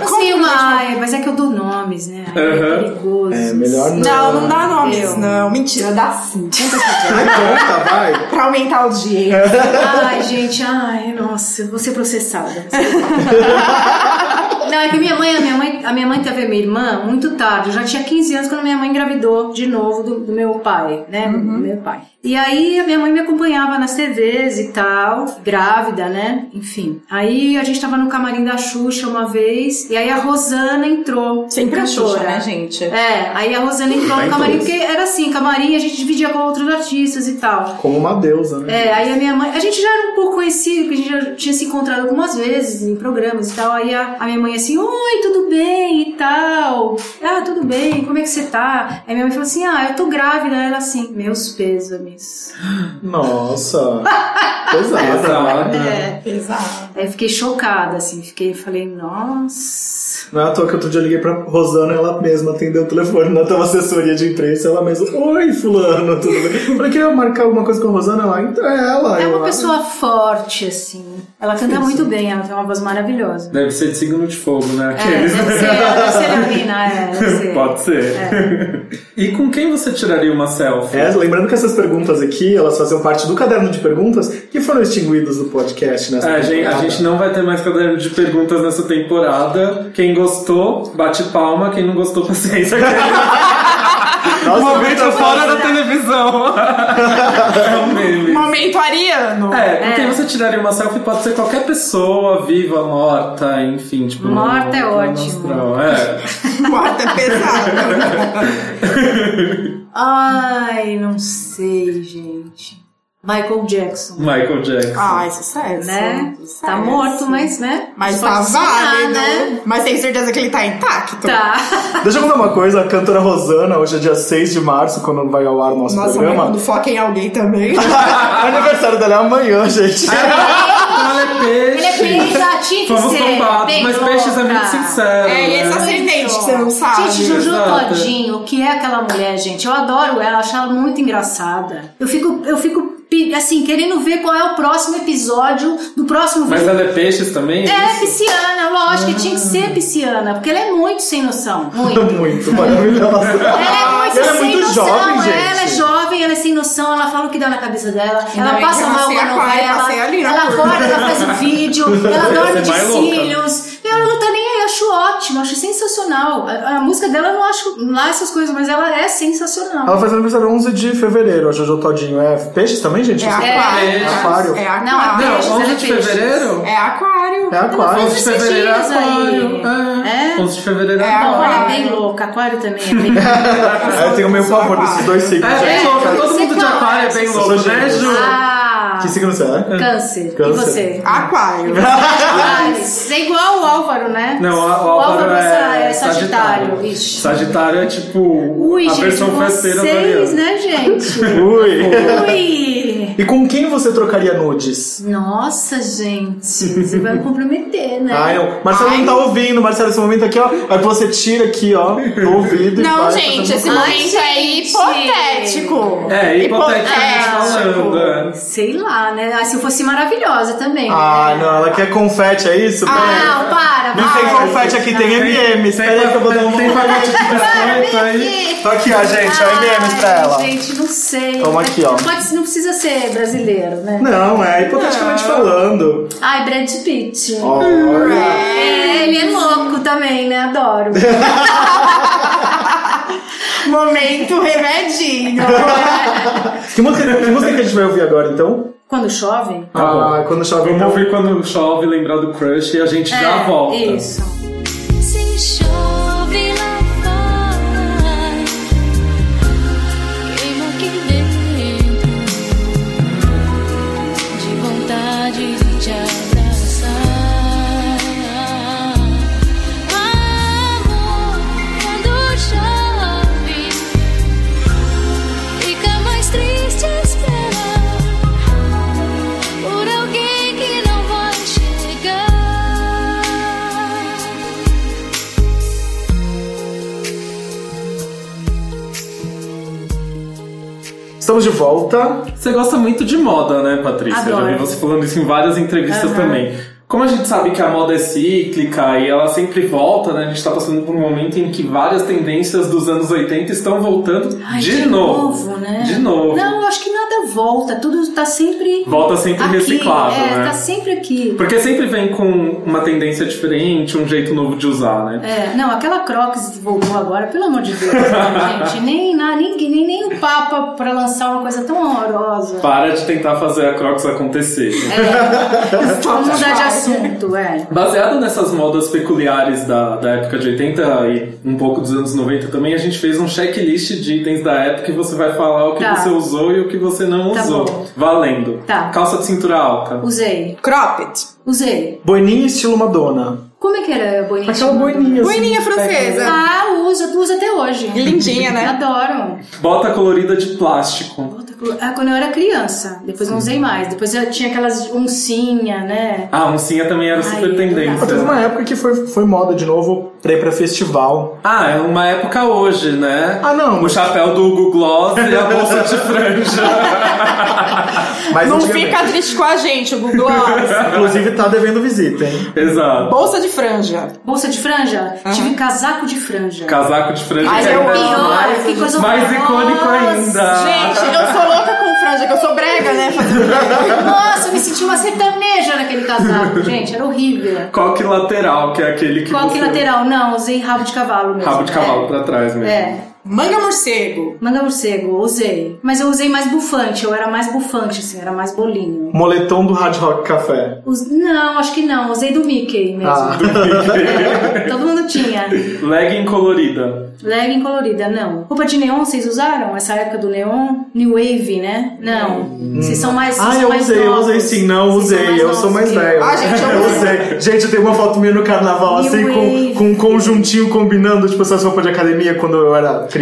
Speaker 1: Eu sei uma, ai, mas é que eu dou nomes, né? Ai, É
Speaker 4: Uhum.
Speaker 1: perigoso.
Speaker 2: É melhor não.
Speaker 3: Não, não dá nomes, não. Mentira, dá sim.
Speaker 2: Conta, vai.
Speaker 3: pra aumentar a audiência.
Speaker 1: Ai, gente, ai, nossa, eu vou ser processada. Não, é que minha mãe, a minha mãe, a minha mãe teve a minha irmã muito tarde. Eu já tinha 15 anos quando minha mãe engravidou de novo do, do meu pai, né? Do meu pai. E aí a minha mãe me acompanhava nas TVs e tal, grávida, né? Enfim. Aí a gente tava no camarim da Xuxa uma vez, e aí a Rosana entrou.
Speaker 3: Sempre a Xuxa, né, gente?
Speaker 1: É, aí a Rosana entrou no camarim, porque era assim, camarim a gente dividia com outros artistas e tal.
Speaker 2: Como uma deusa, né?
Speaker 1: É, aí a minha mãe. A gente já era um pouco conhecido, porque a gente já tinha se encontrado algumas vezes em programas e tal. Aí a, a minha mãe assim, oi, tudo bem e tal. Ah, tudo bem, como é que você tá? Aí minha mãe falou assim: ah, eu tô grávida. Ela assim, meus pêsames.
Speaker 2: Nossa. Pesada.
Speaker 4: Pesada.
Speaker 1: É.
Speaker 3: Exato.
Speaker 1: Aí eu fiquei chocada, assim, fiquei, falei, nossa.
Speaker 2: Não é à toa que outro dia eu liguei pra Rosana, ela mesma atendeu o telefone na tua assessoria de imprensa, ela mesma, oi, fulano, tudo bem? Falei, queria marcar alguma coisa com a Rosana? Ela, então é ela.
Speaker 1: É
Speaker 2: Eu,
Speaker 1: uma pessoa forte, assim. Ela canta muito bem, ela tem uma voz maravilhosa.
Speaker 4: Deve ser de signo de fogo, né?
Speaker 1: É,
Speaker 4: Aqueles-
Speaker 1: deve ser, deve ser Leonina, é, ser.
Speaker 4: Pode ser. E com quem você tiraria uma selfie?
Speaker 2: É, lembrando que essas perguntas aqui, elas faziam parte do caderno de perguntas que foram extinguidos do podcast, né?
Speaker 4: É, a, gente, a gente não vai ter mais caderno de perguntas nessa temporada. Quem gostou, bate palma. Quem não gostou, paciência.
Speaker 2: Nossa,
Speaker 4: Momento fora da televisão. é um meme.
Speaker 3: Momento ariano.
Speaker 4: É, com quem
Speaker 1: É.
Speaker 4: você tiraria uma selfie pode ser qualquer pessoa, viva, morta, enfim, tipo.
Speaker 1: Morta é ótimo.
Speaker 4: astral. É.
Speaker 3: Quarta é pesado.
Speaker 1: Ai, não sei, gente. Michael Jackson,
Speaker 4: Michael Jackson.
Speaker 3: Ai, sucesso.
Speaker 1: né?
Speaker 3: Sucesso.
Speaker 1: Tá morto, mas, né?
Speaker 3: Mas tá válido.
Speaker 1: né?
Speaker 3: Mas tem certeza que ele tá intacto?
Speaker 1: Tá.
Speaker 2: Deixa eu contar uma coisa, a cantora Rosana, hoje é dia 6 de março, quando vai ao ar o nosso
Speaker 3: Nossa,
Speaker 2: programa.
Speaker 3: quando foca em alguém também.
Speaker 2: o aniversário dela é amanhã, gente.
Speaker 4: Ela é peixe.
Speaker 1: Ele é peixe, ah, tinha que
Speaker 4: Fomos
Speaker 1: ser.
Speaker 4: tombados, mas peixes é muito sincero.
Speaker 3: É, e esse
Speaker 4: né?
Speaker 3: ascendente que você não sabe.
Speaker 1: Gente, Juju
Speaker 4: Exato.
Speaker 1: Todinho, o que é aquela mulher, gente? Eu adoro ela, acho ela muito engraçada. Eu fico, eu fico assim, querendo ver qual é o próximo episódio do próximo
Speaker 4: Mas
Speaker 1: vídeo.
Speaker 4: ela é peixes também?
Speaker 1: É
Speaker 4: isso?
Speaker 1: pisciana, lógico que tinha que ser pisciana, porque ela é muito sem noção. Muito.
Speaker 2: muito maravilhosa.
Speaker 1: Ela é muito
Speaker 2: Ela é
Speaker 1: sem
Speaker 2: muito
Speaker 1: noção,
Speaker 2: jovem, gente.
Speaker 1: ela é jovem, ela é sem noção, ela fala o que dá na cabeça dela, ela
Speaker 3: bem
Speaker 1: passa mal com a novela, ela acorda, ela faz o vídeo, ela dorme de cílios, acho ótimo, acho sensacional. A, a música dela eu não acho lá essas coisas, mas ela é sensacional.
Speaker 2: Ela faz aniversário 11 de fevereiro, a Jojo Todinho. É peixes também, gente?
Speaker 3: É aquário.
Speaker 2: Aquário.
Speaker 3: É aquário.
Speaker 1: Não, é
Speaker 4: Não,
Speaker 1: Peixes,
Speaker 4: 11
Speaker 1: ela é
Speaker 4: de
Speaker 1: peixes.
Speaker 4: fevereiro?
Speaker 3: É aquário.
Speaker 2: É aquário.
Speaker 4: 11 de fevereiro é aquário. É. 11 de fevereiro é
Speaker 3: É
Speaker 4: aquário.
Speaker 1: É
Speaker 3: aquário.
Speaker 1: bem louca, aquário também é bem
Speaker 2: Aí eu tenho meio pavor
Speaker 3: aquário.
Speaker 2: desses dois signos.
Speaker 4: É bem
Speaker 2: gente.
Speaker 4: louco, todo mundo de aquário
Speaker 1: é?
Speaker 4: é bem louco, né. Ju?
Speaker 1: Ah,
Speaker 2: Que signo você é?
Speaker 1: câncer.
Speaker 2: Câncer.
Speaker 1: E você?
Speaker 3: Aquário.
Speaker 1: Ares. É igual o Álvaro, né?
Speaker 4: Não, o, o Álvaro é,
Speaker 1: é Sagitário.
Speaker 4: Sagitário é tipo
Speaker 1: Ui,
Speaker 4: a
Speaker 1: gente,
Speaker 4: versão festeira do
Speaker 1: vocês, né, gente?
Speaker 2: Ui.
Speaker 1: Ui.
Speaker 2: E com quem você trocaria nudes?
Speaker 1: Nossa, gente. Você vai me comprometer, né?
Speaker 2: Ai, não. Marcelo não tá ouvindo, Marcelo, esse momento aqui, ó. Aí você tira aqui, ó, do ouvido
Speaker 3: Não, gente, esse
Speaker 1: Ai,
Speaker 3: momento é hipotético.
Speaker 4: É, hipoteticamente
Speaker 3: Hipotético.
Speaker 4: falando. é.
Speaker 1: Sei lá, né? Ah, se eu fosse maravilhosa também.
Speaker 2: Ah,
Speaker 1: né?
Speaker 2: não, ela quer confete, é isso?
Speaker 1: Ah, não, para.
Speaker 2: Não
Speaker 1: para.
Speaker 2: tem confete aqui, tem M&M's. Espera aí que eu vou dar um
Speaker 4: tem pacote de biscoito aí.
Speaker 2: Tô aqui, ó, gente, ó, M&M's pra ela.
Speaker 1: Gente, não sei.
Speaker 2: Toma aqui, ó.
Speaker 1: Não, pode, não precisa ser brasileiro, né?
Speaker 2: Não, é hipoteticamente falando.
Speaker 1: Ai, Brad Pitt.
Speaker 2: Olha.
Speaker 1: É, ele é louco também, né? Adoro.
Speaker 3: Momento remedinho.
Speaker 2: Que música, que música que a gente vai ouvir agora, então?
Speaker 1: Quando chove?
Speaker 2: Ah, quando chove,
Speaker 4: Vamos
Speaker 2: então.
Speaker 4: ouvir quando chove, lembrar do crush e a gente já
Speaker 1: É,
Speaker 4: volta.
Speaker 1: Isso.
Speaker 6: Se chove
Speaker 2: Estamos de volta.
Speaker 4: Você gosta muito de moda, né, Patrícia?
Speaker 1: Adoro.
Speaker 4: Já vi você falando isso em várias entrevistas
Speaker 1: Aham.
Speaker 4: também. Como a gente sabe que a moda é cíclica e ela sempre volta, né? A gente tá passando por um momento em que várias tendências dos anos 80 estão voltando
Speaker 1: Ai,
Speaker 4: de,
Speaker 1: novo. né?
Speaker 4: De novo.
Speaker 1: Não, eu acho que nada volta. Tudo tá sempre.
Speaker 4: Volta sempre
Speaker 1: aqui.
Speaker 4: reciclado,
Speaker 1: é,
Speaker 4: né?
Speaker 1: tá sempre aqui.
Speaker 4: Porque sempre vem com uma tendência diferente, um jeito novo de usar, né?
Speaker 1: É, não, aquela Crocs que voltou agora, pelo amor de Deus, né, gente, nem, ninguém, nem, nem o Papa pra lançar uma coisa tão horrorosa.
Speaker 4: Para de tentar fazer a Crocs acontecer.
Speaker 1: É, vamos mudar de assunto, é.
Speaker 4: Baseado nessas modas peculiares da, da época de 80 e um pouco dos anos 90 também, a gente fez um checklist de itens da época e você vai falar o que
Speaker 1: Tá.
Speaker 4: você usou e o que você não
Speaker 1: Tá
Speaker 4: usou.
Speaker 1: bom.
Speaker 4: Valendo.
Speaker 1: Tá.
Speaker 4: Calça de cintura alta.
Speaker 1: Usei,
Speaker 3: Cropped.
Speaker 1: usei.
Speaker 2: Boininha estilo Madonna.
Speaker 1: Como é que era a boininha?
Speaker 2: Aquela boininha. assim.
Speaker 3: Boininha francesa.
Speaker 1: Ah, uso, tu usa até hoje.
Speaker 3: Lindinha, né?
Speaker 1: Adoro.
Speaker 4: Bota colorida de plástico.
Speaker 1: Cor- Ah, quando eu era criança, depois não usei mais. Depois eu tinha aquelas oncinha, né?
Speaker 4: Ah, oncinha também era
Speaker 1: Ai,
Speaker 4: super
Speaker 1: é
Speaker 4: tendência.
Speaker 2: Teve uma época que foi, foi moda de novo pra ir pra festival.
Speaker 4: Ah, é uma época hoje, né?
Speaker 2: Ah, não.
Speaker 4: O chapéu do Hugo Gloss e a bolsa de franja.
Speaker 2: Mas
Speaker 3: Não fica triste com a gente, o Google Gloss.
Speaker 2: Inclusive tá devendo visita, hein?
Speaker 4: Exato.
Speaker 3: Bolsa de franja.
Speaker 1: Bolsa de franja? Tive casaco de franja.
Speaker 4: Casaco de franja.
Speaker 3: Ai, eu
Speaker 4: ainda é
Speaker 3: amo.
Speaker 4: mais-
Speaker 1: que coisa
Speaker 4: mais icônico ainda.
Speaker 3: Gente, eu sou franja, que eu sou brega, né?
Speaker 1: Nossa, eu me senti uma sertaneja naquele casaco, gente, era horrível.
Speaker 4: Coque lateral, que é aquele que
Speaker 1: Qual que
Speaker 4: você...
Speaker 1: lateral? Não, usei rabo de cavalo mesmo.
Speaker 4: Rabo de cavalo
Speaker 1: É.
Speaker 4: pra trás mesmo.
Speaker 1: É.
Speaker 3: Manga morcego.
Speaker 1: Manga morcego, usei. Mas eu usei mais bufante, eu era mais bufante, assim, era mais bolinho.
Speaker 2: Moletom do Hard Rock Café.
Speaker 1: Us- Não, acho que não, usei do Mickey mesmo.
Speaker 2: Ah.
Speaker 1: É, todo mundo tinha.
Speaker 4: Legging colorida.
Speaker 1: Legging colorida, não. Roupa de neon, vocês usaram? Essa época do neon? New Wave, né? Não. Vocês são mais. vocês
Speaker 2: Ah,
Speaker 1: são
Speaker 2: eu
Speaker 1: mais
Speaker 2: usei, eu
Speaker 1: novos.
Speaker 2: usei sim. Não,
Speaker 1: Vocês
Speaker 2: usei. Eu
Speaker 1: novos
Speaker 2: sou mais
Speaker 1: que eu.
Speaker 2: velho.
Speaker 3: Ah, gente, eu
Speaker 2: usei. Gente, eu tenho uma foto minha no carnaval,
Speaker 1: New
Speaker 2: assim, com, com um conjuntinho combinando, tipo, essas roupas de academia quando eu era criança.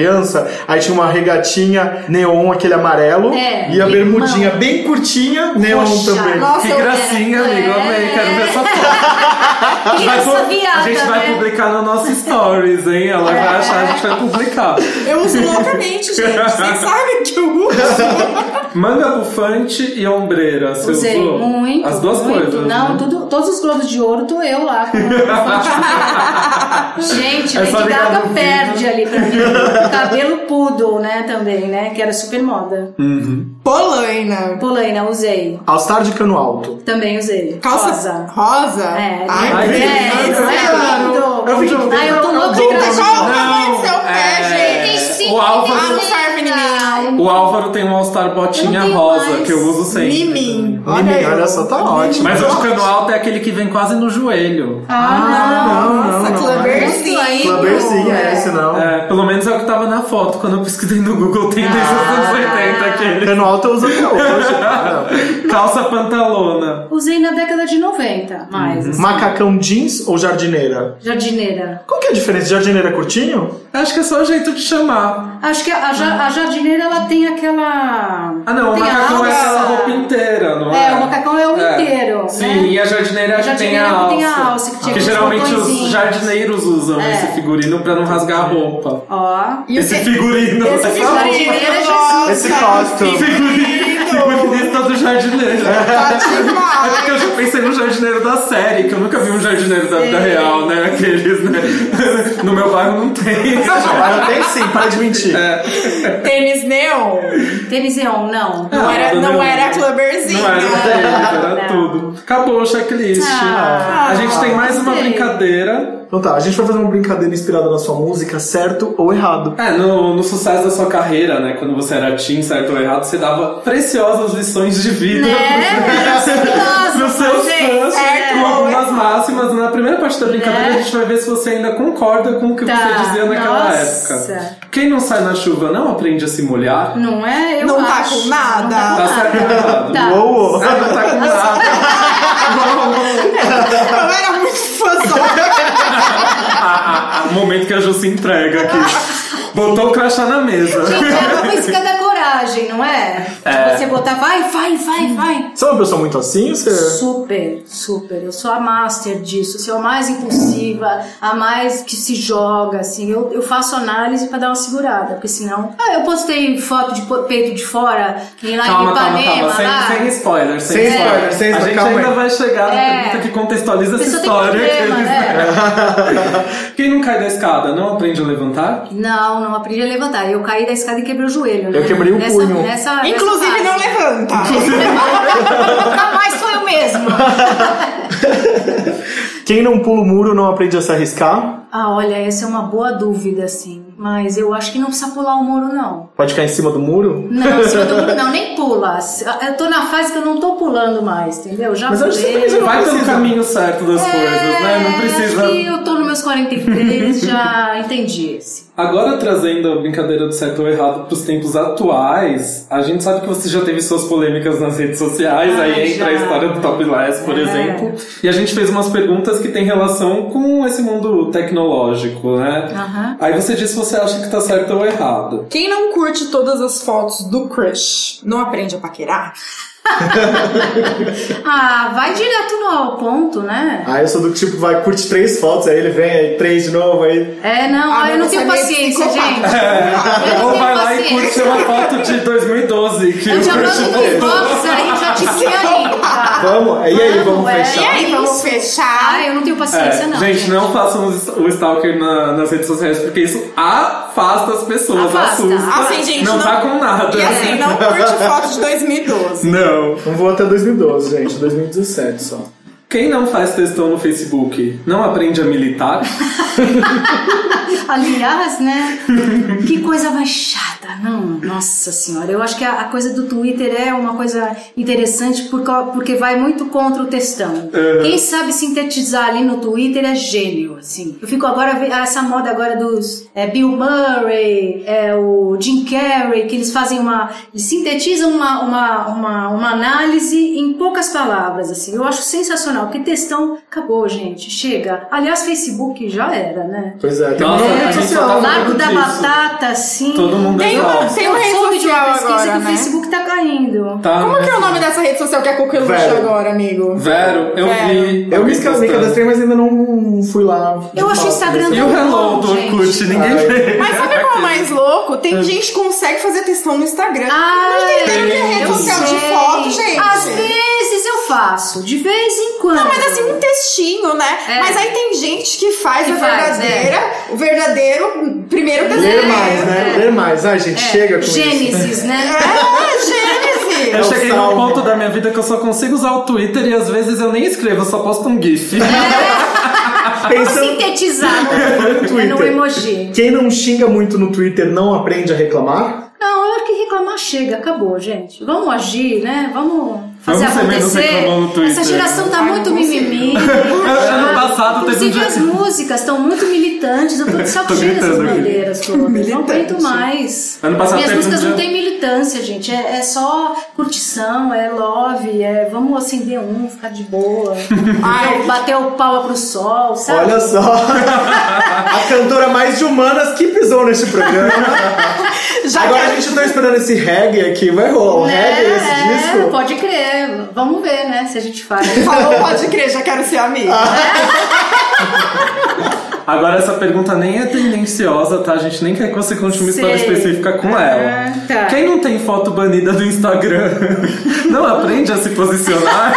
Speaker 2: Aí tinha uma regatinha neon, aquele amarelo.
Speaker 1: É,
Speaker 2: e a bermudinha
Speaker 1: mão.
Speaker 2: bem curtinha, neon
Speaker 1: Poxa,
Speaker 2: também.
Speaker 3: Nossa,
Speaker 4: Que gracinha,
Speaker 1: era-
Speaker 4: amigo.
Speaker 1: é.
Speaker 4: Amei, quero ver essa foto.
Speaker 1: Essa viada,
Speaker 4: a gente vai
Speaker 1: né?
Speaker 4: publicar no nosso stories, hein? Ela vai achar, a gente vai publicar.
Speaker 3: Eu uso loucamente, gente. Vocês sabem que eu uso.
Speaker 4: Manga bufante e ombreira. Você
Speaker 1: Usei
Speaker 4: usou?
Speaker 1: muito.
Speaker 4: As duas
Speaker 1: muito.
Speaker 4: coisas.
Speaker 1: Não,
Speaker 4: né?
Speaker 1: tudo, todos os globos de ouro tô eu lá Gente,
Speaker 4: É só
Speaker 1: Lady Gaga perde ali pra mim. Cabelo poodle, né, também, né? Que era super moda.
Speaker 3: Polaina.
Speaker 1: Polaina, usei.
Speaker 2: All-Star de cano alto.
Speaker 1: Também usei.
Speaker 3: Calça
Speaker 1: Rosa.
Speaker 3: rosa.
Speaker 1: É,
Speaker 3: Ai,
Speaker 1: é, é lindo.
Speaker 2: Eu fico-
Speaker 1: Ai, eu tô
Speaker 2: eu
Speaker 1: pra
Speaker 2: dou-
Speaker 3: Qual o tamanho do seu pé,
Speaker 4: É,
Speaker 3: gente?
Speaker 1: Tem
Speaker 4: o
Speaker 3: Ah, não serve em
Speaker 4: O Álvaro tem um All-Star botinha rosa,
Speaker 1: mais.
Speaker 4: que eu uso sempre.
Speaker 3: Em mim.
Speaker 2: Menina,
Speaker 3: eu.
Speaker 2: olha só, tá ótimo.
Speaker 4: Mas o de cano alto é aquele que vem quase no joelho.
Speaker 1: Ah,
Speaker 3: Nossa,
Speaker 2: não, não.
Speaker 3: clubberzinho.
Speaker 2: Clubberzinho é esse, não.
Speaker 4: É, pelo menos é o que tava na foto. Quando eu pesquisei no Google, tem desde os anos 80 aquele.
Speaker 2: Cano alto eu uso até hoje.
Speaker 4: Calça pantalona.
Speaker 1: Usei na década de 90, mais. assim.
Speaker 2: Macacão jeans ou jardineira?
Speaker 1: Jardineira.
Speaker 2: Qual que é a diferença? Jardineira é curtinho?
Speaker 4: Acho que é só o jeito de chamar.
Speaker 1: Acho que a, a a jardineira ela tem aquela.
Speaker 4: Ah, não, o
Speaker 1: a
Speaker 4: macacão é aquela roupa inteira, não é?
Speaker 1: É, o macacão é o inteiro,
Speaker 4: Sim,
Speaker 1: né?
Speaker 4: e a jardineira
Speaker 1: A
Speaker 4: que tem a
Speaker 1: jardineira
Speaker 4: alça.
Speaker 1: que tem a alça, que tinha
Speaker 4: Porque
Speaker 1: aqueles
Speaker 4: geralmente os jardineiros usam
Speaker 1: É.
Speaker 4: esse figurino pra não rasgar a roupa.
Speaker 1: Ó.
Speaker 3: E
Speaker 4: esse
Speaker 3: que-
Speaker 4: figurino.
Speaker 3: Esse
Speaker 4: essa
Speaker 3: jardineiro é
Speaker 2: Esse
Speaker 3: Jesus,
Speaker 2: costume.
Speaker 4: Figurinista figurinista do jardineiro.
Speaker 3: Tá
Speaker 4: É porque eu
Speaker 3: demais.
Speaker 4: já pensei no jardineiro da série, que eu nunca vi um jardineiro da vida real, né? Aqueles, né? No meu bairro não tem.
Speaker 2: Agora tem sim, para de mentir.
Speaker 3: Tênis neon.
Speaker 1: Tênis neon, não.
Speaker 3: Não
Speaker 4: Ah,
Speaker 3: era,
Speaker 4: do
Speaker 3: não
Speaker 4: neon.
Speaker 3: era clubberzinho.
Speaker 4: Não era tênis, era
Speaker 1: Não.
Speaker 4: tudo. Acabou o checklist.
Speaker 1: Ah,
Speaker 4: a gente tem mais uma brincadeira.
Speaker 2: Então tá, a gente vai fazer uma brincadeira inspirada na sua música, certo ou errado.
Speaker 4: É, no, no sucesso da sua carreira, né? Quando você era teen, certo ou errado, você dava preciosas lições de vida pros seus
Speaker 1: gente,
Speaker 4: fãs com algumas máximas. Na primeira parte da brincadeira,
Speaker 1: Né?
Speaker 4: a gente vai ver se você ainda concorda com o que
Speaker 1: Tá,
Speaker 4: você dizia naquela
Speaker 1: nossa.
Speaker 4: época. Quem não sai na chuva não aprende a se molhar.
Speaker 1: Não é? Eu
Speaker 3: Não tá
Speaker 1: acho.
Speaker 3: com nada.
Speaker 1: Não tá com
Speaker 4: Tá certo ou
Speaker 1: nada.
Speaker 4: errado?
Speaker 1: Tá.
Speaker 2: Uou, uou.
Speaker 4: Não tá com nada.
Speaker 3: Eu era muito fãzão.
Speaker 4: Ah, o momento que a Ju se entrega aqui. Botou o crachá na mesa.
Speaker 1: Gente, música da coragem, não é?
Speaker 4: É.
Speaker 1: Você botar, vai, vai, vai, vai.
Speaker 2: Você é uma pessoa muito assim? Você...
Speaker 1: Super, super. Eu sou a master disso. Eu sou a mais impulsiva, a mais que se joga, assim. Eu, eu faço análise pra dar uma segurada, porque senão... Ah, eu postei foto de peito de fora, em lá
Speaker 4: Calma,
Speaker 1: em
Speaker 4: calma,
Speaker 1: Ipanema,
Speaker 4: calma.
Speaker 1: lá.
Speaker 4: Sem, sem spoiler, sem,
Speaker 2: Sem
Speaker 4: spoiler.
Speaker 2: spoiler, sem
Speaker 4: A
Speaker 2: spoiler,
Speaker 4: gente
Speaker 2: calma
Speaker 4: ainda
Speaker 2: aí.
Speaker 4: vai chegar na
Speaker 1: É.
Speaker 4: pergunta que contextualiza essa história.
Speaker 1: problema,
Speaker 4: que eles-
Speaker 1: né?
Speaker 4: Quem não cai da escada não aprende a levantar?
Speaker 1: Não, não aprendi a levantar. Eu caí da escada e quebrei o joelho, né?
Speaker 2: Eu quebrei o
Speaker 1: nessa,
Speaker 2: punho.
Speaker 1: Nessa, nessa
Speaker 3: Inclusive, não
Speaker 1: fase.
Speaker 3: levanta.
Speaker 1: Nunca mais foi o mesmo.
Speaker 2: Quem não pula o muro não aprende a se arriscar?
Speaker 1: Ah, olha, essa é uma boa dúvida, assim. Mas eu acho que não precisa pular o muro, não.
Speaker 2: Pode ficar em cima do muro?
Speaker 1: Não, em cima do muro não, nem pula. Eu tô na fase que eu não tô pulando mais, entendeu? Já
Speaker 2: Mas eu acho que
Speaker 1: pulei.
Speaker 4: Vai pelo caminho certo das coisas, né? Não precisa.
Speaker 1: É, Acho que eu tô nos meus 43, já entendi esse.
Speaker 4: Agora trazendo a brincadeira do certo ou errado pros tempos atuais, a gente sabe que você já teve suas polêmicas nas redes sociais,
Speaker 1: Ah,
Speaker 4: aí entra
Speaker 1: já.
Speaker 4: a história do topless, por
Speaker 1: É.
Speaker 4: exemplo. E a gente fez umas perguntas que têm relação com esse mundo tecnológico, né?
Speaker 1: Aham.
Speaker 4: Aí você diz se você acha que tá certo ou errado.
Speaker 3: Quem não curte todas as fotos do crush, não aprende a paquerar?
Speaker 1: Ah, vai direto no ao ponto, né?
Speaker 2: Ah, eu sou do tipo, vai, curte três fotos, aí ele vem, aí três de novo, aí...
Speaker 1: É, não,
Speaker 3: Ah,
Speaker 1: ah, eu
Speaker 3: mas
Speaker 1: não tenho
Speaker 3: é
Speaker 1: paciência, gente. Eu não
Speaker 4: Ou vai lá e curte uma foto de 2012 que
Speaker 1: Eu
Speaker 4: o
Speaker 1: já
Speaker 4: crush
Speaker 1: mando box aí, já te aí.
Speaker 2: Vamos, e aí, vamos
Speaker 1: é,
Speaker 2: fechar?
Speaker 3: E aí, vamos fechar?
Speaker 1: Ah, eu não tenho paciência,
Speaker 4: É,
Speaker 1: não.
Speaker 4: gente, não façam o stalker na- nas redes sociais, porque isso afasta as pessoas,
Speaker 1: Afasta.
Speaker 4: assusta.
Speaker 3: Assim, gente,
Speaker 4: não,
Speaker 3: não-
Speaker 4: tá com nada.
Speaker 3: E assim, não curte foto de 2012.
Speaker 4: Não.
Speaker 2: Não vou até 2012, gente, 2017 só.
Speaker 4: Quem não faz textão no Facebook não aprende a militar?
Speaker 1: Aliás, né? que coisa mais chata, não? Nossa senhora, eu acho que a, a coisa do Twitter é uma coisa interessante por cau- porque vai muito contra o textão.
Speaker 4: Uhum.
Speaker 1: Quem sabe sintetizar ali no Twitter é gênio, assim. Eu fico agora essa moda agora dos é, Bill Murray, é, o Jim Carrey, que eles fazem uma, eles sintetizam uma, uma, uma, uma análise em poucas palavras, assim. Eu acho sensacional, porque textão acabou, gente, chega. Aliás, Facebook já era, né?
Speaker 2: Pois é, tem
Speaker 4: Nossa,
Speaker 2: rede social.
Speaker 1: Largo da
Speaker 4: disso.
Speaker 1: batata, assim.
Speaker 4: Todo mundo
Speaker 3: Tem
Speaker 4: é
Speaker 3: uma- tem uma rede
Speaker 1: soube de uma
Speaker 3: social
Speaker 1: pesquisa
Speaker 3: agora,
Speaker 1: que o
Speaker 3: né?
Speaker 1: Facebook tá caindo.
Speaker 4: Tá,
Speaker 3: Como que é o nome dessa rede social que é coqueluche
Speaker 2: Vero.
Speaker 3: agora, amigo?
Speaker 4: Vero, eu
Speaker 3: Vero.
Speaker 4: vi.
Speaker 2: Eu me,
Speaker 4: alguém
Speaker 2: ca- me cadastrei, mas ainda não fui lá.
Speaker 1: Eu acho o Instagram
Speaker 4: E o Hello do. Orkut, ninguém vê.
Speaker 3: Mas sabe qual é o mais louco? Tem gente que consegue fazer textão no Instagram.
Speaker 1: Ah,
Speaker 3: não entendendo que é rede
Speaker 1: eu
Speaker 3: social de foto, gente.
Speaker 1: Às vezes eu faço, de vez em quando.
Speaker 3: Não, mas assim, um textinho, né?
Speaker 1: É.
Speaker 3: Mas aí tem gente que faz
Speaker 1: Que
Speaker 3: a
Speaker 1: faz,
Speaker 3: verdadeira, o verdadeiro primeiro
Speaker 2: Ler
Speaker 3: desenho.
Speaker 2: mais, né? Ler mais. Ai, gente, chega com isso.
Speaker 1: Gênesis, né?
Speaker 3: É, Gênesis.
Speaker 4: Eu
Speaker 2: É
Speaker 4: cheguei num ponto da minha vida que eu só consigo usar o Twitter e às vezes eu nem escrevo, eu só posto um GIF.
Speaker 2: Pensando
Speaker 1: sintetizar
Speaker 2: no
Speaker 1: no, no
Speaker 2: Twitter.
Speaker 1: emoji.
Speaker 2: Quem não xinga muito no Twitter não aprende a reclamar?
Speaker 1: Não, eu acho que reclamar chega, acabou, gente. Vamos agir, né? Vamos fazer acontecer. Essa geração tá muito mimimi.
Speaker 4: Ano passado teve um
Speaker 1: Inclusive
Speaker 4: dia-
Speaker 1: as músicas estão muito militantes. Eu tô de saco cheio dessas bandeiras. todas. Não aguento mais.
Speaker 4: Ano passado
Speaker 1: Minhas
Speaker 4: um
Speaker 1: músicas
Speaker 4: dia-
Speaker 1: não tem militância, gente. É, é só curtição, é love, é vamos acender um, ficar de boa.
Speaker 3: Ai.
Speaker 1: bater o pau pro sol, sabe?
Speaker 2: Olha só, a cantora mais de humanas que pisou neste programa.
Speaker 3: Já
Speaker 2: Agora
Speaker 3: que
Speaker 2: a gente tá esperando esse reggae aqui, vai rolar um reggae esse
Speaker 1: é,
Speaker 2: disco?
Speaker 1: pode crer. Vamos ver, né, se a gente faz.
Speaker 3: falou, pode crer, já quero ser amiga.
Speaker 4: Agora essa pergunta nem é tendenciosa, tá? A gente nem quer que você conte uma história
Speaker 1: Sei.
Speaker 4: específica com ela.
Speaker 1: Ah, tá.
Speaker 4: Quem não tem foto banida do Instagram não aprende a se posicionar?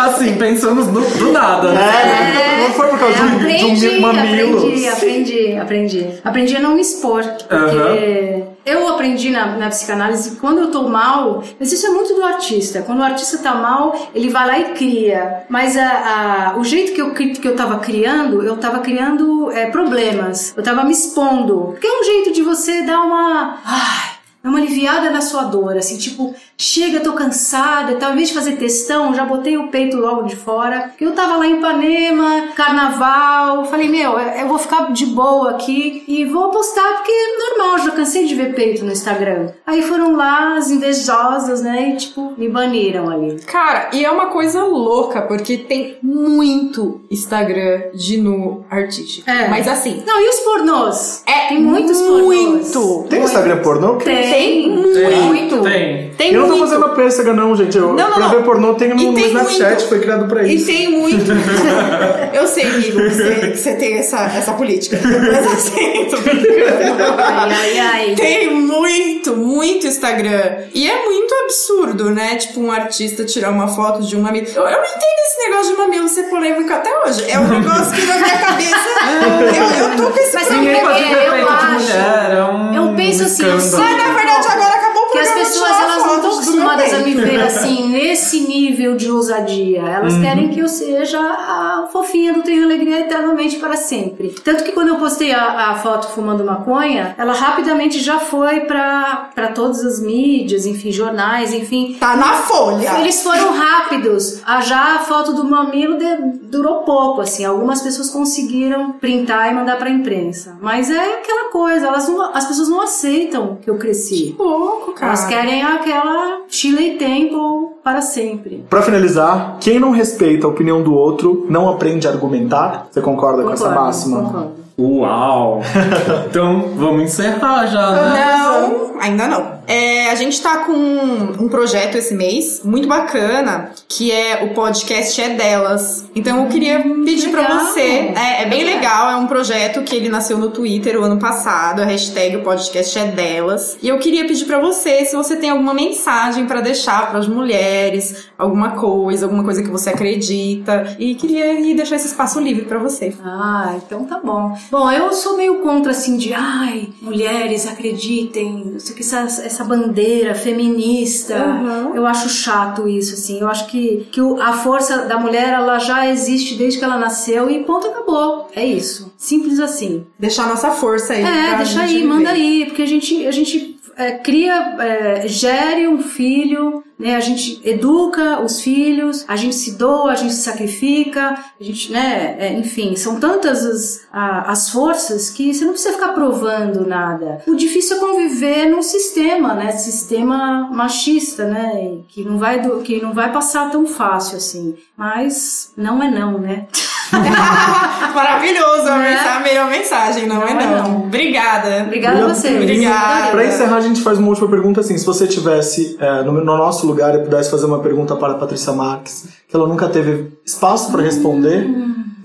Speaker 4: assim, pensamos no, do nada, né?
Speaker 2: É, não foi por causa de um, de um
Speaker 1: aprendi,
Speaker 2: mamilo.
Speaker 1: aprendi, aprendi, aprendi. Aprendi a não me expor. Porque. Eu aprendi na, na psicanálise quando eu tô mal, mas isso é muito do artista. Quando o artista tá mal, ele vai lá e cria. Mas a, a- o jeito que eu, que eu tava criando, eu tava criando é, problemas. Eu tava me expondo. Porque é um jeito de você dar uma. Ai, Dá uma aliviada na sua dor, assim, tipo, chega, tô cansada, tal. Em vez de fazer textão, já botei o peito logo de fora. Eu tava lá em Ipanema, carnaval, falei, meu, eu vou ficar de boa aqui e vou postar porque é normal, já cansei de ver peito no Instagram. Aí foram lá as invejosas, né, e tipo, me baniram ali.
Speaker 3: Cara, e é uma coisa louca, porque tem muito Instagram de nu artístico.
Speaker 1: É.
Speaker 3: Mas assim,
Speaker 1: Não, e os pornôs?
Speaker 3: é
Speaker 1: Tem muitos pornôs.
Speaker 3: muito.
Speaker 2: Tem Instagram pornô?
Speaker 1: Tem,
Speaker 3: Tem muito.
Speaker 4: Tem.
Speaker 3: Tem
Speaker 2: eu não tô
Speaker 3: muito.
Speaker 2: fazendo pêssega não, gente. Eu,
Speaker 3: Não, não,
Speaker 2: pra
Speaker 3: não.
Speaker 2: ver pornô tem no,
Speaker 3: E
Speaker 2: no Snapchat, foi criado pra
Speaker 3: E
Speaker 2: isso.
Speaker 3: tem muito. Eu sei, amigo, que você, tem essa, essa política. Mas assim, tô brincando.
Speaker 1: Ai, ai, ai.
Speaker 3: Tem muito, muito Instagram. E é muito absurdo, né? Tipo, um artista tirar uma foto de um mamilo. Eu, eu não entendo esse negócio de mamilo ser polêmico até hoje. É um negócio que na minha cabeça. eu, eu tô com esse
Speaker 1: Mas
Speaker 3: problema.
Speaker 4: Ninguém pode
Speaker 1: É,
Speaker 4: ver
Speaker 1: eu
Speaker 4: peito de
Speaker 1: acho.
Speaker 4: mulher, é um
Speaker 1: Eu penso assim.
Speaker 3: Mas na verdade agora
Speaker 1: as pessoas elas não acostumadas a me ver assim nesse nível de ousadia. Elas
Speaker 2: Uhum.
Speaker 1: querem que eu seja a fofinha do Tenho Alegria eternamente para sempre. Tanto que quando eu postei a, a foto fumando maconha, ela rapidamente já foi pra todas as mídias, enfim, jornais, enfim.
Speaker 3: Tá na folha.
Speaker 1: Eles foram rápidos. A já a foto do mamilo de- durou pouco, assim. Algumas pessoas conseguiram printar e mandar pra imprensa. Mas é aquela coisa, elas não- as pessoas não aceitam que eu cresci.
Speaker 3: Louco, cara.
Speaker 1: Elas querem aquela Chile Temple para sempre.
Speaker 2: Pra finalizar, quem não respeita a opinião do outro não aprende a argumentar. Você concorda com essa
Speaker 1: Concordo,
Speaker 2: máxima?
Speaker 1: concordo.
Speaker 4: Uau! então vamos encerrar já, né?
Speaker 3: Não, ainda não. É, a gente tá com um projeto esse mês muito bacana, que é o podcast é delas. Então eu queria pedir pra
Speaker 1: legal.
Speaker 3: você. É, é bem legal, é um projeto que ele nasceu no Twitter o ano passado, a hashtag o podcast é delas. E eu queria pedir pra você se você tem alguma mensagem pra deixar pras mulheres, alguma coisa, alguma coisa que você acredita. E queria deixar esse espaço livre pra você.
Speaker 1: Ah, então tá bom. Bom, eu sou meio contra assim de, ai, mulheres acreditem, não sei o que, essa, essa bandeira feminista.
Speaker 3: Uhum.
Speaker 1: Eu acho chato isso, assim. Eu acho que, que a força da mulher, ela já existe desde que ela nasceu e ponto, acabou. É isso. Simples assim.
Speaker 3: Deixar nossa força aí.
Speaker 1: É, deixa aí, manda
Speaker 3: viver.
Speaker 1: aí, porque a gente, a gente é, cria, é, gere um filho, né? A gente educa os filhos, a gente se doa, a gente se sacrifica, a gente, né? é, enfim, são tantas as, a- as forças que você não precisa ficar provando nada. O difícil é conviver num sistema, né? Sistema machista, né? Que não vai, do- que não vai passar tão fácil assim. Mas não é não, né?
Speaker 3: Maravilhoso, a,
Speaker 1: Né?
Speaker 3: mensa- a melhor mensagem, não, é
Speaker 1: Não é
Speaker 3: não.
Speaker 1: não.
Speaker 3: Obrigada.
Speaker 1: Obrigada a você.
Speaker 3: Obrigada.
Speaker 2: Pra encerrar, a gente faz uma última pergunta assim. Se você tivesse é, no, no nosso lugar e pudesse fazer uma pergunta para a Patrícia Marques, que ela nunca teve espaço para responder,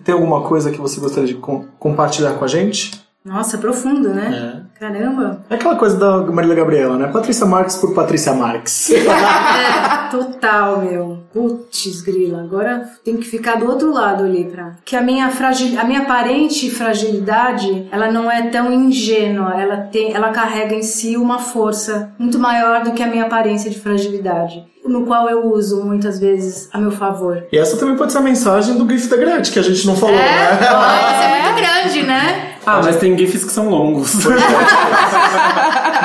Speaker 2: tem alguma coisa que você gostaria de com- compartilhar com a gente?
Speaker 1: Nossa, profundo, né? Caramba.
Speaker 2: É aquela coisa da Marília Gabriela, né? Patrícia Marques por Patrícia Marques.
Speaker 1: É, total, meu. Putz, grila. Agora tem que ficar do outro lado ali pra. Que a minha fragil... a minha aparente fragilidade, ela não é tão ingênua. Ela tem, ela carrega em si uma força muito maior do que a minha aparência de fragilidade, no qual eu uso muitas vezes a meu favor.
Speaker 2: e essa também pode ser a mensagem do Griff da Gretchen, que a gente não falou,
Speaker 1: É,
Speaker 2: né?
Speaker 1: pode ser muito grande, né?
Speaker 4: Ah, mas tem GIFs que são longos.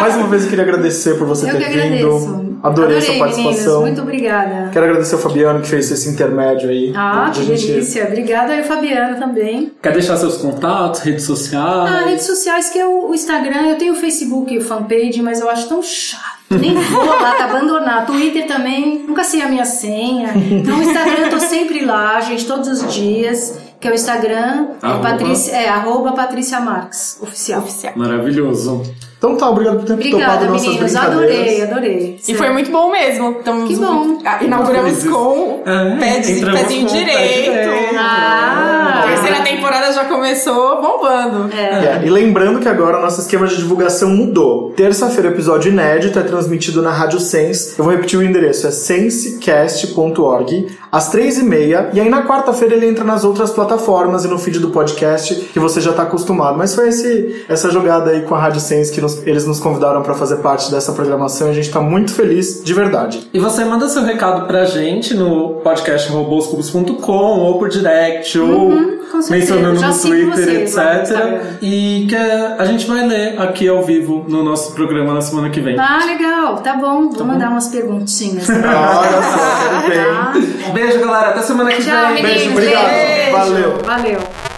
Speaker 2: Mais uma vez eu queria agradecer por você
Speaker 1: Eu
Speaker 2: ter
Speaker 1: que
Speaker 2: vindo.
Speaker 1: agradeço.
Speaker 2: Adorei,
Speaker 1: Adorei
Speaker 2: sua participação.
Speaker 1: meninos. Muito obrigada.
Speaker 2: Quero agradecer ao Fabiano que fez esse intermédio aí.
Speaker 1: Ah,
Speaker 2: de
Speaker 1: que
Speaker 2: gente-
Speaker 1: delícia. Obrigada aí, Fabiano, também.
Speaker 4: Quer deixar seus contatos, redes sociais?
Speaker 1: Ah, redes sociais que é o, o Instagram, eu tenho o Facebook, o fanpage, mas eu acho tão chato. Nem vou lá, tá abandonado. Twitter também, nunca sei a minha senha. Então o Instagram eu tô sempre lá, gente, todos os dias. Que é o Instagram, é,
Speaker 4: Arroba?
Speaker 1: Patrícia, é arroba Patrícia Marques, oficial.
Speaker 3: Oficial.
Speaker 4: Maravilhoso.
Speaker 2: Então tá, obrigado por ter
Speaker 1: Obrigada,
Speaker 2: topado nossas
Speaker 1: meninos.
Speaker 2: brincadeiras.
Speaker 1: Adorei, adorei.
Speaker 3: E foi muito bom mesmo. Estamos,
Speaker 1: Que bom.
Speaker 3: Ah, Inauguramos com
Speaker 4: É,
Speaker 3: pé de,
Speaker 4: entramos
Speaker 3: pezinho
Speaker 4: com o pé
Speaker 3: direito.
Speaker 4: direito.
Speaker 1: Ah,
Speaker 3: A terceira temporada já começou bombando.
Speaker 2: É, e lembrando que agora o nosso esquema de divulgação mudou. Terça-feira, episódio inédito é transmitido na Rádio Sense. Eu vou repetir o endereço, é sensecast.org, às três e meia. E aí na quarta-feira ele entra nas outras plataformas e no feed do podcast, que você já tá acostumado. Mas foi esse, essa jogada aí com a Rádio Sense que nos- eles nos convidaram para fazer parte dessa programação e a gente tá muito feliz, de verdade.
Speaker 4: E você manda seu recado pra gente no podcast roboscubos.com ou por direct ou
Speaker 1: Uhum, certeza.
Speaker 4: mencionando no Twitter,
Speaker 1: vocês
Speaker 4: etc. E que a gente vai ler aqui ao vivo no nosso programa na semana que vem.
Speaker 1: Ah, legal, tá bom. Vou mandar umas perguntinhas.
Speaker 2: Olha só, tudo bem.
Speaker 1: Tá?
Speaker 4: Beijo, galera. Até semana que
Speaker 1: Tchau,
Speaker 4: vem.
Speaker 1: meninos.
Speaker 2: obrigado.
Speaker 1: Beijo.
Speaker 2: Valeu.
Speaker 1: Valeu.